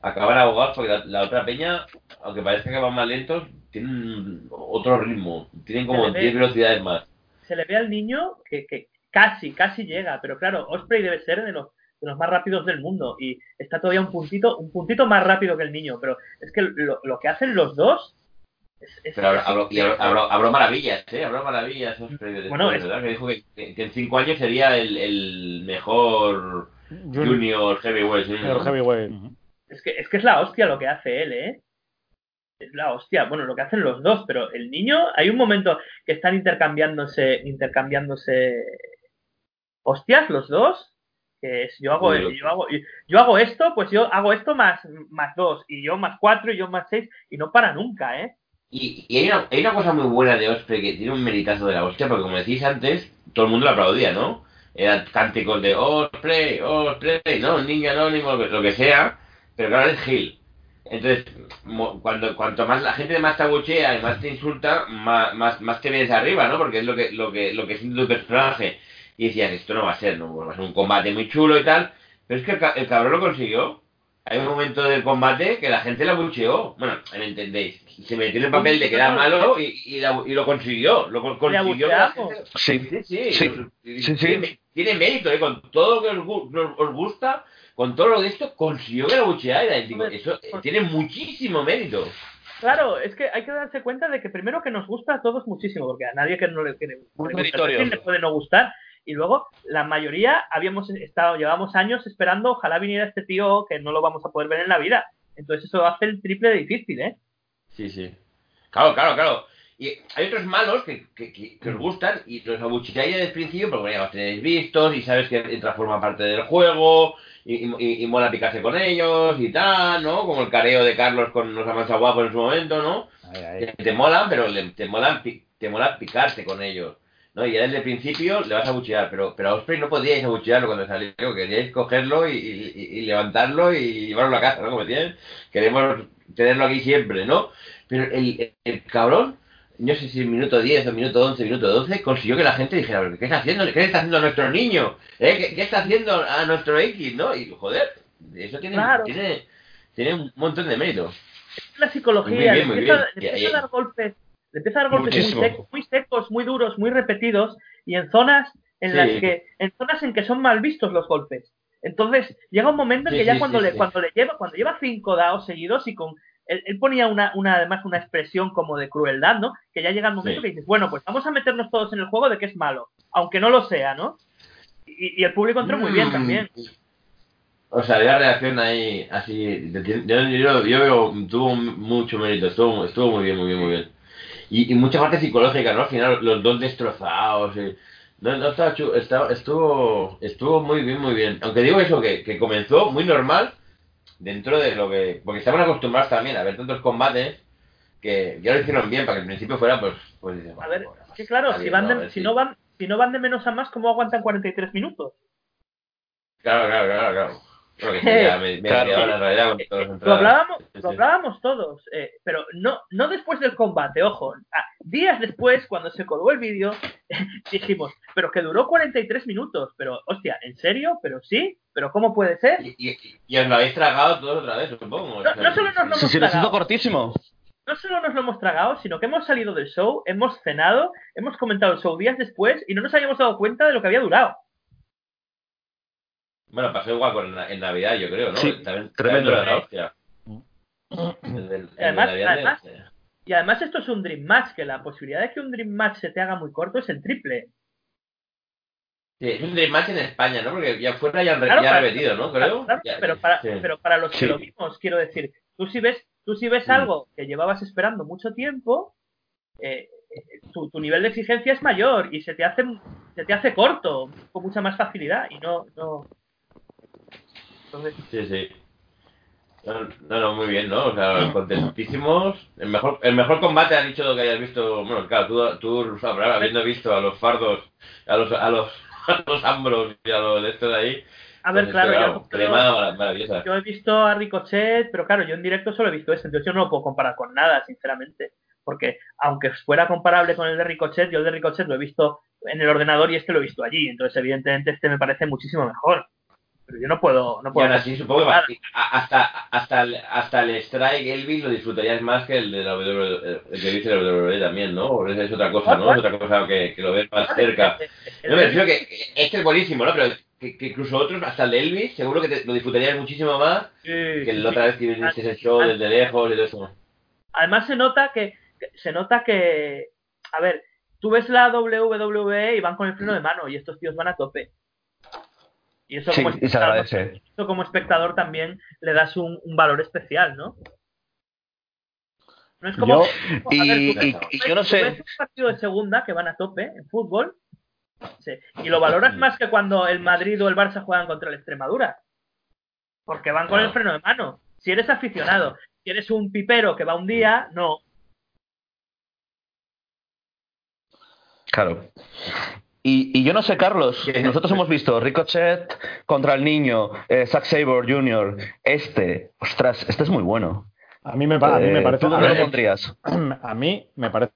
S4: acaban ahogados porque la, la otra peña, aunque parezca que van más lentos, tienen otro ritmo, tienen como
S2: Se le ve-
S4: 10 velocidades más.
S2: Se le ve al niño que, que casi, casi llega, pero claro, Osprey debe ser de los, de los más rápidos del mundo y está todavía un puntito, un puntito más rápido que el niño, pero es que lo, lo que hacen los dos es, es-
S4: Pero habló, habló- habló, maravillas, ¿eh? Habló maravillas.
S2: Bueno, es-
S4: ¿verdad? Que dijo que, en 5 años sería el, el mejor junior heavyweight. ¿sí?
S3: Junior heavyweight.
S2: Es que, es que es la hostia lo que hace él, ¿eh? Es la hostia, bueno, lo que hacen los dos, pero el niño, hay un momento que están intercambiándose, intercambiándose hostias los dos, que es yo hago, yo hago, yo hago esto, pues yo hago esto más, más dos, y yo más cuatro, y yo más seis, y no para nunca, ¿eh?
S4: Y, y hay, una, hay una cosa muy buena de Osprey que tiene un meritazo de la hostia, porque como decís antes, todo el mundo lo aplaudía, ¿no? Eran cánticos de Osprey, Osprey, ¿no? Niño anónimo, lo que, lo que sea, pero claro, es Gil. Entonces, cuando cuanto más la gente más te abuchea y más te insulta, más, más, más te vienes arriba, ¿no? Porque es lo que, lo que, lo que siente tu personaje. Y decías, esto no va a ser, ¿no? Va a ser un combate muy chulo y tal. Pero es que el, el cabrón lo consiguió. Hay un momento del combate que la gente lo abucheó. Bueno, me entendéis. Se metió en el papel de que era malo y, y, la- y lo consiguió. Lo consiguió. la gente-
S1: Sí.
S4: Sí, sí.
S1: Sí.
S4: Y-
S1: Sí, sí.
S4: Tiene, tiene mérito, ¿eh? Con todo lo que os, nos- os gusta, con todo lo de esto, consiguió que digo,
S2: Hombre,
S4: eso eh,
S2: pues-
S4: tiene muchísimo mérito.
S2: Claro, es que hay que darse cuenta de que primero que nos gusta a todos muchísimo, porque a nadie que no le,
S1: Muy
S2: wrestling le puede no gustar. Y luego, la mayoría habíamos estado, llevamos años esperando, ojalá viniera este tío que no lo vamos a poder ver en la vida. Entonces eso hace el triple de difícil, ¿eh?
S4: Sí, sí. Claro, claro, claro. Y hay otros malos que, que, que, que os gustan y los abucheáis desde el principio porque ya los tenéis vistos y sabes que entra forma parte del juego y, y, y mola picarse con ellos y tal, ¿no? Como el careo de Carlos con los amansa guapos en su momento, ¿no? Que te molan, pero le- te molan, te mola picarse con ellos. ¿No? Y ya desde el principio le vas a abuchear, pero, pero a Osprey no podíais abuchearlo cuando salió, queríais cogerlo y, y- y levantarlo y llevarlo a casa, ¿no? Como tienen, queremos tenerlo aquí siempre, ¿no? Pero el, el cabrón no sé si minuto 10 o minuto 11, minuto 12, consiguió que la gente dijera, ¿pero ¿qué está haciendo? ¿Qué está haciendo a nuestro niño? ¿Eh? ¿Qué, qué está haciendo a nuestro X? ¿No? Y joder, eso tiene,
S2: Claro.
S4: tiene, tiene un montón de mérito.
S2: Es la psicología,
S4: Muy bien,
S2: le
S4: muy
S2: empieza, a dar golpes, le empieza a dar golpes muy secos, muy secos, muy duros, muy repetidos, y en zonas en
S4: Sí.
S2: las que, en zonas en que son mal vistos los golpes. Entonces, llega un momento en
S4: Sí,
S2: que ya
S4: sí,
S2: cuando le, cuando le lleva, cuando lleva cinco dados seguidos y con él, él ponía una, una, además una expresión como de crueldad, ¿no? Que ya llega el momento que dices, bueno, pues vamos a meternos todos en el juego de que es malo, aunque no lo sea, ¿no? Y, y el público entró muy bien
S4: Mm.
S2: también.
S4: O sea, la reacción ahí, así, yo, yo, yo veo, tuvo mucho mérito, estuvo, estuvo muy bien, muy bien, muy bien. Y, y mucha parte psicológica, ¿no? Al final, los dos destrozados, y- no, no, estaba chu- estaba- estuvo, estuvo muy bien, muy bien. Aunque digo eso, que, que comenzó muy normal, dentro de lo que, porque estaban acostumbrados también a ver tantos combates, que ya lo hicieron bien, para que al principio fuera, pues, pues dices,
S2: A ver,
S4: bueno,
S2: es que claro, si, van de- si- no van, si no van de menos a más, ¿cómo aguantan 43 minutos?
S4: Claro, claro, claro, claro. Sería media hora todas las
S2: Lo hablábamos, lo todos, eh, pero no, no después del combate, ojo. Ah, días después, cuando se colgó el vídeo, [laughs] dijimos, pero que duró 43 minutos. Pero, hostia, ¿en serio? ¿Pero sí? ¿Pero cómo puede ser?
S4: Y, y, y os lo habéis tragado todos otra vez, supongo.
S2: No- no solo nos lo
S1: Sí, sí,
S2: tragado.
S1: cortísimo.
S2: No solo nos lo hemos tragado, sino que hemos salido del show, hemos cenado, hemos comentado el show días después y no nos habíamos dado cuenta de lo que había durado.
S4: Bueno, pasó igual con, en Navidad, yo creo, ¿no?
S1: Sí,
S4: También,
S1: tremendo.
S4: también el de
S2: Además-
S4: de-
S2: Y además esto es un Dream Match, que la posibilidad de que un Dream Match se te haga muy corto es el triple.
S4: Sí, es un Dream Match en España, ¿no? Porque ya fuera ya han
S2: Claro,
S4: ya repetido, ¿no? Creo.
S2: Claro,
S4: Ya-
S2: pero, para,
S4: sí.
S2: pero para los que
S1: Sí.
S2: lo vimos, quiero decir, tú si ves, tú si ves
S4: Mm.
S2: algo que llevabas esperando mucho tiempo, eh, eh, tu, tu nivel de exigencia es mayor y se te hace se te hace corto con mucha más facilidad y no no entonces
S4: Sí, sí. No, no, muy bien, ¿no? O sea, contentísimos. El mejor, el mejor combate ha dicho que hayas visto. Bueno, claro, tú, tú habiendo visto a los fardos, a los, a los, [laughs] a los ambros y a los de estos de ahí.
S2: a ver
S4: pues,
S2: claro yo, creo- yo he visto a Ricochet pero claro yo en directo solo he visto ese entonces yo no lo puedo comparar con nada sinceramente porque aunque fuera comparable con el de Ricochet yo el de Ricochet lo he visto en el ordenador y este lo he visto allí entonces evidentemente este me parece muchísimo mejor pero yo no puedo no
S4: Y
S2: puedo
S4: aún así, supongo que hasta, hasta, el, hasta el Strike Elvis lo disfrutarías más que el de la WWE, el que viste la WWE también, ¿no? O es, es otra cosa, ¿no? Es otra cosa que, que lo ves más cerca. No, me refiero que este es buenísimo, ¿no? Pero que, que incluso otros, hasta el de Elvis, seguro que te, lo disfrutarías muchísimo más
S2: Sí,
S4: que
S2: sí,
S4: la
S2: sí.
S4: otra vez que viniste ese show desde lejos y todo eso.
S2: Además se nota que, que- se nota que a ver, tú ves la WWE y van con el freno de mano y estos tíos van a tope. Y eso
S1: Sí,
S2: como
S1: y se
S2: espectador,
S1: agradece.
S2: eso como espectador también le das un, un valor especial, ¿no? No es como
S3: Yo-
S2: a
S1: Y,
S2: ver, tú
S1: y-
S2: ves-
S1: y
S2: tú
S1: yo no sé.
S2: ves un partido de segunda que van a tope en fútbol sí, y lo valoras más que cuando el Madrid o el Barça juegan contra el Extremadura. Porque van con el freno de mano. Si eres aficionado, si eres un pipero que va un día, no.
S1: Claro. Y, y yo no sé, Carlos,
S4: ¿Qué?
S1: nosotros hemos visto Ricochet contra el niño, eh, Zack Sabre Jr. Este, ostras, este es muy bueno.
S3: A mí me, pa- a mí me
S1: Eh,
S3: parece.
S1: ¿Tú
S3: a
S1: dónde
S3: mí-
S1: lo pondrías? [clears throat]
S3: a mí me parece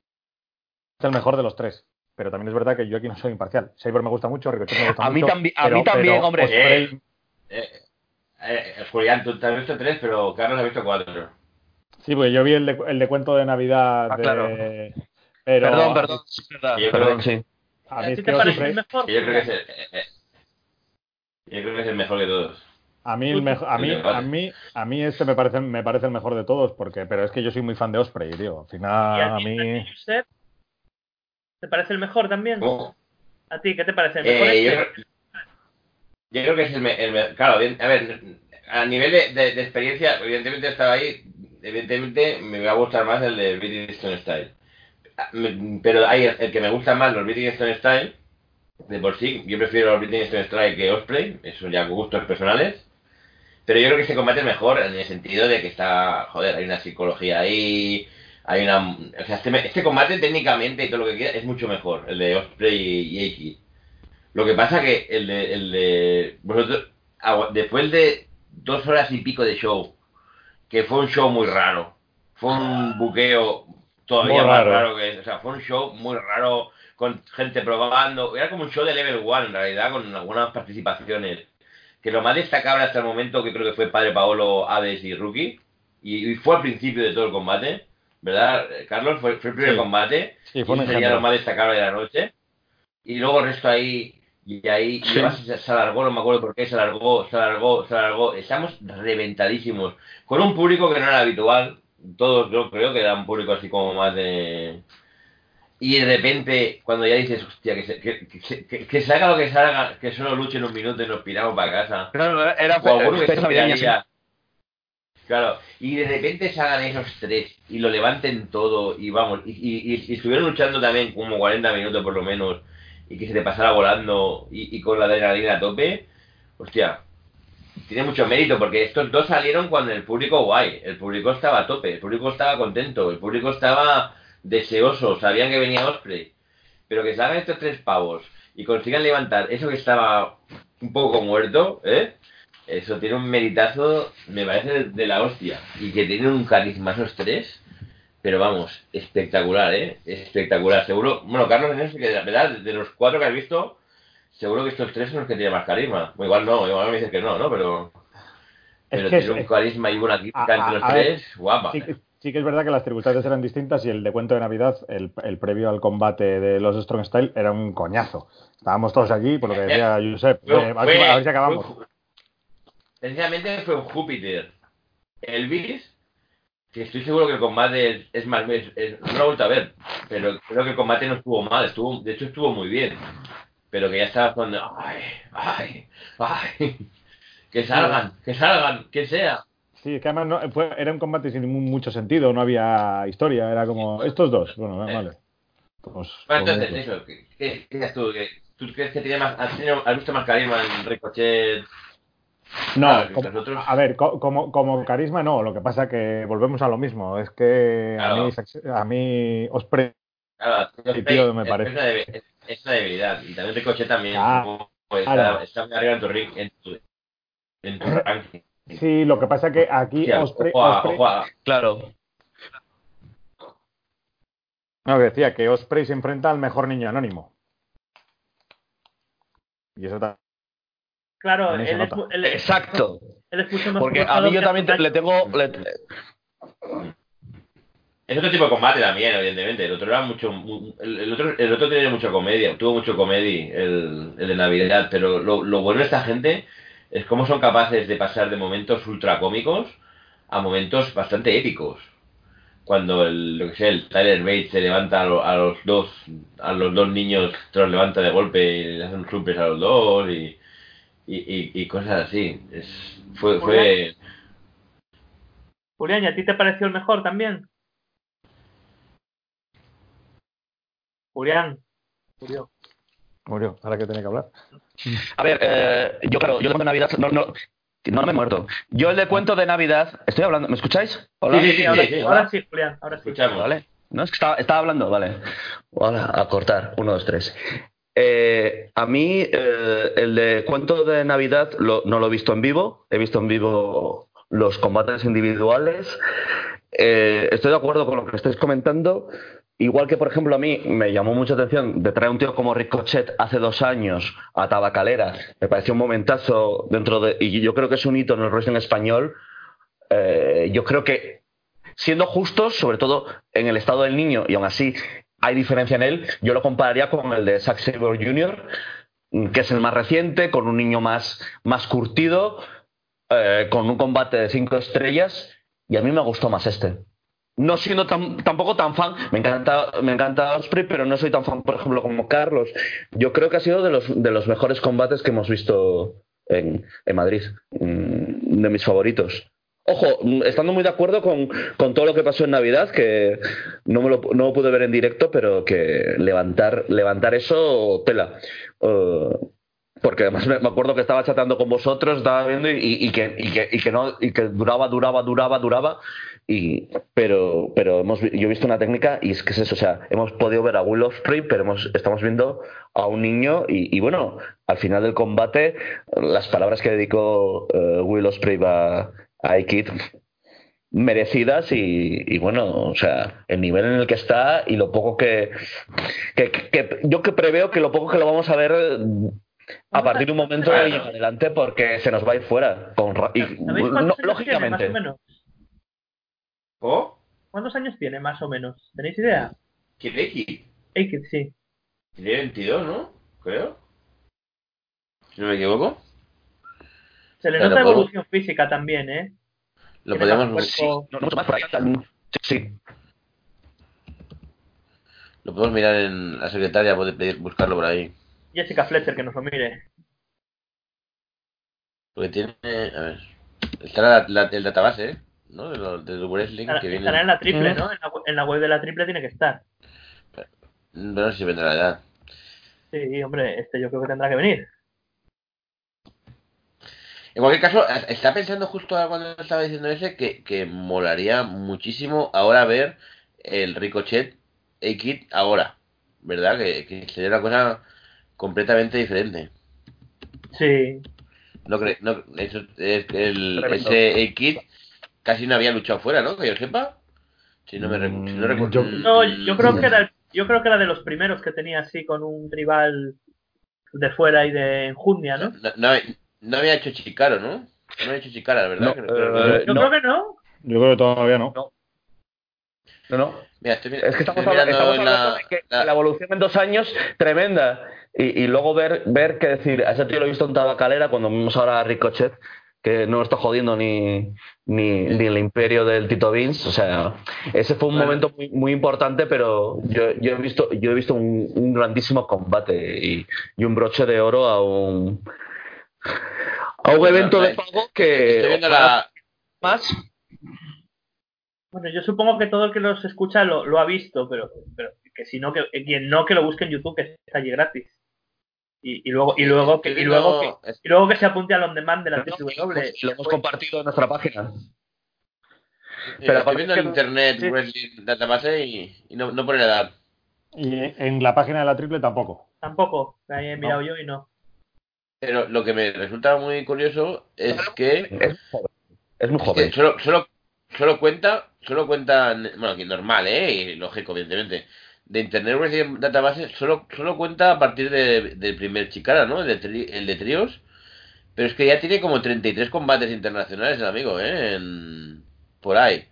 S3: el mejor de los tres. Pero también es verdad que yo aquí no soy imparcial. Saber me gusta mucho, Ricochet me gusta
S1: A mí
S3: mucho.
S1: a
S3: pero-
S1: mí también,
S3: pero
S1: hombre.
S3: Ospreay-
S4: Eh, eh, Julián, tú te has visto tres, pero Carlos ha visto cuatro.
S3: sí, pues yo vi el de, el de cuento de Navidad.
S1: Ah,
S3: de-
S1: claro.
S3: pero
S1: perdón,
S3: a-
S1: perdón, es verdad, perdón, sí.
S3: A
S2: ¿A
S3: mí
S2: ti te parece el mejor?
S4: Que yo creo que es el, eh, eh, yo creo que es el mejor de todos.
S3: A mí, el mejo- a mí, a mí, a mí este me parece, me parece el mejor de todos, porque, pero es que yo soy muy fan de Osprey, tío. Al
S2: ¿Y
S3: final,
S2: a
S3: a
S2: ti,
S3: mí,
S2: Josep? ¿Te parece el mejor también?
S4: ¿Cómo?
S2: ¿A ti qué te parece el mejor?
S4: Eh, yo,
S2: este?
S4: creo, yo creo que es el, me- el me- claro, bien, a ver, a nivel de, de- de experiencia, evidentemente estaba ahí, evidentemente me va a gustar más el de British Stone Style. Ah, Pero hay el, que me gusta más los British Stone Style, de por sí, yo prefiero los British Stone Style que Osprey, eso ya gustos personales. Pero yo creo que este combate es mejor en el sentido de que está, joder, hay una psicología ahí, hay una... O sea, este, este combate técnicamente y todo lo que quiera es mucho mejor, el de Osprey y, y Aikid. Lo que pasa que el de, el de vosotros, agua- después de dos horas y pico de show, que fue un show muy raro, fue un buqueo todavía
S3: Muy
S4: más
S3: raro.
S4: raro que O sea, fue un show muy raro, con gente probando. Era como un show de level 1 en realidad, con algunas participaciones. Que lo más destacable hasta el momento, que creo que fue Padre Paolo, Hades y Rookie. Y, y fue al principio de todo el combate, ¿verdad, Carlos? Fue, fue el primer
S3: Sí.
S4: combate.
S3: Sí, fue
S4: y sería lo más destacable de la noche. Y luego el resto ahí. Y ahí y
S1: Sí.
S4: se, se alargó, no me acuerdo por qué, se alargó, se alargó, se alargó. Estamos reventadísimos. Con un público que no era habitual. Todos yo creo que era un público así como más de. Y de repente, cuando ya dices, hostia, que, se, que, que, que- que salga lo que salga, que solo luchen un minuto y nos piramos para casa.
S1: Claro, era
S4: piraría. Claro, y de repente salgan esos tres y lo levanten todo y vamos, y, y, y- y estuvieron luchando también como 40 minutos por lo menos y que se te pasara volando y, y con la adrenalina a tope, hostia, tiene mucho mérito porque estos dos salieron cuando el público guay, el público estaba a tope, el público estaba contento, el público estaba deseoso, sabían que venía Osprey, pero que salgan estos tres pavos y consigan levantar eso que estaba un poco muerto, ¿eh? Eso tiene un meritazo, me parece de, de la hostia. Y que tienen un carisma esos tres, pero vamos, espectacular, ¿eh? Espectacular. Seguro, bueno, Carlos, en que la verdad, de los cuatro que has visto, seguro que estos tres son los que tienen más carisma. Igual no, igual me dices que no, ¿no? Pero, pero
S3: que es-
S4: tiene un carisma y una química
S3: a-
S4: entre los
S3: a- a ver,
S4: tres, guapa.
S3: Sí, que- sí que es verdad que las circunstancias eran distintas y el de cuento de Navidad, el, el previo al combate de los Strong Style, era un coñazo. Estábamos todos allí, por lo que decía Josep.
S4: Fue-
S3: eh, si- a ver si acabamos.
S4: fue- Sencillamente fue un Júpiter. Elvis, que estoy seguro que el combate es, es más. es- es- no lo he vuelto a ver, pero creo que el combate no estuvo mal, estuvo, de hecho estuvo muy bien. Pero que ya estaba con. ¡Ay! ¡Ay! ¡Ay! ¡Que salgan! ¡Que salgan! ¡Que sea!
S3: Sí, es que además no, fue- era un combate sin mu- mucho sentido, no había historia, era como estos dos. Bueno, vale. vale. Pues,
S4: Bueno,
S3: pues
S4: entonces,
S3: eso.
S4: ¿qué, qué, qué tú? ¿Que ¿Tú crees que tiene más, has, tenido- has visto más carisma en Ricochet?
S3: No,
S4: Claro, que
S3: como- a ver, co- como, como carisma no, lo que pasa que volvemos a lo mismo, es que
S4: Claro.
S3: a mí, a mí Osprey
S4: Claro,
S3: Sí, tío, me parece.
S4: Es una, debi- es- es una debilidad. Y también Ricochet también.
S3: Ah,
S4: pues,
S3: claro.
S4: está, está muy arriba en tu, ring- en tu, en tu ranking.
S3: Sí, lo que pasa que aquí
S4: Hostia,
S3: Osprey,
S4: ojo a-
S3: Osprey-
S4: ojo a-
S1: Claro.
S3: no, que decía que Osprey se enfrenta al mejor niño anónimo. Y eso está.
S2: Claro, él es, él, es-
S1: Exacto.
S2: él es mucho más
S1: Porque a mí yo también te- le tengo. le-
S4: Es otro tipo de combate también, evidentemente. El otro era mucho. mu- El, otro, el otro tenía mucha comedia, tuvo mucho comedia, el, de Navidad. Pero lo, bueno de esta gente es cómo son capaces de pasar de momentos ultra cómicos a momentos bastante épicos. Cuando el, lo que sea, el Tyler Bates se levanta a, lo- a los dos, a los dos niños, se los levanta de golpe y le hacen suples a los dos y, cosas así. Es, fue, fue,
S2: Julián, ¿y a ti te pareció el mejor también? Julián. Murió.
S3: Murió, ahora que tiene que hablar.
S1: A ver, eh, yo, claro, yo de cuento de Navidad. No, no, no me he muerto. Yo el de cuento de Navidad. Estoy hablando. ¿Me escucháis? Hola.
S4: Sí, sí, sí,
S2: ahora,
S4: sí,
S2: ahora
S4: hola.
S2: sí, Julián, ahora sí.
S4: escuchamos.
S1: Vale. No, es que estaba, estaba hablando, vale. Hola, a cortar. Uno, dos, tres. Eh, a mí, eh, el de cuento de Navidad lo- no lo he visto en vivo. He visto en vivo los combates individuales. Eh, estoy de acuerdo con lo que estáis comentando. Igual que, por ejemplo, a mí me llamó mucha atención de traer un tío como Ricochet hace dos años a Tabacalera. Me pareció un momentazo dentro de. Y yo creo que es un hito en el wrestling español. Eh, yo creo que siendo justos, sobre todo en el estado del niño, y aún así hay diferencia en él, yo lo compararía con el de Zack Sabre Jr., que es el más reciente, con un niño más, más curtido, eh, con un combate de cinco estrellas, y a mí me gustó más este. No siendo tan- tampoco tan fan, me encanta, me encanta Osprey, pero no soy tan fan, por ejemplo, como Carlos. Yo creo que ha sido de los, de los mejores combates que hemos visto en, Madrid, mm, de mis favoritos. Ojo, mm, estando muy de acuerdo con, todo lo que pasó en Navidad, que no, me lo, no lo pude ver en directo, pero que levantar, levantar eso, tela. Eh, porque además me acuerdo que estaba chateando con vosotros, estaba viendo y, y, que, y que no, y que duraba, duraba, duraba, duraba. Y, pero pero hemos, yo he visto una técnica y es que es eso, o sea, hemos podido ver a Will Ospreay, pero hemos, estamos viendo a un niño y, y bueno, al final del combate, las palabras que dedicó eh, Will Ospreay a, a Aikid merecidas y, y, bueno, o sea, el nivel en el que está y lo poco que, que, que, yo que preveo que lo poco que lo vamos a ver a partir de un momento y en adelante porque se nos va a ir fuera. Con, y, no, lógicamente.
S2: Tiene, más o menos?
S4: ¿Oh?
S2: ¿Cuántos años tiene más o menos? ¿Tenéis idea?
S4: ¿Quién X?
S2: X, sí.
S4: Tiene 22, ¿no? Creo. Si no me equivoco.
S2: Se le nota evolución física también, ¿eh?
S4: Lo podemos
S1: sí, no, no, más por ahí, sí.
S4: Lo podemos mirar en la secretaria, puede pedir, buscarlo por ahí.
S2: Jessica Fletcher, que nos lo mire.
S4: Porque tiene. A ver. Estará la, la, el database, ¿eh? ¿No? De los de wrestling
S2: Estará,
S4: que viene.
S2: estará en la triple, ¿no? En la, en la, web de la triple tiene que estar.
S4: No sé si vendrá la edad.
S2: Sí, hombre, este yo creo que tendrá que venir.
S4: En cualquier caso, está pensando justo cuando estaba diciendo ese que, que molaría muchísimo ahora ver el Ricochet A-Kid ahora, ¿verdad? Que, que sería una cosa completamente diferente.
S2: Sí.
S4: No creo, no, eso, es, el, ese A-Kid casi no había luchado fuera, ¿no? Que yo sepa. Si no me
S3: Mm,
S4: si no recuerdo.
S3: yo-
S2: No, yo creo que era el- yo creo que era de los primeros que tenía así con un rival de fuera y de enjundia, ¿no?
S4: No, no, no había hecho Chicaro, ¿no? No había hecho Chicara, ¿verdad?
S1: No,
S4: Creo-
S1: eh,
S2: Yo
S1: no.
S2: creo que no.
S3: Yo creo que todavía no.
S1: No, no.
S4: Mira, estoy,
S1: Es que estamos
S4: estoy
S1: hablando,
S4: mirando
S1: estamos
S4: en
S1: hablando
S4: la-
S1: de que
S4: la-
S1: la evolución en dos años, tremenda. Y, y luego ver, ver que decir, a ese tío lo he visto en Tabacalera cuando vimos ahora a Ricochet, que no está jodiendo ni, ni, ni el imperio del Tito Vince. O sea, ese fue un momento muy, muy importante, pero yo, yo he visto, yo he visto un, un grandísimo combate y, y un broche de oro a un a un evento de pago que
S4: Estoy viendo la,
S1: más
S2: Bueno, yo supongo que todo el que los escucha lo, lo ha visto, pero, pero que si no, que quien no que lo busque en YouTube, que está allí gratis. Y, y luego y luego que y luego que, y luego que se apunte al on demand de la
S1: No,
S2: TW.
S1: lo hemos compartido en nuestra página.
S4: Pero
S1: Pero
S4: estoy viendo
S1: no-
S4: internet
S1: sí.
S4: wrestling database y, y no, no pone la edad.
S3: Y en la página de la triple tampoco.
S2: Tampoco, ahí he mirado yo y no.
S4: Pero lo que me resulta muy curioso es que,
S1: Es muy joven. Es
S4: que
S1: joven.
S4: solo, solo, solo cuenta, solo cuenta, bueno, que normal, ¿eh? Y lógico, evidentemente. De Internet Wrestling Database solo, solo cuenta a partir de- del primer Chicara, ¿no? El de, tri- el de tríos. Pero es que ya tiene como 33 combates internacionales el amigo, ¿eh? En- por ahí.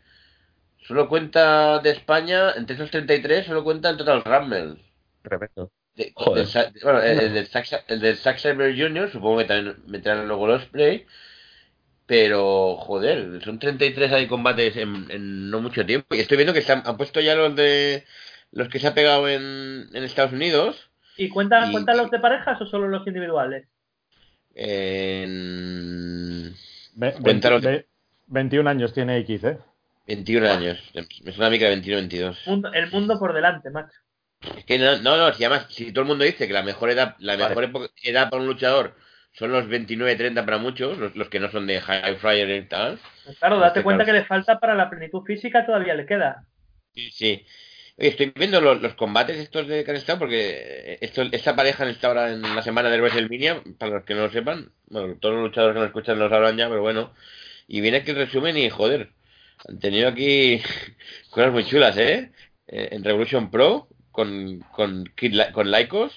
S4: Solo cuenta de España, entre esos 33, solo cuenta el Total Rumble.
S1: Tremendo.
S4: De-
S1: Joder.
S4: del bueno, el, el [laughs] del Zack- el del supongo que también meterán luego los play. Pero, joder, son 33 hay combates en, en no mucho tiempo. Y estoy viendo que están, han puesto ya los de los que se ha pegado en, en Estados Unidos.
S2: ¿Y cuentan,
S4: Y-
S2: cuentan los de parejas o solo los individuales?
S4: En
S3: Ve-
S4: Cuéntalo.
S3: 20 ve- 21 años tiene X, ¿eh?
S4: 21 años. Me suena a mí que 21, 22.
S2: Mundo- el mundo por delante, macho.
S4: Es que no, no, no, si además, si todo el mundo dice que la mejor edad, la
S1: Vale.
S4: mejor edad para un luchador son los 29, 30 para muchos, los, los que no son de High Flyer y tal.
S2: Claro, date
S4: este
S2: cuenta
S4: caso.
S2: que le falta para la plenitud física, todavía le queda.
S4: Sí, sí. Oye, estoy viendo los, los combates estos de que han estado, porque esto, esta pareja han estado ahora en la semana de WrestleMania, para los que no lo sepan. Bueno, todos los luchadores que nos escuchan lo sabrán ya, pero bueno. Y viene aquí el resumen y, joder, han tenido aquí [laughs] cosas muy chulas, ¿eh? Eh, En Revolution Pro, con, con, con Lycos.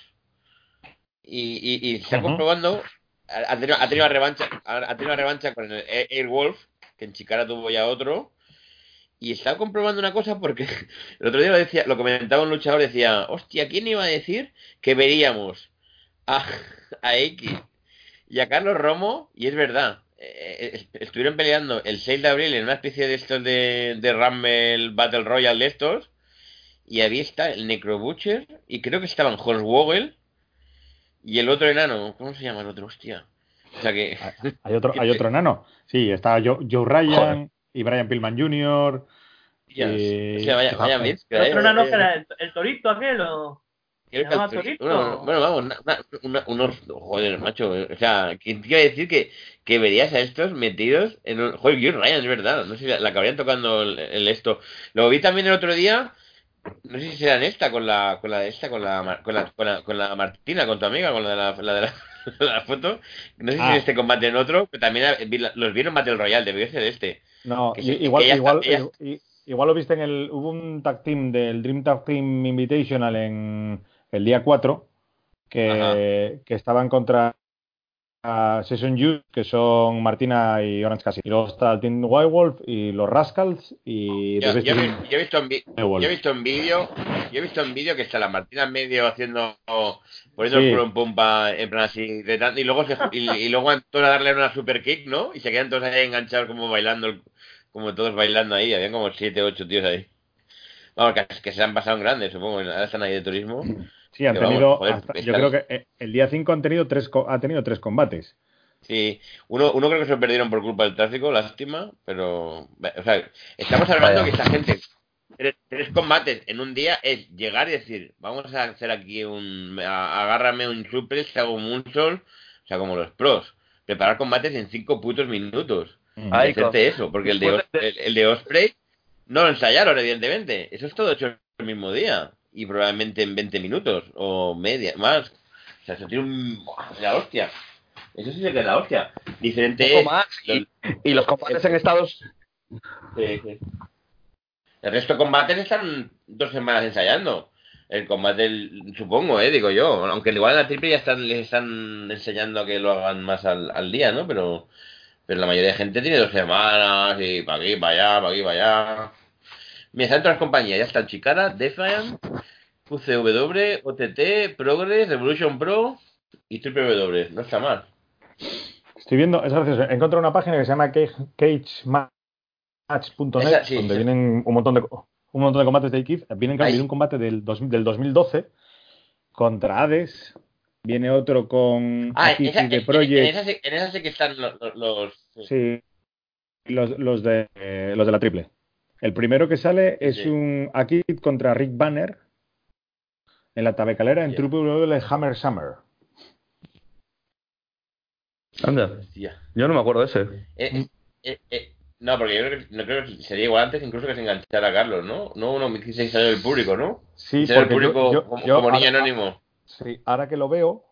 S4: Y, y, y se comprobando, ha tenido, ha tenido una revancha, ha ha tenido una revancha con el Airwolf, que en Chicara tuvo ya otro. Y estaba comprobando una cosa porque [laughs] el otro día lo decía, lo comentaba un luchador, decía, hostia, ¿quién iba a decir que veríamos a, [laughs] a X y a Carlos Romo? Y es verdad, eh, eh, estuvieron peleando el 6 de abril en una especie de estos de, de Rumble Battle Royale de estos, y ahí está el Necro Butcher, y creo que estaban Hornswoggle y el otro enano, ¿cómo se llama el otro? Hostia. O sea que...
S3: Hay otro, [laughs] hay otro enano. Sí, está Joe, Joe Ryan y Brian Pillman Jr.
S4: Ya,
S3: Eh,
S4: o sea, vaya, vaya mezcla,
S2: El que torito aquel o...
S4: Creo que. Bueno, bueno, vamos, una- una- una- unos. Joder, macho. O sea, ¿quién te iba a decir que, que verías a estos metidos en un. Joder, Ryan, es verdad. No sé si la, la acabarían tocando el, el esto. Lo vi también el otro día. No sé si será en esta, con la, con la de esta, con la, con la, con la, con la Martina, con tu amiga, con la de la, la de la, [laughs] la foto. No sé si
S3: Ah.
S4: en este combate en otro, pero también los vieron Battle Royale, debió ser este.
S3: No,
S4: Que
S3: igual,
S4: que está-
S3: igual lo viste en el. Hubo un tag team del Dream Tag Team Invitational en el día 4 que, que estaban contra a Session Youth, que son Martina y Orange Cassidy. Y luego está el Team White Wolf y los Rascals y
S4: Yo, yo, he-
S3: Team
S4: yo he visto en vi- yo he visto en vídeo, yo he visto en vídeo que está la Martina en medio haciendo poniendo
S3: Sí.
S4: el culo en pompa en plan así de tan- y luego se, y, y luego a darle una super kick, ¿no? Y se quedan todos ahí enganchados como bailando como todos bailando ahí, habían como siete, ocho tíos ahí. Vamos, que, que se han pasado en grandes, supongo, ahora están ahí de turismo.
S3: Sí, han
S4: vamos,
S3: tenido.
S4: joder,
S3: hasta- yo creo que eh, el día 5 han tenido tres, co- ha tenido tres combates.
S4: Sí, uno, uno creo que se lo perdieron por culpa del tráfico, lástima, pero, o sea, estamos hablando
S1: Vaya.
S4: que esta gente, tres, tres combates en un día es llegar y decir, vamos a hacer aquí un, a- agárrame un suplex, hago un moonsault, o sea, como los pros, preparar combates en cinco putos minutos,
S3: Mm.
S1: Ay,
S4: y hacerte eso, porque el de,
S1: después
S4: Os-
S1: de-
S4: el, el de Osprey no lo ensayaron, evidentemente, eso es todo hecho el mismo día, y probablemente en 20 minutos, o media, más, o sea, eso tiene un, la hostia. Eso sí se queda la hostia. Diferente.
S1: Y,
S4: los-
S1: y los combates en Estados
S4: Sí, sí. El resto de combates están dos semanas ensayando. El combate, el- supongo, eh, digo yo. Aunque igual en la triple ya están, les están enseñando a que lo hagan más al, al día, ¿no? Pero, pero la mayoría de gente tiene dos semanas y para aquí, para allá, para aquí, para allá. Mira, están todas las compañías. Ya están Chikara, Defiant, UCW, OTT, Progress, Revolution Pro y Triple W. No está mal.
S3: Estoy viendo, es gracioso, he encontrado una página que se llama cage- cagematch.net,
S4: sí,
S3: donde
S4: sí.
S3: vienen un montón de un montón de combates de X. Vienen, claro,
S4: Ahí.
S3: viene un combate del, dos- del 2012 contra Hades. Viene otro con
S4: Ah,
S3: Akiki
S4: esa-
S3: de
S4: en, en
S3: Project.
S4: esa, sí- en esa sí que están los... los-
S3: Sí, los, los de, los de la triple. El primero que sale es
S4: Sí.
S3: un Akid contra Rick Banner en la tabacalera en
S4: Ya.
S3: WWE Hammer Summer.
S1: Anda,
S4: Hostia.
S1: yo no me acuerdo de ese.
S4: Eh, eh, eh, no, porque yo creo que, no creo que sería igual antes incluso que se enganchara a Carlos, ¿no? No uno que se salió del público, ¿no?
S3: Sí,
S4: Ser el
S3: porque yo-
S4: público
S3: yo-
S4: como,
S3: yo
S4: como niño anónimo.
S3: Sí, ahora que lo veo,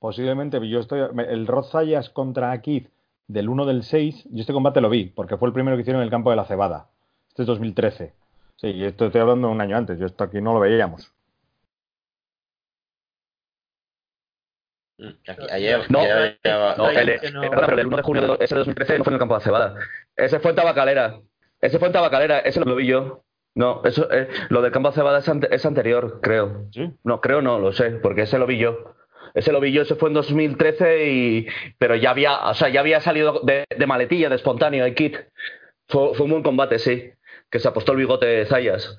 S3: posiblemente yo estoy. El Rod Zayas contra Akid del 1 del 6, yo este combate lo vi, porque fue el primero que hicieron en el campo de la cebada. Este es 2013. Sí, y esto estoy hablando de un año antes, yo esto aquí no lo veíamos.
S4: Mm, aquí- ayer,
S1: No,
S4: ayer
S1: No, el,
S2: que no-
S1: perdona, pero el 1 de junio de ese de 2013 no fue en el campo de cebada. Ese fue en Tabacalera. Ese fue en Tabacalera, ese lo vi yo. No, eso, eh, lo del campo de cebada es, ante- es anterior, creo.
S3: Sí.
S1: No, creo no, lo sé, porque ese lo vi yo. Ese lo vi yo, ese fue en 2013 y pero ya había, o sea, ya había salido de, de maletilla, de espontáneo, el kit. Fue, fue un buen combate, sí. Que se apostó el bigote de Zayas.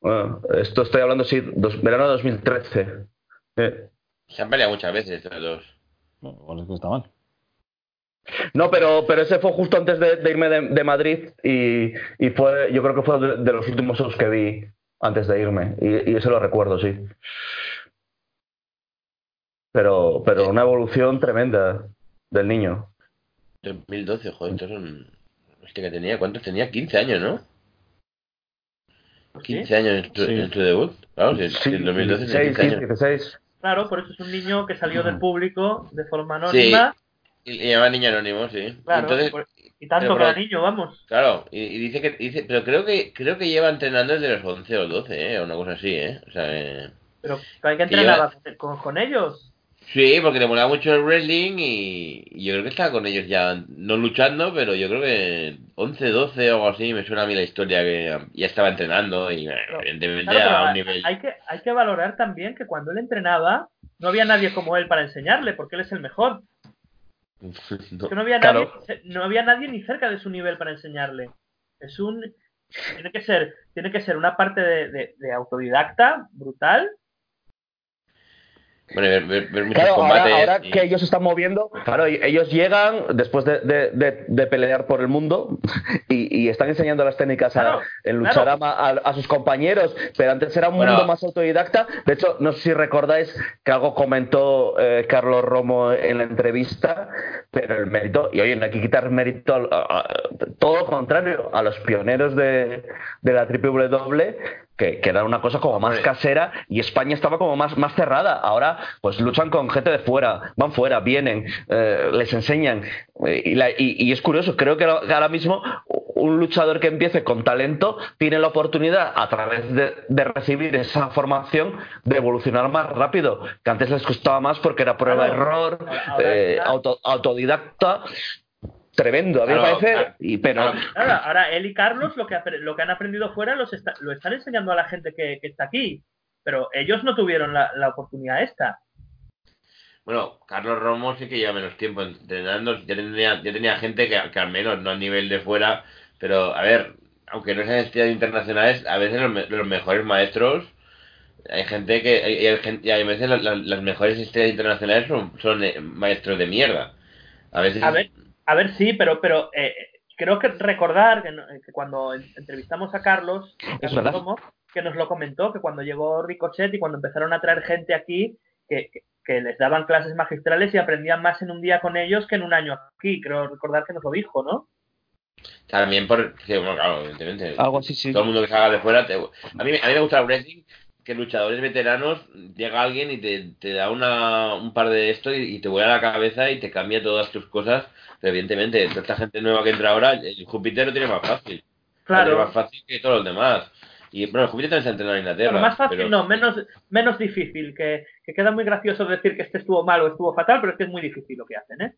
S1: Bueno, esto estoy hablando, sí, dos- verano de 2013. Eh.
S4: Se han peleado muchas veces estos dos.
S3: No, igual es que está mal.
S1: No, pero, pero ese fue justo antes de, de irme de, de Madrid y, y fue, yo creo que fue de, de los últimos shows que vi antes de irme y, y eso lo recuerdo, sí. Pero, pero una evolución tremenda del niño.
S4: 2012, joder, estos son... Hostia, que tenía, ¿cuántos tenía? 15 años, ¿no? 15 años en tu,
S3: Sí.
S4: en tu debut. Claro, si, si en 2012 tenía
S1: 16,
S4: 15 años.
S1: 16.
S2: Claro, por eso es un niño que salió del público de forma
S4: Sí.
S2: anónima.
S4: Y le llama niño anónimo, sí.
S2: Claro,
S4: Entonces,
S2: por- y tanto
S4: pero-
S2: niño, vamos.
S4: Claro, y, y dice que dice, pero creo que creo que lleva entrenando desde los 11 o 12, eh, o una cosa así, eh. O sea, eh,
S2: Pero hay que
S4: Que
S2: entrenar con, con ellos.
S4: Sí, porque le molaba mucho el wrestling y, y yo creo que estaba con ellos ya no luchando, pero yo creo que 11, 12 o algo así me suena a mí la historia que ya estaba entrenando y evidentemente
S2: Claro,
S4: a un nivel
S2: hay, que, hay que valorar también que cuando él entrenaba, no había nadie como él para enseñarle, porque él es el mejor. [laughs]
S4: No.
S2: Que no había
S1: Claro.
S2: nadie, no había nadie ni cerca de su nivel para enseñarle. Es un tiene que ser, tiene que ser una parte de, de- de autodidacta brutal.
S4: Bueno, ver, ver- ver muchos
S1: Claro, ahora,
S4: combates
S1: ahora
S4: y-
S1: que ellos se están moviendo, claro, ellos llegan después de, de- de- de pelear por el mundo [laughs] y, y están enseñando las técnicas a- en
S2: claro.
S1: Lucharama a, a sus compañeros, pero antes era un
S4: Bueno.
S1: mundo más autodidacta. De hecho, no sé si recordáis que algo comentó eh, Carlos Romo en la entrevista, pero el mérito, y oye, no hay que quitar mérito, a- a- todo lo contrario, a los pioneros de, de la WWE que, que era una cosa como más casera y España estaba como más, más cerrada. Ahora, pues luchan con gente de fuera, van fuera, vienen, eh, les enseñan. Eh, y, la- y- y es curioso, creo que ahora mismo un luchador que empiece con talento tiene la oportunidad, a través de, de recibir esa formación, de evolucionar más rápido, que antes les costaba más porque era prueba-error, eh, auto- autodidacta. Tremendo, a mí me
S4: Claro,
S1: parece.
S4: claro.
S1: y, pero,
S4: Claro.
S2: Ahora él y Carlos lo que, lo que han aprendido fuera los está- lo están enseñando a la gente que, que está aquí. Pero ellos no tuvieron la, la oportunidad esta.
S4: Bueno, Carlos Romo sí que lleva menos tiempo entrenando. Ya tenía, ya tenía gente que, que al menos no a nivel de fuera, pero a ver, aunque no sean estrellas internacionales, a veces los, me- los mejores maestros, hay gente que, y hay, y a veces la- la- las mejores estrellas internacionales son, son eh, maestros de mierda. A veces.
S2: A ver, a ver, sí, pero, pero eh, creo que recordar que, cuando en- entrevistamos a Carlos, Carlos. Romo, que nos lo comentó, que cuando llegó Ricochet y cuando empezaron a traer gente aquí, que, que- que les daban clases magistrales y aprendían más en un día con ellos que en un año aquí. Creo recordar que nos lo dijo, ¿no?
S4: También por. que, bueno, claro, evidentemente.
S1: algo así, sí.
S4: Todo el mundo que salga de fuera. te- a, mí, a mí me gusta el wrestling que luchadores veteranos llega alguien y te, te da una, un par de esto y, y te vuela la cabeza y te cambia todas tus cosas. Pero evidentemente, toda esta gente nueva que entra ahora, el Júpiter lo tiene más fácil. Lo tiene más fácil que todos los demás. Y bueno, el Júpiter también se ha entrenado en Inglaterra.
S2: Pero más fácil
S4: pero-
S2: no, menos, menos difícil, que, que queda muy gracioso decir que este estuvo mal o estuvo fatal, pero es que es muy difícil lo que hacen, ¿eh?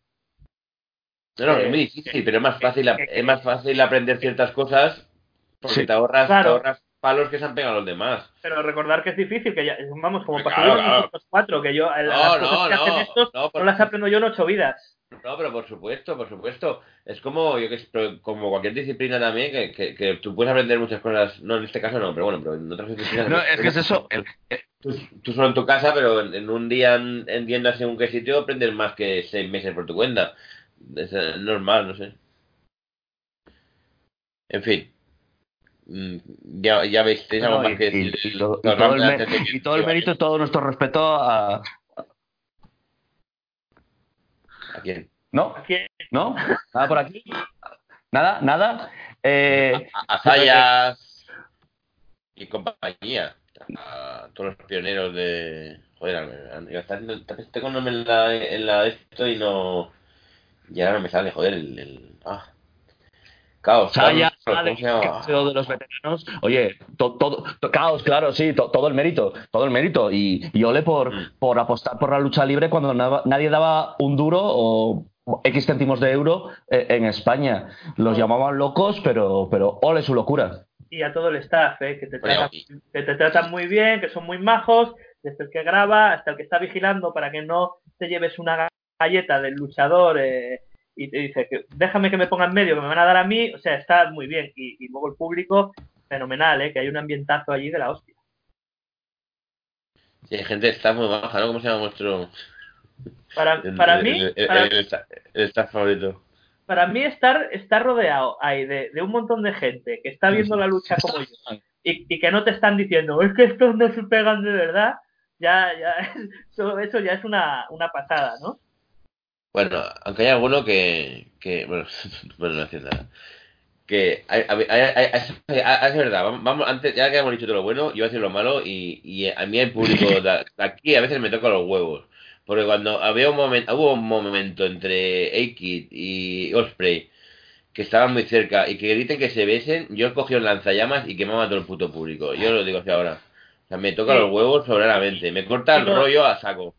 S4: No, no,
S2: Eh,
S4: es muy difícil, pero es más fácil,
S2: que- que-
S4: es más fácil aprender ciertas cosas porque
S1: Sí.
S4: te ahorras,
S2: Claro.
S4: te ahorras palos que se han pegado los demás.
S2: Pero recordar que es difícil, que ya, vamos, como
S4: Claro,
S2: pasó
S4: claro.
S2: nosotros cuatro, que yo, las
S4: No,
S2: cosas
S4: no,
S2: que hacen
S4: no,
S2: estos
S4: no,
S2: no,
S4: por-
S2: las aprendo yo en ocho vidas.
S4: No, pero por supuesto, por supuesto. Es como, yo que sé, pero como cualquier disciplina también, que, que, que tú puedes aprender muchas cosas, no en este caso no, pero bueno, pero en otras disciplinas.
S1: No, es que es eso. el-
S4: Tú, tú solo en tu casa, pero en, en un día en, en tiendas en un qué sitio aprendes más que seis meses por tu cuenta. Es eh, normal, no sé. En fin. Mm, Ya, ya veis, tenéis algo más que
S1: y,
S4: decir.
S1: y- todo el mérito y todo nuestro respeto a.
S4: ¿A quién?
S1: ¿No?
S2: Aquí,
S1: ¿No? ¿Nada por aquí? ¿Nada? ¿Nada? Eh,
S4: a Zayas y compañía. A todos los pioneros de. Joder, a- ya está Tengo un nombre en la, en la de esto y no. Y ahora no me sale, joder, el. el- ah. Caos.
S1: Saya, De los veteranos. Oye, to- todo, to- caos, claro, sí, to- todo el mérito, todo el mérito. Y, y ole por,
S4: Mm.
S1: por apostar por la lucha libre cuando na- nadie daba un duro o X céntimos de euro eh, en España. Los llamaban locos, pero, pero ole su locura.
S2: y a todo el staff, ¿eh? que, te tratan, que te tratan muy bien, que son muy majos, desde el que graba hasta el que está vigilando para que no te lleves una galleta del luchador eh, y te dice que déjame que me ponga en medio, que me van a dar a mí, o sea, está muy bien. Y, y luego el público, fenomenal, ¿eh? que hay un ambientazo allí de la hostia.
S4: Sí, hay gente está muy baja, ¿no? ¿Cómo se llama vuestro.
S2: Para, para
S4: el-
S2: mí,
S4: el,
S2: para,
S4: el staff- el staff favorito?
S2: para mí estar, estar rodeado ahí de, de un montón de gente que está viendo la lucha como yo y, y que no te están diciendo, es que estos no se pegan de verdad, ya, ya, [laughs] eso, eso ya es una, una pasada, ¿no?
S4: Bueno, aunque hay alguno que, que bueno, [laughs] bueno, no hace nada. Que es, verdad, vamos, antes, ya que hemos dicho todo lo bueno, yo voy a decir lo malo y, y a mí el público [laughs] de, aquí a veces me toca los huevos. Porque cuando había un momento, hubo un momento entre A-Kid y Osprey que estaban muy cerca y que griten que se besen, yo cogí un lanzallamas y quemaba a todo el puto público. Yo lo digo así ahora. O sea, me toca los huevos soberanamente, me corta el rollo a saco.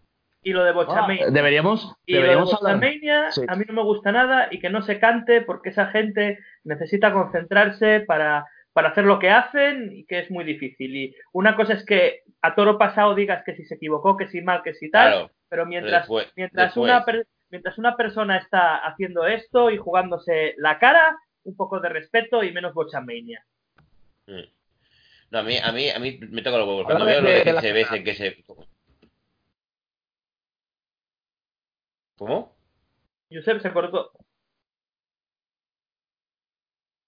S2: Y lo de
S1: Ah,
S2: Bochamania.
S1: deberíamos
S2: y lo de. Bochamania
S1: Sí.
S2: a mí no me gusta nada y que no se cante porque esa gente necesita concentrarse para, para hacer lo que hacen y que es muy difícil. Y una cosa es que a toro pasado digas que si se equivocó, que si mal, que si tal,
S4: Claro,
S2: pero mientras,
S4: después-
S2: mientras,
S4: después.
S2: Una per- mientras una persona está haciendo esto y jugándose la cara, un poco de respeto y menos Bochamania.
S4: No, a mí, a mí, a mí me toca los huevos. Cuando veo lo
S1: de-
S4: que se besen, que se... ¿Cómo?
S2: Josep se cortó.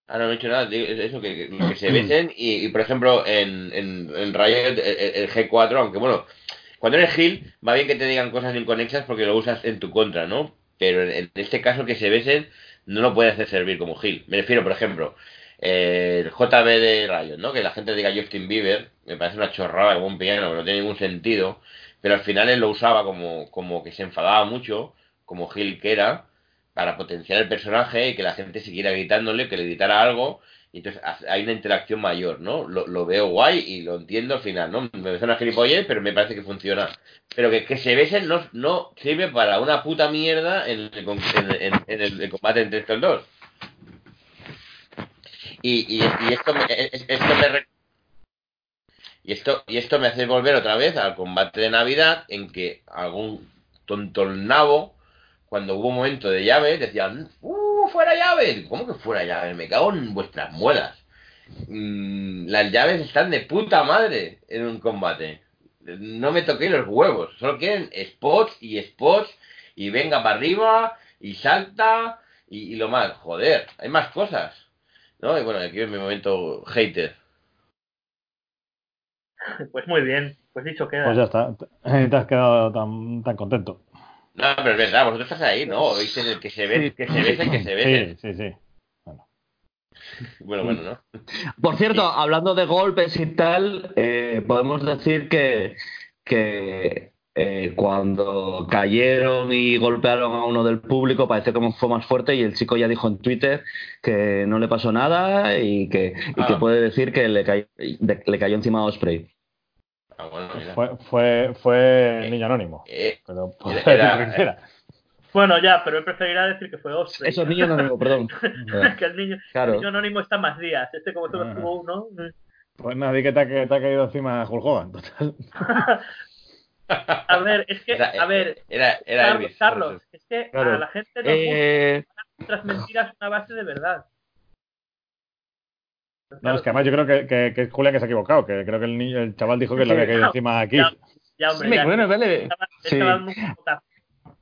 S4: Ah, no, no he dicho nada. Eso, que, se besen y, y, por ejemplo, en, en, en Riot, el, el G4, aunque bueno, cuando eres Gil, va bien que te digan cosas inconexas porque lo usas en tu contra, ¿no? Pero en, en este caso que se besen no lo puede hacer servir como Gil. Me refiero, por ejemplo, eh, el JB de Riot, ¿no? Que la gente diga Justin Bieber, me parece una chorrada como un piano, no tiene ningún sentido, pero al final él lo usaba como, como que se enfadaba mucho, como Gil que era, para potenciar el personaje y que la gente siguiera gritándole, que le gritara algo, y entonces ha- hay una interacción mayor, ¿no? Lo, lo veo guay y lo entiendo al final, ¿no? Me parece una gilipollez, pero me parece que funciona. Pero que, que se besen no, no sirve para una puta mierda en el, en, en- en el- combate entre estos dos. Y, y, y esto, me, es- esto me y esto y esto me hace volver otra vez al combate de Navidad en que algún tontolnabo cuando hubo un momento de llaves decían ¡Uh, fuera llaves! ¿Cómo que fuera llaves? Me cago en vuestras muelas. Mm, las llaves están de puta madre en un combate. No me toquéis los huevos. Solo quieren spots y spots y venga para arriba y salta y, y lo más. Joder, hay más cosas. ¿No? Y bueno, aquí es mi momento hater. [laughs]
S2: Pues muy bien, pues dicho queda.
S3: Pues ya está. [laughs] Te has quedado tan, tan contento.
S4: No, pero es verdad, vosotros estás ahí, ¿no? Oís en el que se ve, que se besen, que se besen.
S3: Sí, sí, sí.
S4: Bueno, bueno, ¿no?
S1: Por cierto, hablando de golpes y tal, eh, podemos decir que, que eh, cuando cayeron y golpearon a uno del público parece como fue más fuerte y el chico ya dijo en Twitter que no le pasó nada y que, y que
S4: Ah.
S1: puede decir que le cayó, le cayó encima a Osprey.
S4: Ah, bueno, mira.
S3: Fue, fue, fue el niño anónimo.
S4: Eh,
S3: Pero
S4: Era-
S3: quiera.
S2: Bueno, ya, pero él preferirá decir que fue Osprey.
S1: Eso es niño anónimo, perdón. [laughs]
S2: que el niño,
S1: Claro.
S2: el niño anónimo está más días. Este como solo
S3: Ah.
S2: estuvo uno. mm.
S3: Pues nadie que te ha, que te ha caído encima Hulk Hogan. Total. [laughs]
S2: A ver, es que,
S4: era,
S2: a ver,
S4: era, era
S2: Carlos,
S4: Elvis.
S2: Carlos, es que
S1: Claro.
S2: a la gente no
S1: Eh,
S2: gusta las mentiras una base de verdad.
S3: No, es que además yo creo que, que, que es Julián que se ha equivocado, que creo que el, niño, el chaval dijo que le había caído encima aquí.
S2: Ya, ya, hombre,
S1: sí,
S2: ya.
S1: bueno, vale.
S2: Estaba-
S1: Sí.
S2: estaba.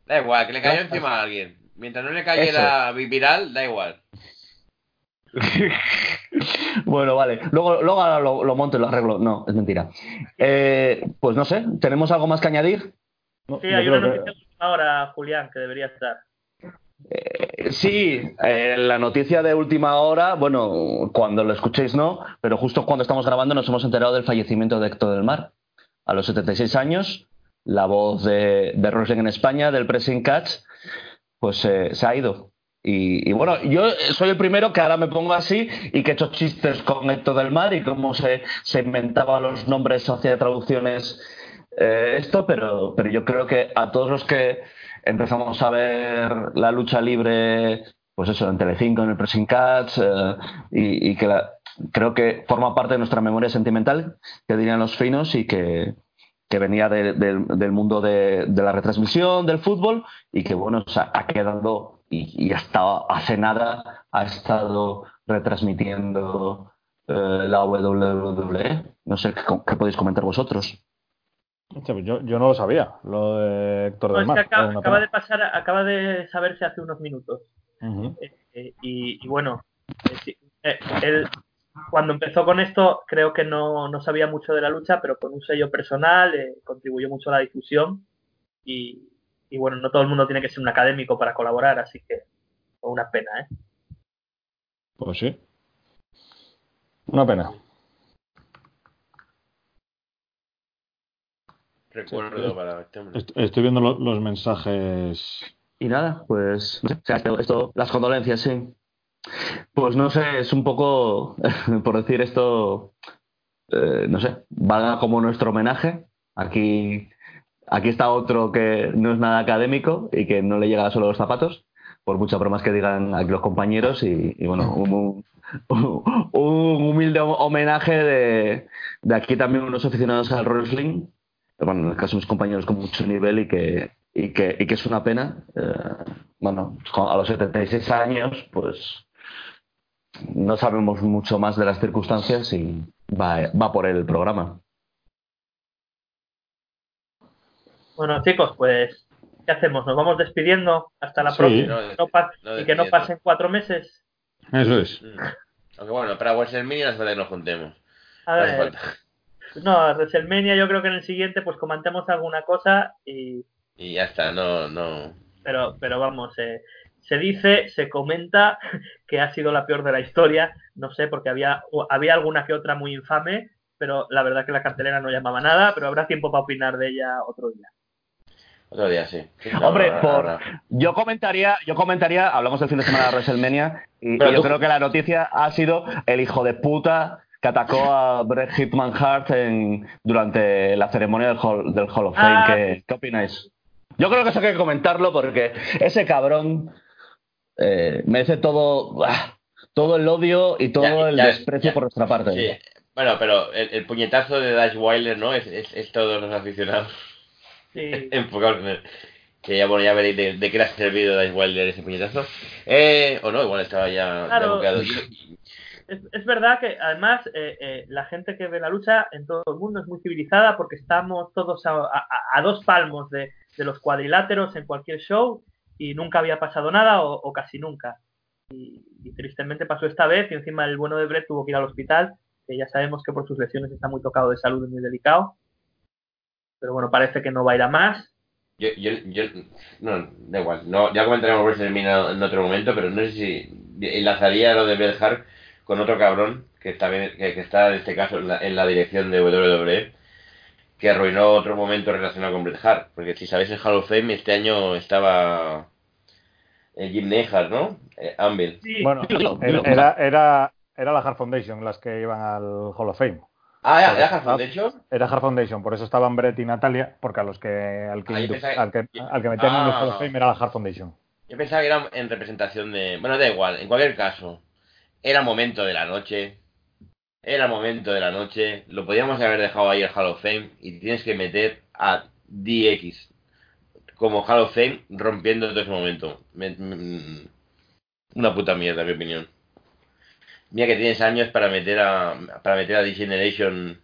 S4: Da igual, que le cayó encima a alguien. Mientras no le cayera viral, da igual. [laughs]
S1: Bueno, vale. Luego, luego ahora lo, lo monto y lo arreglo. No, es mentira. Eh, pues no sé, ¿tenemos algo más que añadir?
S3: No,
S2: Sí, hay una
S3: que-
S2: noticia de última hora, Julián, que debería estar.
S1: Eh, Sí, eh, la noticia de última hora, bueno, cuando lo escuchéis no, pero justo cuando estamos grabando nos hemos enterado del fallecimiento de Héctor del Mar. A los 76 años, la voz de, de wrestling en España, del Pressing Catch, pues eh, se ha ido. Y, bueno, yo soy el primero que ahora me pongo así y que he hecho chistes con Héctor del Mar y cómo se, se inventaba los nombres, hacía traducciones eh, esto, pero, pero yo creo que a todos los que empezamos a ver la lucha libre, pues eso, en Telecinco, en el Pressing Catch, eh, y, que la- creo que forma parte de nuestra memoria sentimental, que dirían los finos, y que, que venía de- del- mundo de, la retransmisión, del fútbol, y que bueno, o ha quedado, y, y hasta hace nada ha estado retransmitiendo eh, la WWE. No sé, ¿qué, qué podéis comentar vosotros?
S3: Pues Yo, yo no lo sabía, lo de Héctor
S2: No,
S3: del
S2: es que
S3: Mar.
S2: acaba, de pasar, acaba de saberse hace unos minutos. Eh, eh, y, y bueno, eh, él cuando empezó con esto creo que no, no sabía mucho de la lucha, pero con un sello personal contribuyó mucho a la difusión y, y bueno, no todo el mundo tiene que ser un académico para colaborar, así que fue una pena, ¿eh?
S3: Pues sí. Una pena.
S4: Recuerdo para este
S3: Estoy viendo lo- los mensajes.
S1: Y nada, pues no sé, o sea, esto, esto- las condolencias, sí. Pues no sé, es un poco, [laughs] por decir esto, eh, no sé, valga como nuestro homenaje. Aquí, aquí está otro que no es nada académico y que no le llega solo a los zapatos, por muchas bromas que digan aquí los compañeros y, y bueno, [laughs] un, un- un humilde homenaje de, de aquí también unos aficionados al wrestling, bueno, en el caso de mis compañeros con mucho nivel y que, y que, y que es una pena. eh, bueno, a los 76 años, pues no sabemos mucho más de las circunstancias y va, va por el programa.
S2: Bueno, chicos, pues, ¿qué hacemos? ¿Nos vamos despidiendo hasta la
S3: Sí.
S2: próxima?
S4: No,
S2: No pa-
S4: no
S2: y que no pasen cuatro meses.
S3: Eso es.
S4: Mm. Aunque bueno, para no hace falta que nos juntemos.
S2: A ver. No, WrestleMania yo creo que en el siguiente pues comentemos alguna cosa y
S4: Y ya está, no, no.
S2: pero pero vamos, eh, se dice, se comenta [laughs] que ha sido la peor de la historia. No sé, porque había, había alguna que otra muy infame, pero la verdad que la cartelera no llamaba nada, pero habrá tiempo para opinar de ella otro día.
S4: Otro día, sí.
S1: Hombre, por, yo comentaría, yo comentaría, hablamos del fin de semana de WrestleMania, y, yo creo que la noticia ha sido el hijo de puta que atacó a Bret Hitman Hart en, durante la ceremonia del Hall, del Hall of Fame.
S2: Ah,
S1: ¿Qué, qué opináis? Yo creo que eso hay que comentarlo porque ese cabrón eh, merece todo, ah, todo el odio y todo
S4: Ya,
S1: el
S4: ya,
S1: desprecio
S4: ya.
S1: por nuestra parte.
S4: Sí. Bueno, pero el, el puñetazo de Dash Wilder, ¿no? Es, es, es todos los aficionados
S2: Sí. [laughs]
S4: enfocados en el. Que ya, bueno, ya veréis de, de qué le ha servido Dash Wilder ese puñetazo. Eh, o no, igual estaba ya, ya
S2: Claro.
S4: buqueado.
S2: Es, verdad que además eh, eh, la gente que ve la lucha en todo el mundo es muy civilizada porque estamos todos a, a- a dos palmos de, de los cuadriláteros en cualquier show y nunca había pasado nada o, casi nunca. Y, tristemente pasó esta vez y encima el bueno de Brett tuvo que ir al hospital, que ya sabemos que por sus lesiones está muy tocado de salud y muy delicado. Pero bueno, parece que no va a ir a más.
S4: Yo, yo, yo, no, da igual, no, ya comentaremos en otro momento, pero no sé si enlazaría lo de Bret Hart con otro cabrón que está, bien- que, que está en este caso en la, en la dirección de WWE, que arruinó otro momento relacionado con Bret Hart, porque si sabéis en Hall of Fame este año estaba eh, Jim Neidhart, ¿no? Eh, Anvil.
S2: Sí,
S3: Bueno, era, era, era, la Hart Foundation las que iban al Hall of Fame.
S4: Ah, ¿era, era Hart
S3: estaba-
S4: Foundation?
S3: Era Hart Foundation, por eso estaban Brett y Natalia, porque a los que al que,
S4: Ah, pensaba-
S3: al que, al que metían en el
S4: Ah.
S3: Hall of Fame era la Hart Foundation.
S4: Yo pensaba que era en representación de... Bueno, da igual, en cualquier caso, era momento de la noche, era momento de la noche, lo podíamos haber dejado ahí el Hall of Fame y tienes que meter a DX como Hall of Fame rompiendo todo ese momento. Me- me- una puta mierda, en mi opinión. Mira que tienes años para meter a para meter a D-Generation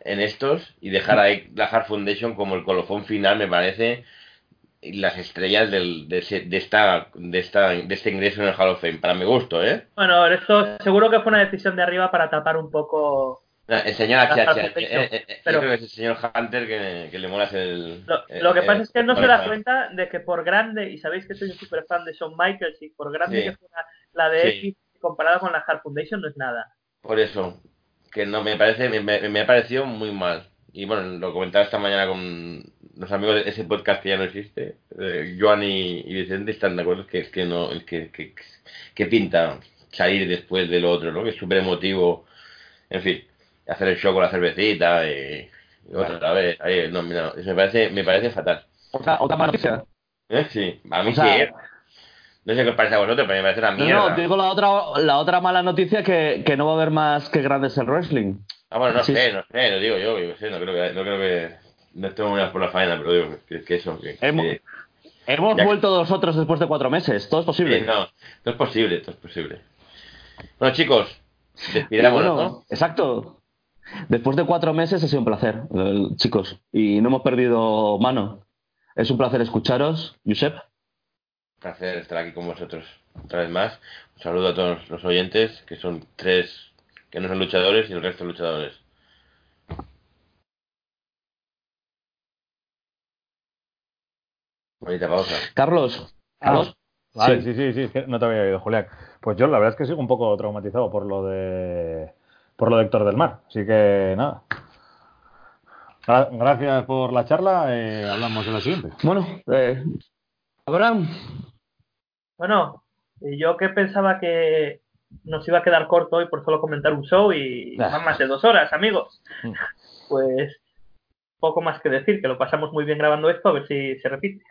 S4: en estos y dejar la Hard Foundation como el colofón final, me parece, las estrellas del, de, de esta de esta de este ingreso en el Hall of Fame para mi gusto eh
S2: Bueno, esto seguro que fue una decisión de arriba para tapar un poco
S4: el señor eh, eh, eh,
S2: pero-
S4: yo creo que es el señor Hunter que, que le mola el
S2: Lo,
S4: eh,
S2: lo que
S4: eh,
S2: pasa es que él no se da cuenta de que por grande, y sabéis que soy un super fan de Shawn Michaels, y por grande
S4: Sí.
S2: que fuera la de
S4: Sí.
S2: X comparada con la Hard Foundation no es nada.
S4: por eso que no me parece me, me, me ha parecido muy mal y bueno lo comentaba esta mañana con los amigos de ese podcast que ya no existe eh, Joan y, y Vicente están de acuerdo que es que no es que, que, que pinta salir después de lo otro no que es súper emotivo en fin hacer el show con la cervecita y, y otra vez ahí, no, mira, eso me parece me parece fatal
S1: Otra, otra mala noticia.
S4: ¿Eh? sí a mí
S1: O sea,
S4: sí ¿eh? no sé qué os parece a vosotros pero me parece una mierda
S1: no, te digo la otra, la otra mala noticia que, que no va a haber más que grandes el wrestling.
S4: Ah, bueno, no
S1: Sí.
S4: sé, no sé, lo digo yo, yo sé, no creo que, no creo que, no tengo muy por la faena, pero digo que, que eso, que,
S1: Hemos, hemos
S4: que-
S1: vuelto nosotros después de cuatro meses. Todo es posible.
S4: sí, no, no es posible, no es posible. Bueno, chicos,
S1: Bueno,
S4: ¿no?
S1: Exacto. Después de cuatro meses ha sido un placer, eh, chicos. Y no hemos perdido mano. Es un placer escucharos, Josep.
S4: Un placer estar aquí con vosotros otra vez más. Un saludo a todos los oyentes, que son tres que no son luchadores y el resto luchadores. Bonita pausa.
S1: Carlos. Carlos.
S3: Vale,
S1: Sí.
S3: sí, sí, sí, es que no te había oído, Julián. Pues yo la verdad es que sigo un poco traumatizado por lo de por lo de Héctor del Mar. Así que nada. Gra- Gracias por la charla. eh, hablamos en la siguiente.
S1: Bueno, eh, Abraham.
S2: Bueno, yo que pensaba que nos iba a quedar corto hoy por solo comentar un show y
S1: Ah.
S2: van más de dos horas, amigos.
S3: Mm.
S2: Pues poco más que decir, que lo pasamos muy bien grabando esto, a ver si se repite.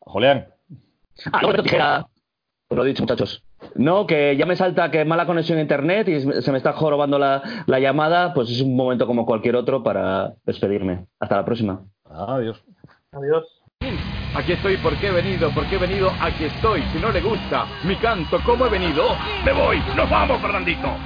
S3: Julián.
S1: Ah, no, tijera. Os lo he dicho, muchachos. No, que ya me salta que mala conexión a internet y se me está jorobando la, la llamada, pues es un momento como cualquier otro para despedirme. Hasta la próxima.
S3: Adiós.
S2: Adiós.
S5: Aquí estoy porque he venido, porque he venido, aquí estoy. Si no le gusta mi canto, ¿cómo he venido? Me voy, nos vamos, Fernandito.